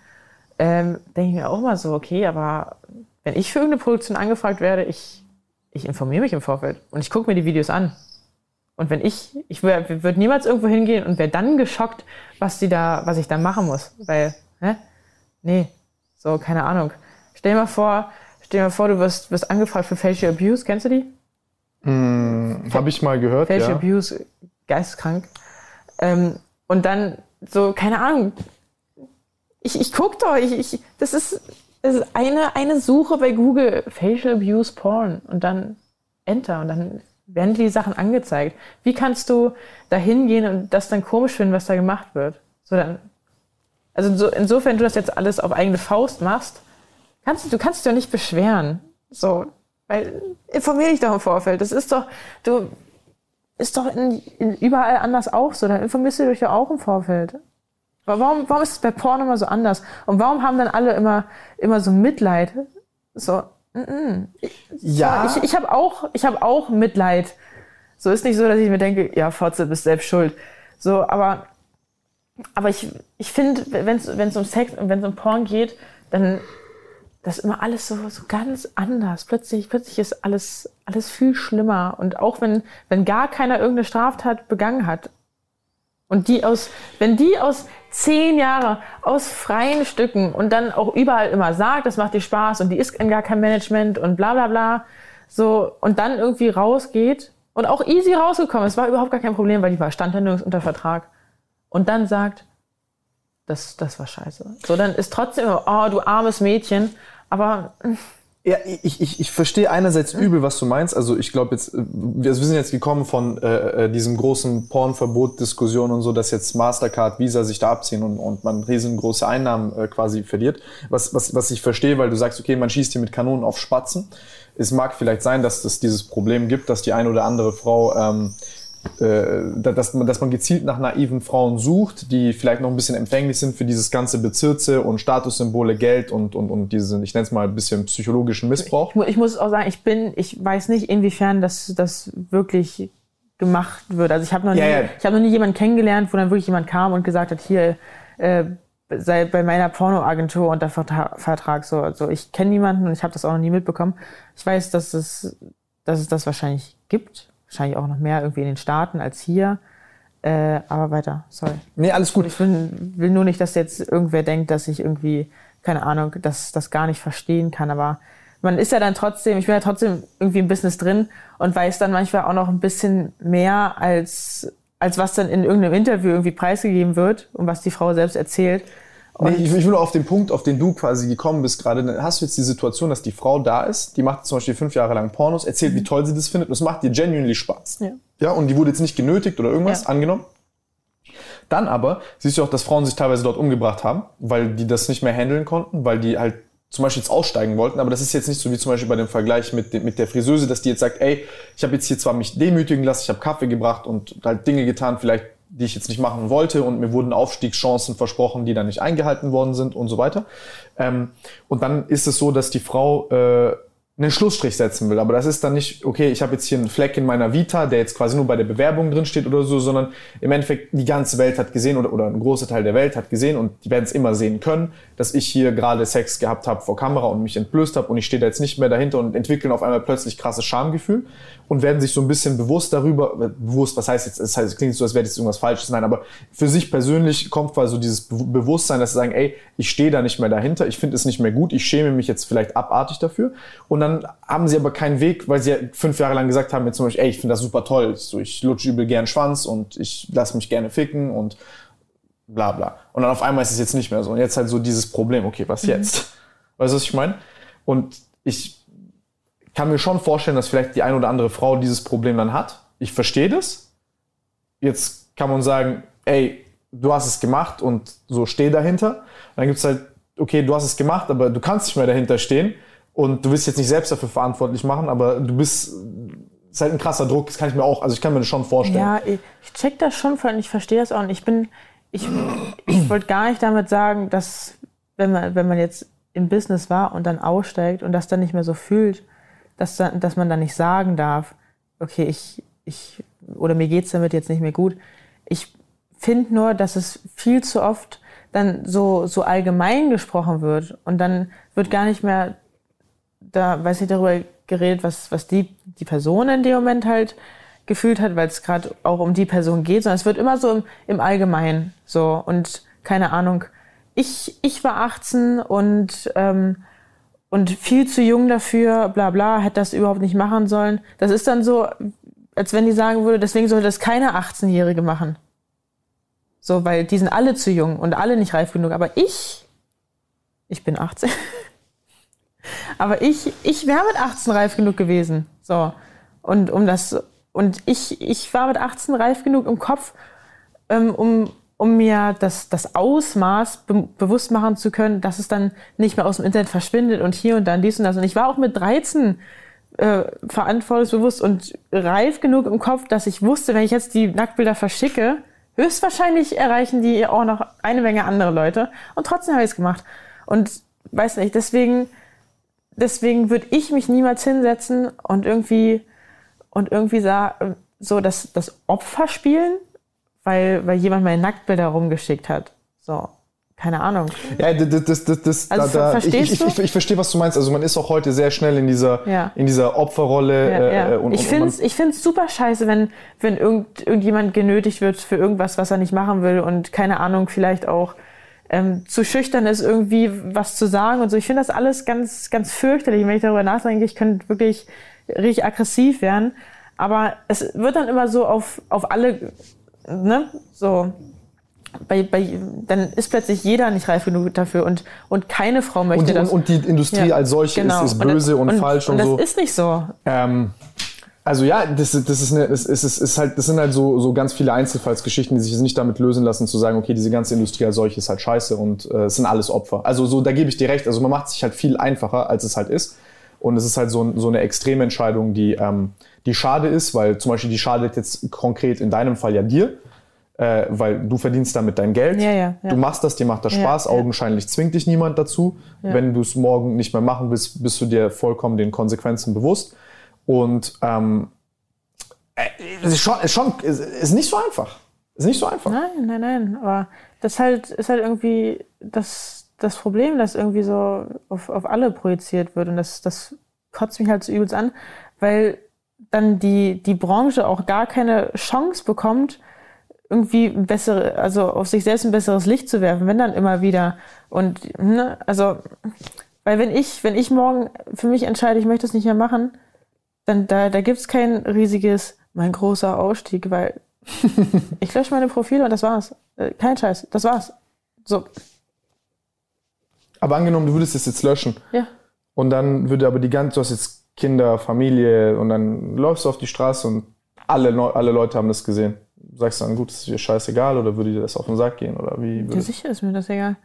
ähm, denke ich mir auch mal so, okay, aber wenn ich für irgendeine Produktion angefragt werde, ich, ich informiere mich im Vorfeld und ich gucke mir die Videos an. Und wenn ich, ich würde niemals irgendwo hingehen und wäre dann geschockt, was die da, was ich da machen muss. Weil, hä? Nee, so, keine Ahnung. Stell dir mal vor, stell dir mal vor, du wirst, wirst angefragt für Facial Abuse, kennst du die? Habe ich mal gehört, Facial ja. Abuse, geisteskrank. Ähm, und dann so, keine Ahnung. Ich, ich guck doch, ich, ich, das ist, das ist eine, eine Suche bei Google, Facial Abuse Porn und dann Enter und dann werden die Sachen angezeigt. Wie kannst du da hingehen und das dann komisch finden, was da gemacht wird? So dann, also so, insofern du das jetzt alles auf eigene Faust machst, kannst du, du kannst dich doch nicht beschweren. So, weil informier dich doch im Vorfeld. Das ist doch, du, ist doch in, in überall anders auch so. Dann informierst du dich ja auch im Vorfeld. Warum, warum ist es bei Porn immer so anders? Und warum haben dann alle immer, immer so Mitleid? So, mm, mm. Ja. So, ich, ich habe auch, ich habe auch Mitleid. So ist nicht so, dass ich mir denke, ja, Fotze, bist selbst schuld. So, aber, aber ich, ich finde, wenn es um Sex und wenn es um Porn geht, dann das ist immer alles so, so ganz anders. Plötzlich, plötzlich ist alles, alles viel schlimmer. Und auch wenn, wenn gar keiner irgendeine Straftat begangen hat, und die aus, wenn die aus zehn Jahre aus freien Stücken und dann auch überall immer sagt, das macht dir Spaß und die ist in gar kein Management und bla bla bla, so, und dann irgendwie rausgeht und auch easy rausgekommen, es war überhaupt gar kein Problem, weil die war stand ja nirgends unter Vertrag. Und dann sagt, das, das war scheiße. So, dann ist trotzdem, oh, du armes Mädchen, aber Ja, ich, ich, ich verstehe einerseits übel, was du meinst. Also ich glaube jetzt, äh, wir, sind jetzt gekommen von äh, äh, diesem großen Pornverbot-Diskussion und so, dass jetzt Mastercard, Visa sich da abziehen und, und man riesengroße Einnahmen äh, quasi verliert. Was, was, was ich verstehe, weil du sagst, okay, man schießt hier mit Kanonen auf Spatzen. Es mag vielleicht sein, dass es dieses Problem gibt, dass die eine oder andere Frau ähm, äh, dass, man, dass man gezielt nach naiven Frauen sucht, die vielleicht noch ein bisschen empfänglich sind für dieses ganze Bezirze und Statussymbole, Geld und, und, und diesen, ich nenne es mal ein bisschen psychologischen Missbrauch. Ich, ich muss auch sagen, ich bin, ich weiß nicht, inwiefern das, das wirklich gemacht wird. Also ich habe noch, nie- Ja, ja. ich hab noch nie jemanden kennengelernt, wo dann wirklich jemand kam und gesagt hat, hier, äh, sei bei meiner Pornoagentur unter Vertra- Vertrag. So, also ich kenne niemanden und ich habe das auch noch nie mitbekommen. Ich weiß, dass es, dass es das wahrscheinlich gibt. Wahrscheinlich auch noch mehr irgendwie in den Staaten als hier. Äh, aber weiter, sorry. Nee, alles gut. Ich will, will nur nicht, dass jetzt irgendwer denkt, dass ich irgendwie, keine Ahnung, das, das gar nicht verstehen kann. Aber man ist ja dann trotzdem, ich bin ja trotzdem irgendwie im Business drin und weiß dann manchmal auch noch ein bisschen mehr als, als was dann in irgendeinem Interview irgendwie preisgegeben wird und was die Frau selbst erzählt. Nee, ich, ich will nur auf den Punkt, auf den du quasi gekommen bist gerade. Dann hast du jetzt die Situation, dass die Frau da ist, die macht zum Beispiel fünf Jahre lang Pornos, erzählt, wie toll sie das findet und es macht dir genuinely Spaß. Ja. Ja, und die wurde jetzt nicht genötigt oder irgendwas, Ja. angenommen. Dann aber siehst du auch, dass Frauen sich teilweise dort umgebracht haben, weil die das nicht mehr handeln konnten, weil die halt zum Beispiel jetzt aussteigen wollten, aber das ist jetzt nicht so wie zum Beispiel bei dem Vergleich mit, mit der Friseuse, dass die jetzt sagt, ey, ich habe jetzt hier zwar mich demütigen lassen, ich habe Kaffee gebracht und halt Dinge getan, vielleicht die ich jetzt nicht machen wollte und mir wurden Aufstiegschancen versprochen, die dann nicht eingehalten worden sind und so weiter. Ähm, und dann ist es so, dass die Frau äh, einen Schlussstrich setzen will. Aber das ist dann nicht, okay, ich habe jetzt hier einen Fleck in meiner Vita, der jetzt quasi nur bei der Bewerbung drin steht oder so, sondern im Endeffekt die ganze Welt hat gesehen oder, oder ein großer Teil der Welt hat gesehen und die werden es immer sehen können, dass ich hier gerade Sex gehabt habe vor Kamera und mich entblößt habe und ich stehe da jetzt nicht mehr dahinter und entwickeln auf einmal plötzlich krasses Schamgefühl und werden sich so ein bisschen bewusst darüber, äh, bewusst, was heißt jetzt, es heißt, es klingt so, als wäre das irgendwas Falsches, nein, aber für sich persönlich kommt quasi so dieses Be- Bewusstsein, dass sie sagen, ey, ich stehe da nicht mehr dahinter, ich finde es nicht mehr gut, ich schäme mich jetzt vielleicht abartig dafür und dann haben sie aber keinen Weg, weil sie ja fünf Jahre lang gesagt haben, jetzt zum Beispiel, ey, ich finde das super toll, so, ich lutsche übel gern Schwanz und ich lasse mich gerne ficken und bla bla. Und dann auf einmal ist es jetzt nicht mehr so. Und jetzt halt so dieses Problem, okay, was jetzt? Weißt du, was ich meine? Und ich kann mir schon vorstellen, dass vielleicht die ein oder andere Frau dieses Problem dann hat. Ich verstehe das. Jetzt kann man sagen, ey, du hast es gemacht und so steh dahinter. Dann gibt's halt, okay, du hast es gemacht, aber du kannst nicht mehr dahinter stehen und du willst jetzt nicht selbst dafür verantwortlich machen, aber du bist, ist halt ein krasser Druck, das kann ich mir auch, also ich kann mir das schon vorstellen. Ja, ich, check das schon voll und ich verstehe das auch. Und ich bin, ich, ich wollte gar nicht damit sagen, dass wenn man, wenn man jetzt im Business war und dann aussteigt und das dann nicht mehr so fühlt, dass, dann, dass man dann nicht sagen darf, okay, ich, ich, oder mir geht's damit jetzt nicht mehr gut. Ich finde nur, dass es viel zu oft dann so, so allgemein gesprochen wird und dann wird gar nicht mehr da, weiß nicht, darüber geredet, was, was die, die Person in dem Moment halt gefühlt hat, weil es gerade auch um die Person geht, sondern es wird immer so im, im Allgemeinen so und keine Ahnung. Ich, ich war 18 und, ähm, und viel zu jung dafür, bla bla, hätte das überhaupt nicht machen sollen. Das ist dann so, als wenn die sagen würde, deswegen sollte das keine 18-Jährige machen. So, weil die sind alle zu jung und alle nicht reif genug. Aber ich, ich bin 18. Aber ich, ich wäre mit 18 reif genug gewesen. So. Und um das, und ich, ich war mit 18 reif genug im Kopf, ähm, um, um mir das, das Ausmaß be bewusst machen zu können, dass es dann nicht mehr aus dem Internet verschwindet und hier und dann dies und das. Und ich war auch mit 13 äh, verantwortungsbewusst und reif genug im Kopf, dass ich wusste, wenn ich jetzt die Nacktbilder verschicke, höchstwahrscheinlich erreichen die auch noch eine Menge andere Leute. Und trotzdem habe ich es gemacht. Und weiß nicht, deswegen, deswegen würde ich mich niemals hinsetzen und irgendwie, und irgendwie sagen, so das, das Opfer spielen, weil, weil jemand meine Nacktbilder rumgeschickt hat. So, keine Ahnung. Ja, das, das, das, das Also, da, da, ich, ich, ich, ich verstehe, was du meinst. Also man ist auch heute sehr schnell in dieser, Ja. in dieser Opferrolle. Ja, äh, ja. und, ich finde es ich find's super scheiße, wenn, wenn irgend, irgendjemand genötigt wird für irgendwas, was er nicht machen will und keine Ahnung, vielleicht auch ähm, zu schüchtern ist, irgendwie was zu sagen und so. Ich finde das alles ganz, ganz fürchterlich. Wenn ich darüber nachdenke, ich könnte wirklich richtig aggressiv werden. Aber es wird dann immer so auf, auf alle, ne, so, bei, bei, dann ist plötzlich jeder nicht reif genug dafür und, und keine Frau möchte und, und, das. und die Industrie Ja, als solche genau. ist, ist böse und, falsch und, und das so. ist nicht so. Ähm, also ja, das, das ist eine, das ist, ist, ist halt, das sind halt so, so ganz viele Einzelfallsgeschichten, die sich nicht damit lösen lassen, zu sagen, okay, diese ganze Industrie als solche ist halt scheiße und äh, es sind alles Opfer. Also so, da gebe ich dir recht. Also man macht sich halt viel einfacher, als es halt ist. Und es ist halt so, so eine Extrementscheidung, die, ähm, die schade ist, weil zum Beispiel die schadet jetzt konkret in deinem Fall ja dir, äh, weil du verdienst damit dein Geld. Ja, ja, ja. Du machst das, dir macht das Spaß. Augenscheinlich zwingt dich niemand dazu. Wenn du es morgen nicht mehr machen willst, bist du dir vollkommen den Konsequenzen bewusst. Und ähm, äh, es ist schon, ist schon ist, nicht so einfach. Ist nicht so einfach. Nein, nein, nein. Aber das halt, ist halt irgendwie das, das Problem, das irgendwie so auf, auf alle projiziert wird. Und das, das kotzt mich halt so übelst an, weil dann die, die Branche auch gar keine Chance bekommt, irgendwie bessere, also auf sich selbst ein besseres Licht zu werfen, wenn dann immer wieder. Und, ne, also, weil wenn ich, wenn ich morgen für mich entscheide, ich möchte es nicht mehr machen, dann da, da gibt's kein riesiges, mein großer Ausstieg, weil ich lösche meine Profile und das war's. Äh, Kein Scheiß, das war's. So, Aber angenommen, du würdest es jetzt löschen ja. und dann würde aber die ganze, du hast jetzt Kinder, Familie und dann läufst du auf die Straße und alle, alle Leute haben das gesehen. Sagst du dann, gut, ist dir scheißegal oder würde dir das auf den Sack gehen oder wie? Ja, sicher ist mir das egal.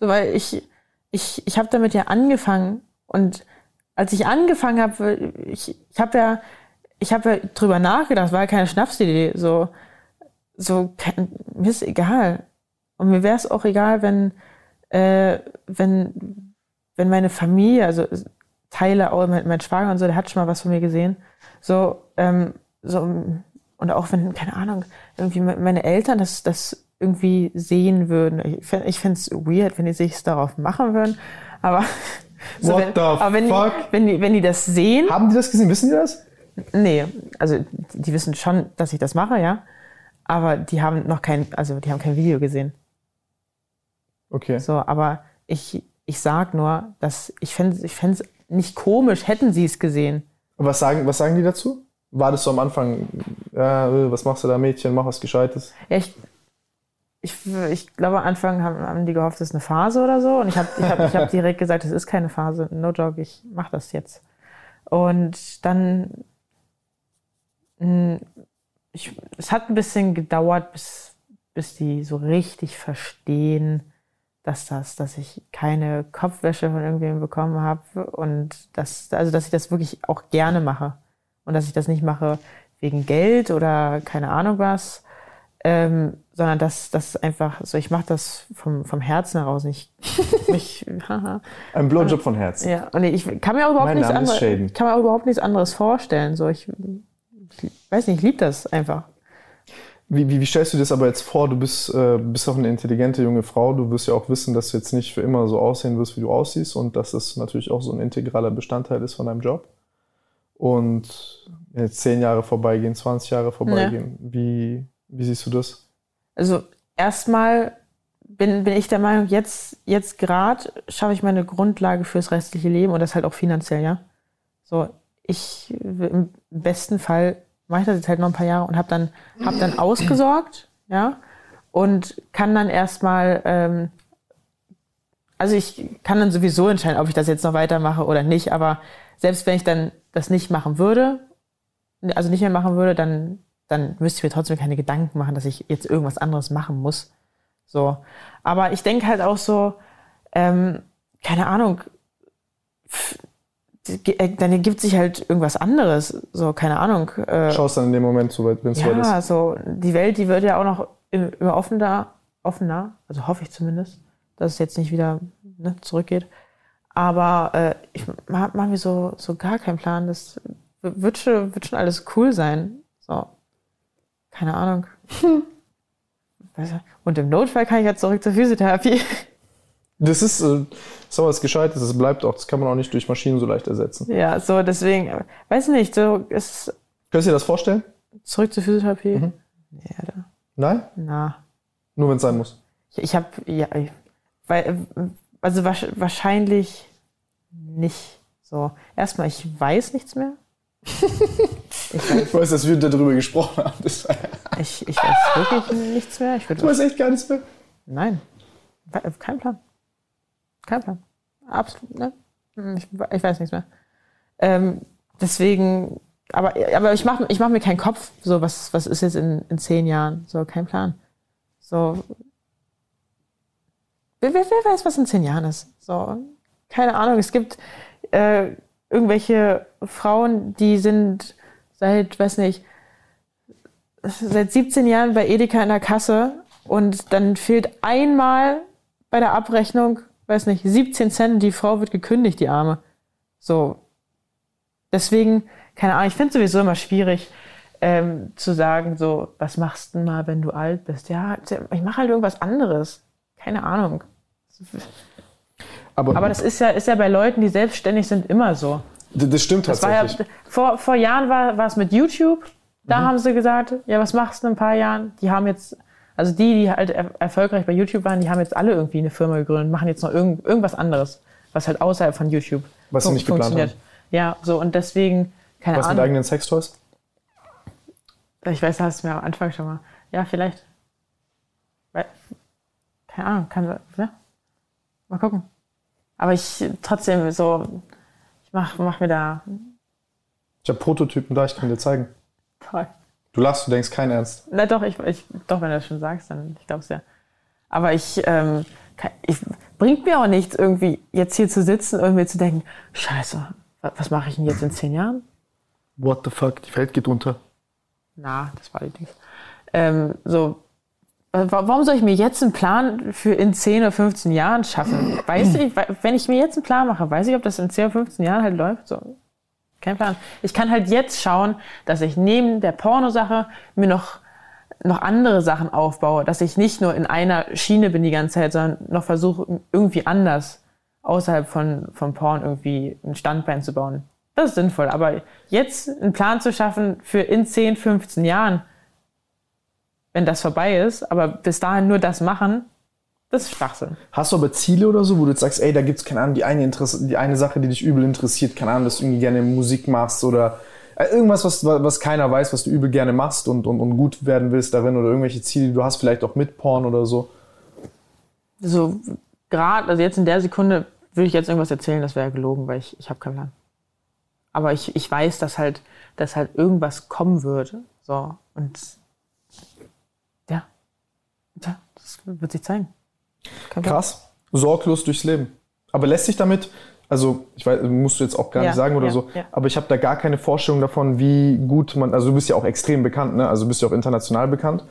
So, weil ich, ich, ich habe damit ja angefangen und als ich angefangen habe, ich, ich habe ja, ich habe ja drüber nachgedacht, war ja keine Schnapsidee, so, so, mir ist egal. Und mir wäre es auch egal, wenn, äh, wenn, wenn meine Familie, also Teile, mein, mein Schwager und so, der hat schon mal was von mir gesehen, so, ähm, so, und auch wenn, keine Ahnung, irgendwie me- meine Eltern das, das irgendwie sehen würden. Ich fände es weird, wenn die sich darauf machen würden, aber, so, What wenn, the aber wenn, fuck? Die, wenn, die, wenn die das sehen, haben die das gesehen? Wissen die das? Nee, also die wissen schon, dass ich das mache, ja. Aber die haben noch kein, also die haben kein Video gesehen. Okay. So, aber ich, ich sag nur, dass ich fände ich fänd's nicht komisch, hätten sie es gesehen. Was sagen, was sagen die dazu? War das so am Anfang, äh, was machst du da, Mädchen, mach was Gescheites? Ja, ich, ich, ich glaube, am Anfang haben, haben die gehofft, das ist eine Phase oder so. Und ich habe ich hab, ich hab direkt gesagt, das ist keine Phase. No joke, ich mache das jetzt. Und dann, mh, ich, es hat ein bisschen gedauert, bis, bis die so richtig verstehen, dass das, dass ich keine Kopfwäsche von irgendwem bekommen habe und dass, also dass ich das wirklich auch gerne mache und dass ich das nicht mache wegen Geld oder keine Ahnung was, ähm, sondern dass das einfach so, ich mache das vom, vom Herzen heraus, nicht mich. Ein Blowjob von Herzen. ja, und ich kann mir auch überhaupt Mein nichts anderes, kann mir auch überhaupt nichts anderes vorstellen, so ich, ich weiß nicht, ich liebe das einfach. Wie, wie, wie stellst du dir das aber jetzt vor? Du bist, äh, bist auch eine intelligente junge Frau. Du wirst ja auch wissen, dass du jetzt nicht für immer so aussehen wirst, wie du aussiehst und dass das natürlich auch so ein integraler Bestandteil ist von deinem Job. Und jetzt zehn Jahre vorbeigehen, 20 Jahre vorbeigehen. Wie, wie siehst du das? Also erstmal bin, bin ich der Meinung, jetzt, jetzt gerade schaffe ich meine Grundlage fürs restliche Leben und das halt auch finanziell, ja. So, ich im besten Fall mache ich das jetzt halt noch ein paar Jahre und habe dann, hab dann ausgesorgt, ja, und kann dann erstmal, ähm, also ich kann dann sowieso entscheiden, ob ich das jetzt noch weitermache oder nicht, aber selbst wenn ich dann das nicht machen würde, also nicht mehr machen würde, dann, dann müsste ich mir trotzdem keine Gedanken machen, dass ich jetzt irgendwas anderes machen muss. So. Aber ich denke halt auch so, ähm, keine Ahnung, pff, äh, dann ergibt sich halt irgendwas anderes. So, keine Ahnung. Äh, Schaust dann in dem Moment, so weit, wenn es soweit ja, ist. so die Welt, die wird ja auch noch im- immer offener, offener, also hoffe ich zumindest, dass es jetzt nicht wieder ne, zurückgeht. Aber äh, ich mache mach mir so, so gar keinen Plan. Das wird schon, wird schon alles cool sein. So, keine Ahnung. Und im Notfall kann ich ja zurück zur Physiotherapie. Das ist, äh, ist aber was Gescheites, das bleibt auch, das kann man auch nicht durch Maschinen so leicht ersetzen. Ja, so deswegen, weiß nicht, so ist Könntest du dir das vorstellen? zurück zur Physiotherapie. Mhm. Ja, da, Nein? na. Nur wenn es sein muss. Ich, ich habe, ja, ich, weil, also wahrsch- wahrscheinlich nicht. So, erstmal, ich weiß nichts mehr. Ich, weiß, Ich weiß, dass wir darüber gesprochen haben. Ich, ich weiß wirklich nichts mehr. Ich du weißt echt gar nichts mehr. nein, kein Plan. Kein Plan. Absolut, ne? Ich, ich weiß nichts mehr. Ähm, deswegen, aber, aber ich mache ich mach mir keinen Kopf, so was, was ist jetzt in, in zehn Jahren? So, kein Plan. So, wer, wer, wer weiß, was in zehn Jahren ist? So, keine Ahnung. Es gibt äh, irgendwelche Frauen, die sind seit, weiß nicht, seit 17 Jahren bei Edeka in der Kasse und dann fehlt einmal bei der Abrechnung, weiß nicht, 17 Cent, die Frau wird gekündigt, die Arme. So. Deswegen, keine Ahnung, ich finde sowieso immer schwierig ähm, zu sagen, so, was machst du mal, wenn du alt bist? Ja, ich mache halt irgendwas anderes. Keine Ahnung. Aber, Aber das ist ja, ist ja bei Leuten, die selbstständig sind, immer so. das, stimmt Das war ja, tatsächlich. vor, vor Jahren war, war es mit YouTube. Da haben sie gesagt, ja, was machst du in ein paar Jahren? Die haben jetzt, also die, die halt er erfolgreich bei YouTube waren, die haben jetzt alle irgendwie eine Firma gegründet, machen jetzt noch irgend, irgendwas anderes, was halt außerhalb von YouTube Was sie fun- nicht geplant haben. Ja, so und deswegen, keine Was mit Ahnung. eigenen Sextoys? Ich weiß, da hast du mir am Anfang schon mal. Ja, vielleicht. Keine Ahnung, kann ja. Mal gucken. Aber ich trotzdem so, ich mach, mach mir da Ich habe Prototypen da, ich kann dir zeigen. toll. Du lachst, du denkst kein Ernst. Na doch, ich, ich doch, wenn du das schon sagst, dann ich glaube es ja. Aber ich, ähm, kann, ich bringt mir auch nichts, irgendwie jetzt hier zu sitzen und mir zu denken, Scheiße, wa- was mache ich denn jetzt in zehn Jahren? What the fuck, die Welt geht unter. Na, das war die Dings. Ähm, so, warum soll ich mir jetzt einen Plan für in 10 oder 15 Jahren schaffen? Weiß ich, we- wenn ich mir jetzt einen Plan mache, weiß ich, ob das in 10 oder 15 Jahren halt läuft? So, kein Plan. Ich kann halt jetzt schauen, dass ich neben der Pornosache mir noch, noch andere Sachen aufbaue, dass ich nicht nur in einer Schiene bin die ganze Zeit, sondern noch versuche, irgendwie anders außerhalb von, von Porn irgendwie ein Standbein zu bauen. Das ist sinnvoll. Aber jetzt einen Plan zu schaffen für in 10, 15 Jahren, wenn das vorbei ist, aber bis dahin nur das machen, das ist Schwachsinn. Hast du aber Ziele oder so, wo du jetzt sagst, ey, da gibt's keine Ahnung, die eine, Interesse, die eine Sache, die dich übel interessiert, keine Ahnung, dass du irgendwie gerne Musik machst oder äh, irgendwas, was, was keiner weiß, was du übel gerne machst und, und, und gut werden willst darin oder irgendwelche Ziele, die du hast, vielleicht auch mit Porn oder so. So gerade, also jetzt in der Sekunde würde ich jetzt irgendwas erzählen, das wäre gelogen, weil ich, ich habe keinen Plan. Aber ich, ich weiß, dass halt, dass halt irgendwas kommen würde. So. Und ja. Ja, das wird sich zeigen. Kein. Krass. Sorglos durchs Leben. Aber lässt sich damit, also ich weiß, musst du jetzt auch gar Ja, nicht sagen oder ja, so, ja. aber ich habe da gar keine Vorstellung davon, wie gut man, also du bist ja auch extrem bekannt, ne? also du bist ja auch international bekannt,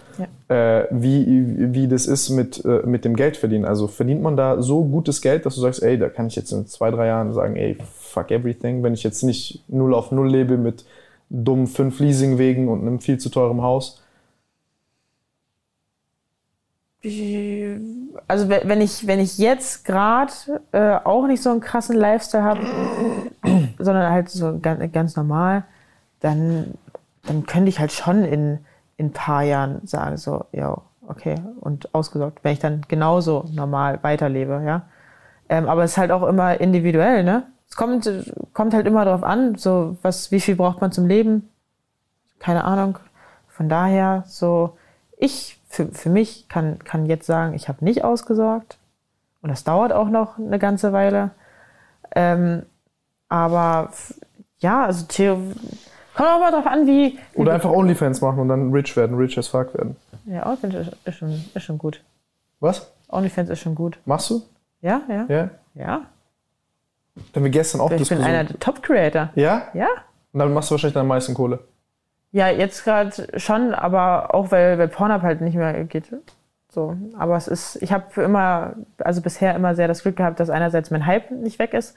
äh, wie, wie das ist mit, äh, mit dem Geld verdienen. Also verdient man da so gutes Geld, dass du sagst, ey, da kann ich jetzt in zwei, drei Jahren sagen, ey, fuck everything, wenn ich jetzt nicht null auf null lebe mit dummen fünf Leasingwegen und einem viel zu teuren Haus. Also we- wenn ich, wenn ich jetzt gerade äh, auch nicht so einen krassen Lifestyle habe, sondern halt so ganz, ganz normal, dann, dann könnte ich halt schon in in ein paar Jahren sagen, so, ja, okay, und ausgesorgt, wenn ich dann genauso normal weiterlebe, ja. Ähm, aber es ist halt auch immer individuell, ne? Es kommt, kommt halt immer darauf an, so, was, wie viel braucht man zum Leben? Keine Ahnung. Von daher, so, ich, für, für mich kann, kann jetzt sagen, ich habe nicht ausgesorgt. Und das dauert auch noch eine ganze Weile. Ähm, aber ja, also Theo, kommt auch mal drauf an, wie. wie Oder einfach Onlyfans machen und dann rich werden, rich as fuck werden. Ja, OnlyFans ist, ist, schon, ist schon gut. Was? OnlyFans ist schon gut. Machst du? Ja, ja. Ja? Ja. Da haben wir gestern auch Ich bin einer der Top-Creator. Ja? Ja? Und damit machst du wahrscheinlich dann am meisten Kohle. Ja, jetzt gerade schon, aber auch weil, weil Pornhub halt nicht mehr geht. So, aber es ist, ich habe immer, also bisher immer sehr das Glück gehabt, dass einerseits mein Hype nicht weg ist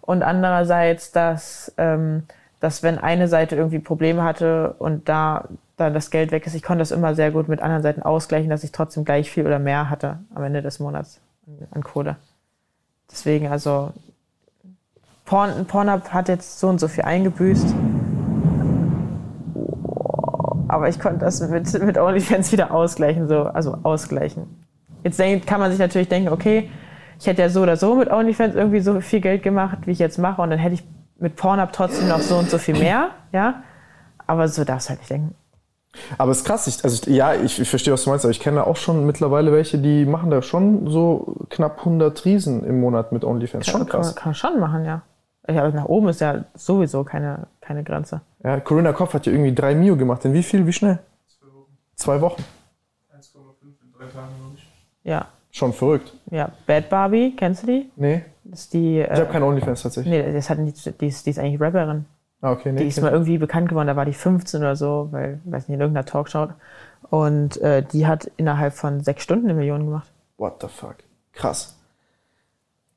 und andererseits, dass, ähm, dass wenn eine Seite irgendwie Probleme hatte und da dann das Geld weg ist, ich konnte das immer sehr gut mit anderen Seiten ausgleichen, dass ich trotzdem gleich viel oder mehr hatte am Ende des Monats an- Kohle. Deswegen, also Porn, Pornhub hat jetzt so und so viel eingebüßt. Aber ich konnte das mit, mit OnlyFans wieder ausgleichen, so, also ausgleichen. Jetzt denk, kann man sich natürlich denken, okay, ich hätte ja so oder so mit OnlyFans irgendwie so viel Geld gemacht, wie ich jetzt mache, und dann hätte ich mit Pornhub trotzdem noch so und so viel mehr, ja. Aber so darfst du halt nicht denken. Aber es ist krass, ich, also ich, ja, ich, ich verstehe, was du meinst, aber ich kenne auch schon mittlerweile welche, die machen da schon so knapp 100 Riesen im Monat mit OnlyFans. Schon Kann, man- krass. kann man schon machen, ja. Ja, aber nach oben ist ja sowieso keine, keine Grenze. Ja, Corinna Kopf hat ja irgendwie drei Mio gemacht. In wie viel, wie schnell? Zwei Wochen. 1,5 in drei Tagen, glaube ich. Ja. Schon verrückt. Ja. Bad Barbie, kennst du die? Nee, Das ist die. ich Äh, habe keine OnlyFans tatsächlich. nee, das hat nicht, die, ist, die ist eigentlich Rapperin. Ah, okay, nee. Die ist mal irgendwie bekannt geworden, da war die 15 oder so, weil, weiß nicht, in irgendeiner Talkshow. Und äh, die hat innerhalb von sechs Stunden eine Million gemacht. What the fuck? Krass.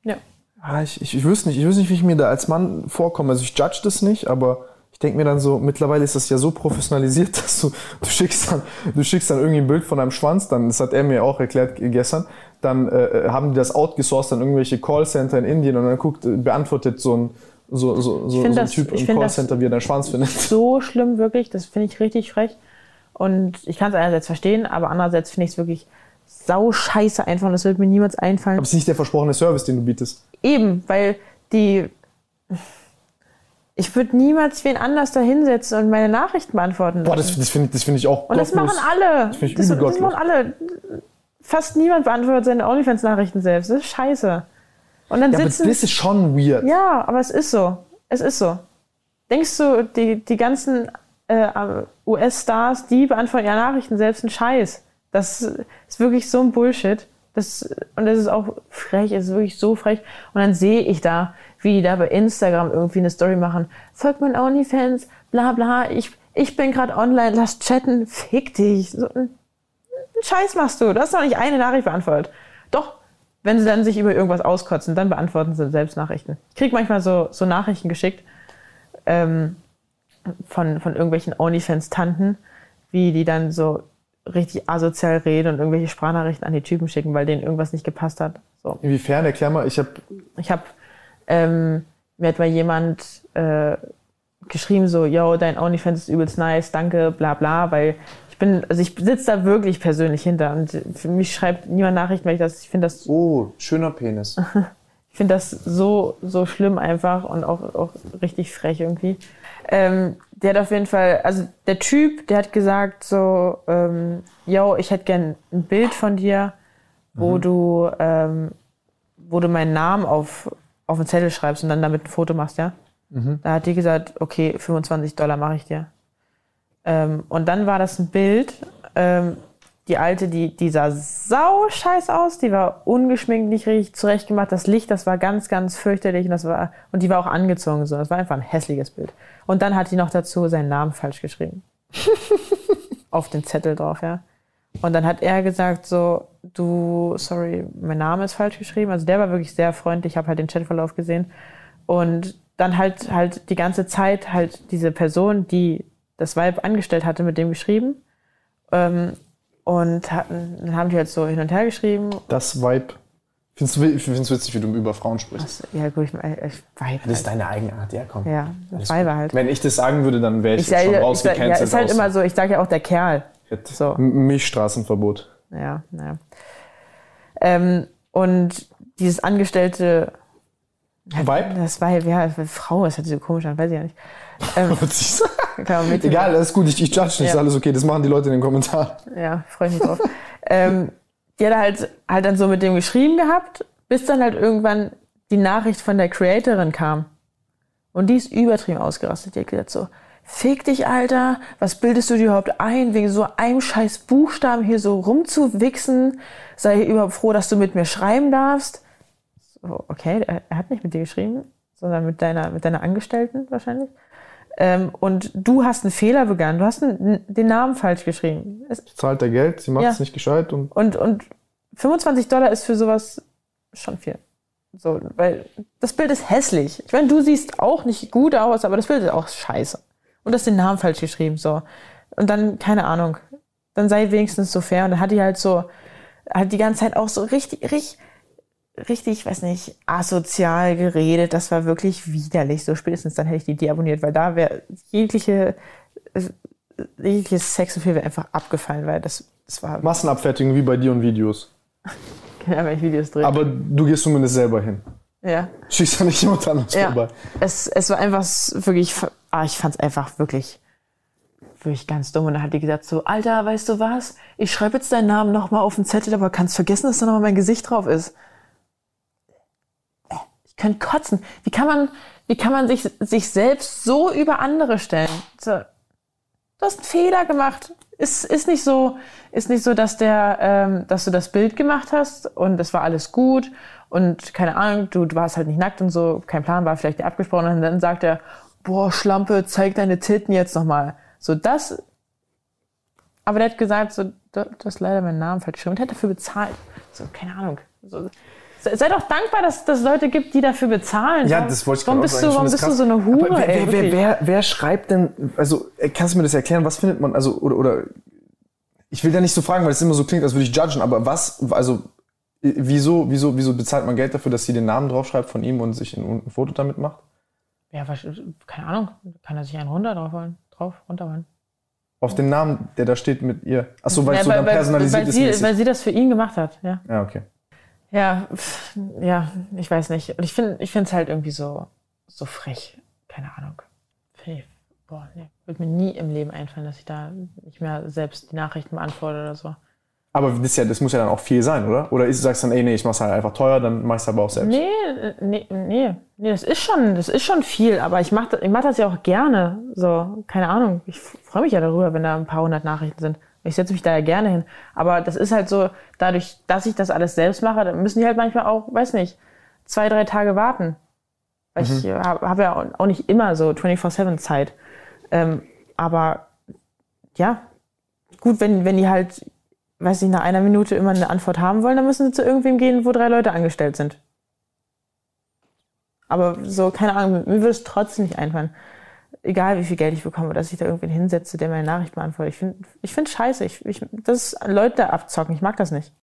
Ja. Ah, ich, ich, ich wüsste nicht, ich wüsste nicht, wie ich mir da als Mann vorkomme. Also ich judge das nicht, aber ich denke mir dann so, mittlerweile ist das ja so professionalisiert, dass du, du schickst dann, du schickst dann irgendwie ein Bild von deinem Schwanz, dann, das hat er mir auch erklärt gestern, dann äh, haben die das outgesourced an irgendwelche Callcenter in Indien und dann guckt, äh, beantwortet so ein, so, so, so, so ein das- Typ im Callcenter, wie er deinen Schwanz findet. So schlimm wirklich, das finde ich richtig frech. Und ich kann es einerseits verstehen, aber andererseits finde ich es wirklich sau scheiße einfach und das wird mir niemals einfallen. Aber es ist nicht der versprochene Service, den du bietest. Eben, weil die. Ich würde niemals wen anders da hinsetzen und meine Nachrichten beantworten. Boah, lassen. das, das finde das find ich auch und das gottlos. machen alle. Das, ich das, übel machen alle. Fast niemand beantwortet seine OnlyFans-Nachrichten selbst. Das ist scheiße. Und dann Ja, aber sitzen. das ist schon weird. Ja, aber es ist so. Es ist so. Denkst du, die, die ganzen äh, US-Stars, die beantworten ihre Nachrichten selbst einen Scheiß? Das ist wirklich so ein Bullshit. Das, und das ist auch frech, es ist wirklich so frech. Und dann sehe ich da, wie die da bei Instagram irgendwie eine Story machen. Folgt mein OnlyFans, bla bla, ich, ich bin gerade online, lass chatten, fick dich. So, einen Scheiß machst du. Du hast doch nicht eine Nachricht beantwortet. Doch, wenn sie dann sich über irgendwas auskotzen, dann beantworten sie selbst Nachrichten. Ich krieg manchmal so, so Nachrichten geschickt ähm, von, von irgendwelchen OnlyFans-Tanten, wie die dann so richtig asozial reden und irgendwelche Sprachnachrichten an die Typen schicken, weil denen irgendwas nicht gepasst hat. So. Inwiefern? Erklär mal, ich habe Ich habe ähm, mir hat mal jemand äh, geschrieben so, yo, dein OnlyFans ist übelst nice, danke, bla bla, weil ich bin, also ich sitze da wirklich persönlich hinter und für mich schreibt niemand Nachrichten, weil ich das, ich finde das, Oh, schöner Penis. ich finde das so, so schlimm einfach und auch, auch richtig frech irgendwie. Ähm, der hat auf jeden Fall, also der Typ, der hat gesagt so, ähm, yo, ich hätte gern ein Bild von dir, wo du, ähm, wo du meinen Namen auf, auf einen Zettel schreibst und dann damit ein Foto machst, ja. Da hat die gesagt, okay, 25 Dollar mache ich dir. Ähm, und dann war das ein Bild, ähm, die alte, die, die sah sau scheiß aus, die war ungeschminkt, nicht richtig zurechtgemacht. Das Licht, das war ganz, ganz fürchterlich und das war, und die war auch angezogen so. Das war einfach ein hässliches Bild. Und dann hat die noch dazu seinen Namen falsch geschrieben. Auf den Zettel drauf, ja. Und dann hat er gesagt so, du, sorry, mein Name ist falsch geschrieben. Also der war wirklich sehr freundlich, ich habe halt den Chatverlauf gesehen. Und dann halt halt die ganze Zeit halt diese Person, die das Vibe angestellt hatte, mit dem geschrieben. Ähm, und hatten, dann haben die halt so hin und her geschrieben. das Vibe. Findest du, ich finde es witzig, wie du über Frauen sprichst. Ja, gut, ich, ich Vibe. Das ist Halt. deine Eigenart, ja, komm. Ja, Vibe halt. Wenn ich das sagen würde, dann wäre ich, Ich jetzt schon sag, ja, rausgecancelt. ist halt aus- immer so, ich sage ja auch der Kerl. Hätte So. Milchstraßenverbot. Ja, naja. Ähm, und dieses Angestellte, Vibe? das war ja, Frau, das hört sich so komisch an, weiß ich ja nicht. Ähm, kann man mit- Egal, das ist gut, ich, ich judge nicht, ist Ja. alles okay, das machen die Leute in den Kommentaren. Ja, freue ich mich drauf. ähm, die hat halt, halt dann so mit dem geschrieben gehabt, bis dann halt irgendwann die Nachricht von der Creatorin kam. Und die ist übertrieben ausgerastet. Die hat gesagt so, fick dich, Alter, was bildest du dir überhaupt ein, wegen so einem scheiß Buchstaben hier so rumzuwichsen? Sei überhaupt froh, dass du mit mir schreiben darfst. So, okay, er, er hat nicht mit dir geschrieben, sondern mit deiner, mit deiner Angestellten wahrscheinlich. Ähm, und du hast einen Fehler begangen. Du hast einen, den Namen falsch geschrieben. Es, Zahlt er Geld, sie macht Ja. es nicht gescheit und und, und 25 Dollar ist für sowas schon viel. So, weil das Bild ist hässlich. Ich meine, du siehst auch nicht gut aus, aber das Bild ist auch scheiße. Und du hast den Namen falsch geschrieben, so. Und dann, keine Ahnung, dann sei wenigstens so fair. Und dann hat die halt so, hat die ganze Zeit auch so richtig, richtig, richtig, ich weiß nicht, asozial geredet. Das war wirklich widerlich. So spätestens dann hätte ich die deabonniert, weil da wäre jegliche, äh, jegliches Sexappeal wäre einfach abgefallen, weil das, das war, Massenabfertigung wie bei dir und Videos. ja, wenn ich Videos drehe. Aber du gehst zumindest selber hin. Ja. Schießt ja nicht jemand anders Ja. vorbei. Es, es war einfach wirklich, ah, ich fand es einfach wirklich, wirklich ganz dumm. Und dann hat die gesagt so, Alter, weißt du was? Ich schreibe jetzt deinen Namen nochmal auf den Zettel, aber kannst vergessen, dass da nochmal mein Gesicht drauf ist. Könnte kotzen. Wie kann man, wie kann man sich, sich selbst so über andere stellen? So, du hast einen Fehler gemacht. Ist, ist nicht so, ist nicht so, dass der, ähm, dass du das Bild gemacht hast und es war alles gut und keine Ahnung, du, du warst halt nicht nackt und so, kein Plan war vielleicht abgesprochen und dann sagt er, boah, Schlampe, zeig deine Titten jetzt nochmal. So das, aber der hat gesagt, so, du, du hast leider meinen Namen falsch geschrieben und hat dafür bezahlt. So, keine Ahnung. So, sei doch dankbar, dass es Leute gibt, die dafür bezahlen. Ja, das wollte ich Warum bist sagen. du, warum bist du so eine. Hure, wer, ey? wer, wer, wer, schreibt denn, also äh, kannst du mir das erklären, was findet man, also, oder, oder ich will ja nicht so fragen, weil es immer so klingt, als würde ich judgen, aber was, also, äh, wieso, wieso, wieso bezahlt man Geld dafür, dass sie den Namen draufschreibt von ihm und sich ein, ein Foto damit macht? Ja, keine Ahnung. Kann er sich einen runter drauf holen? Drauf, runterholen. Auf den Namen, der da steht mit ihr. Achso, weil es so weil, dann weil, personalisiert weil, ist. sie, mäßig. weil sie das für ihn gemacht hat, ja. ja, okay. Ja, pff, ja, ich weiß nicht. Und ich finde ich finde es halt irgendwie so, so frech. Keine Ahnung. Find ich- Boah, nee. Würde mir nie im Leben einfallen, dass ich da nicht mehr selbst die Nachrichten beantworte oder so. Aber das, ist ja, das muss ja dann auch viel sein, oder? Oder ist, sagst du dann, ey, nee, ich mach's halt einfach teuer, dann mach ich's aber auch selbst. Nee, nee, nee, nee, das ist schon, das ist schon viel, aber ich mache ich mach das ja auch gerne. So, keine Ahnung. Ich freue mich ja darüber, wenn da ein paar hundert Nachrichten sind. Ich setze mich da ja gerne hin. Aber das ist halt so, dadurch, dass ich das alles selbst mache, dann müssen die halt manchmal auch, weiß nicht, zwei, drei Tage warten. Weil ich habe hab ja auch nicht immer so 24-7 Zeit. Ähm, aber ja, gut, wenn, wenn die halt, weiß ich, nach einer Minute immer eine Antwort haben wollen, dann müssen sie zu irgendwem gehen, wo drei Leute angestellt sind. Aber so, keine Ahnung, mir würde es trotzdem nicht einfallen. Egal wie viel Geld ich bekomme, dass ich da irgendwen hinsetze, der meine Nachricht beantwortet. Ich finde ich find scheiße. Ich, ich, das Leute abzocken. Ich mag das nicht.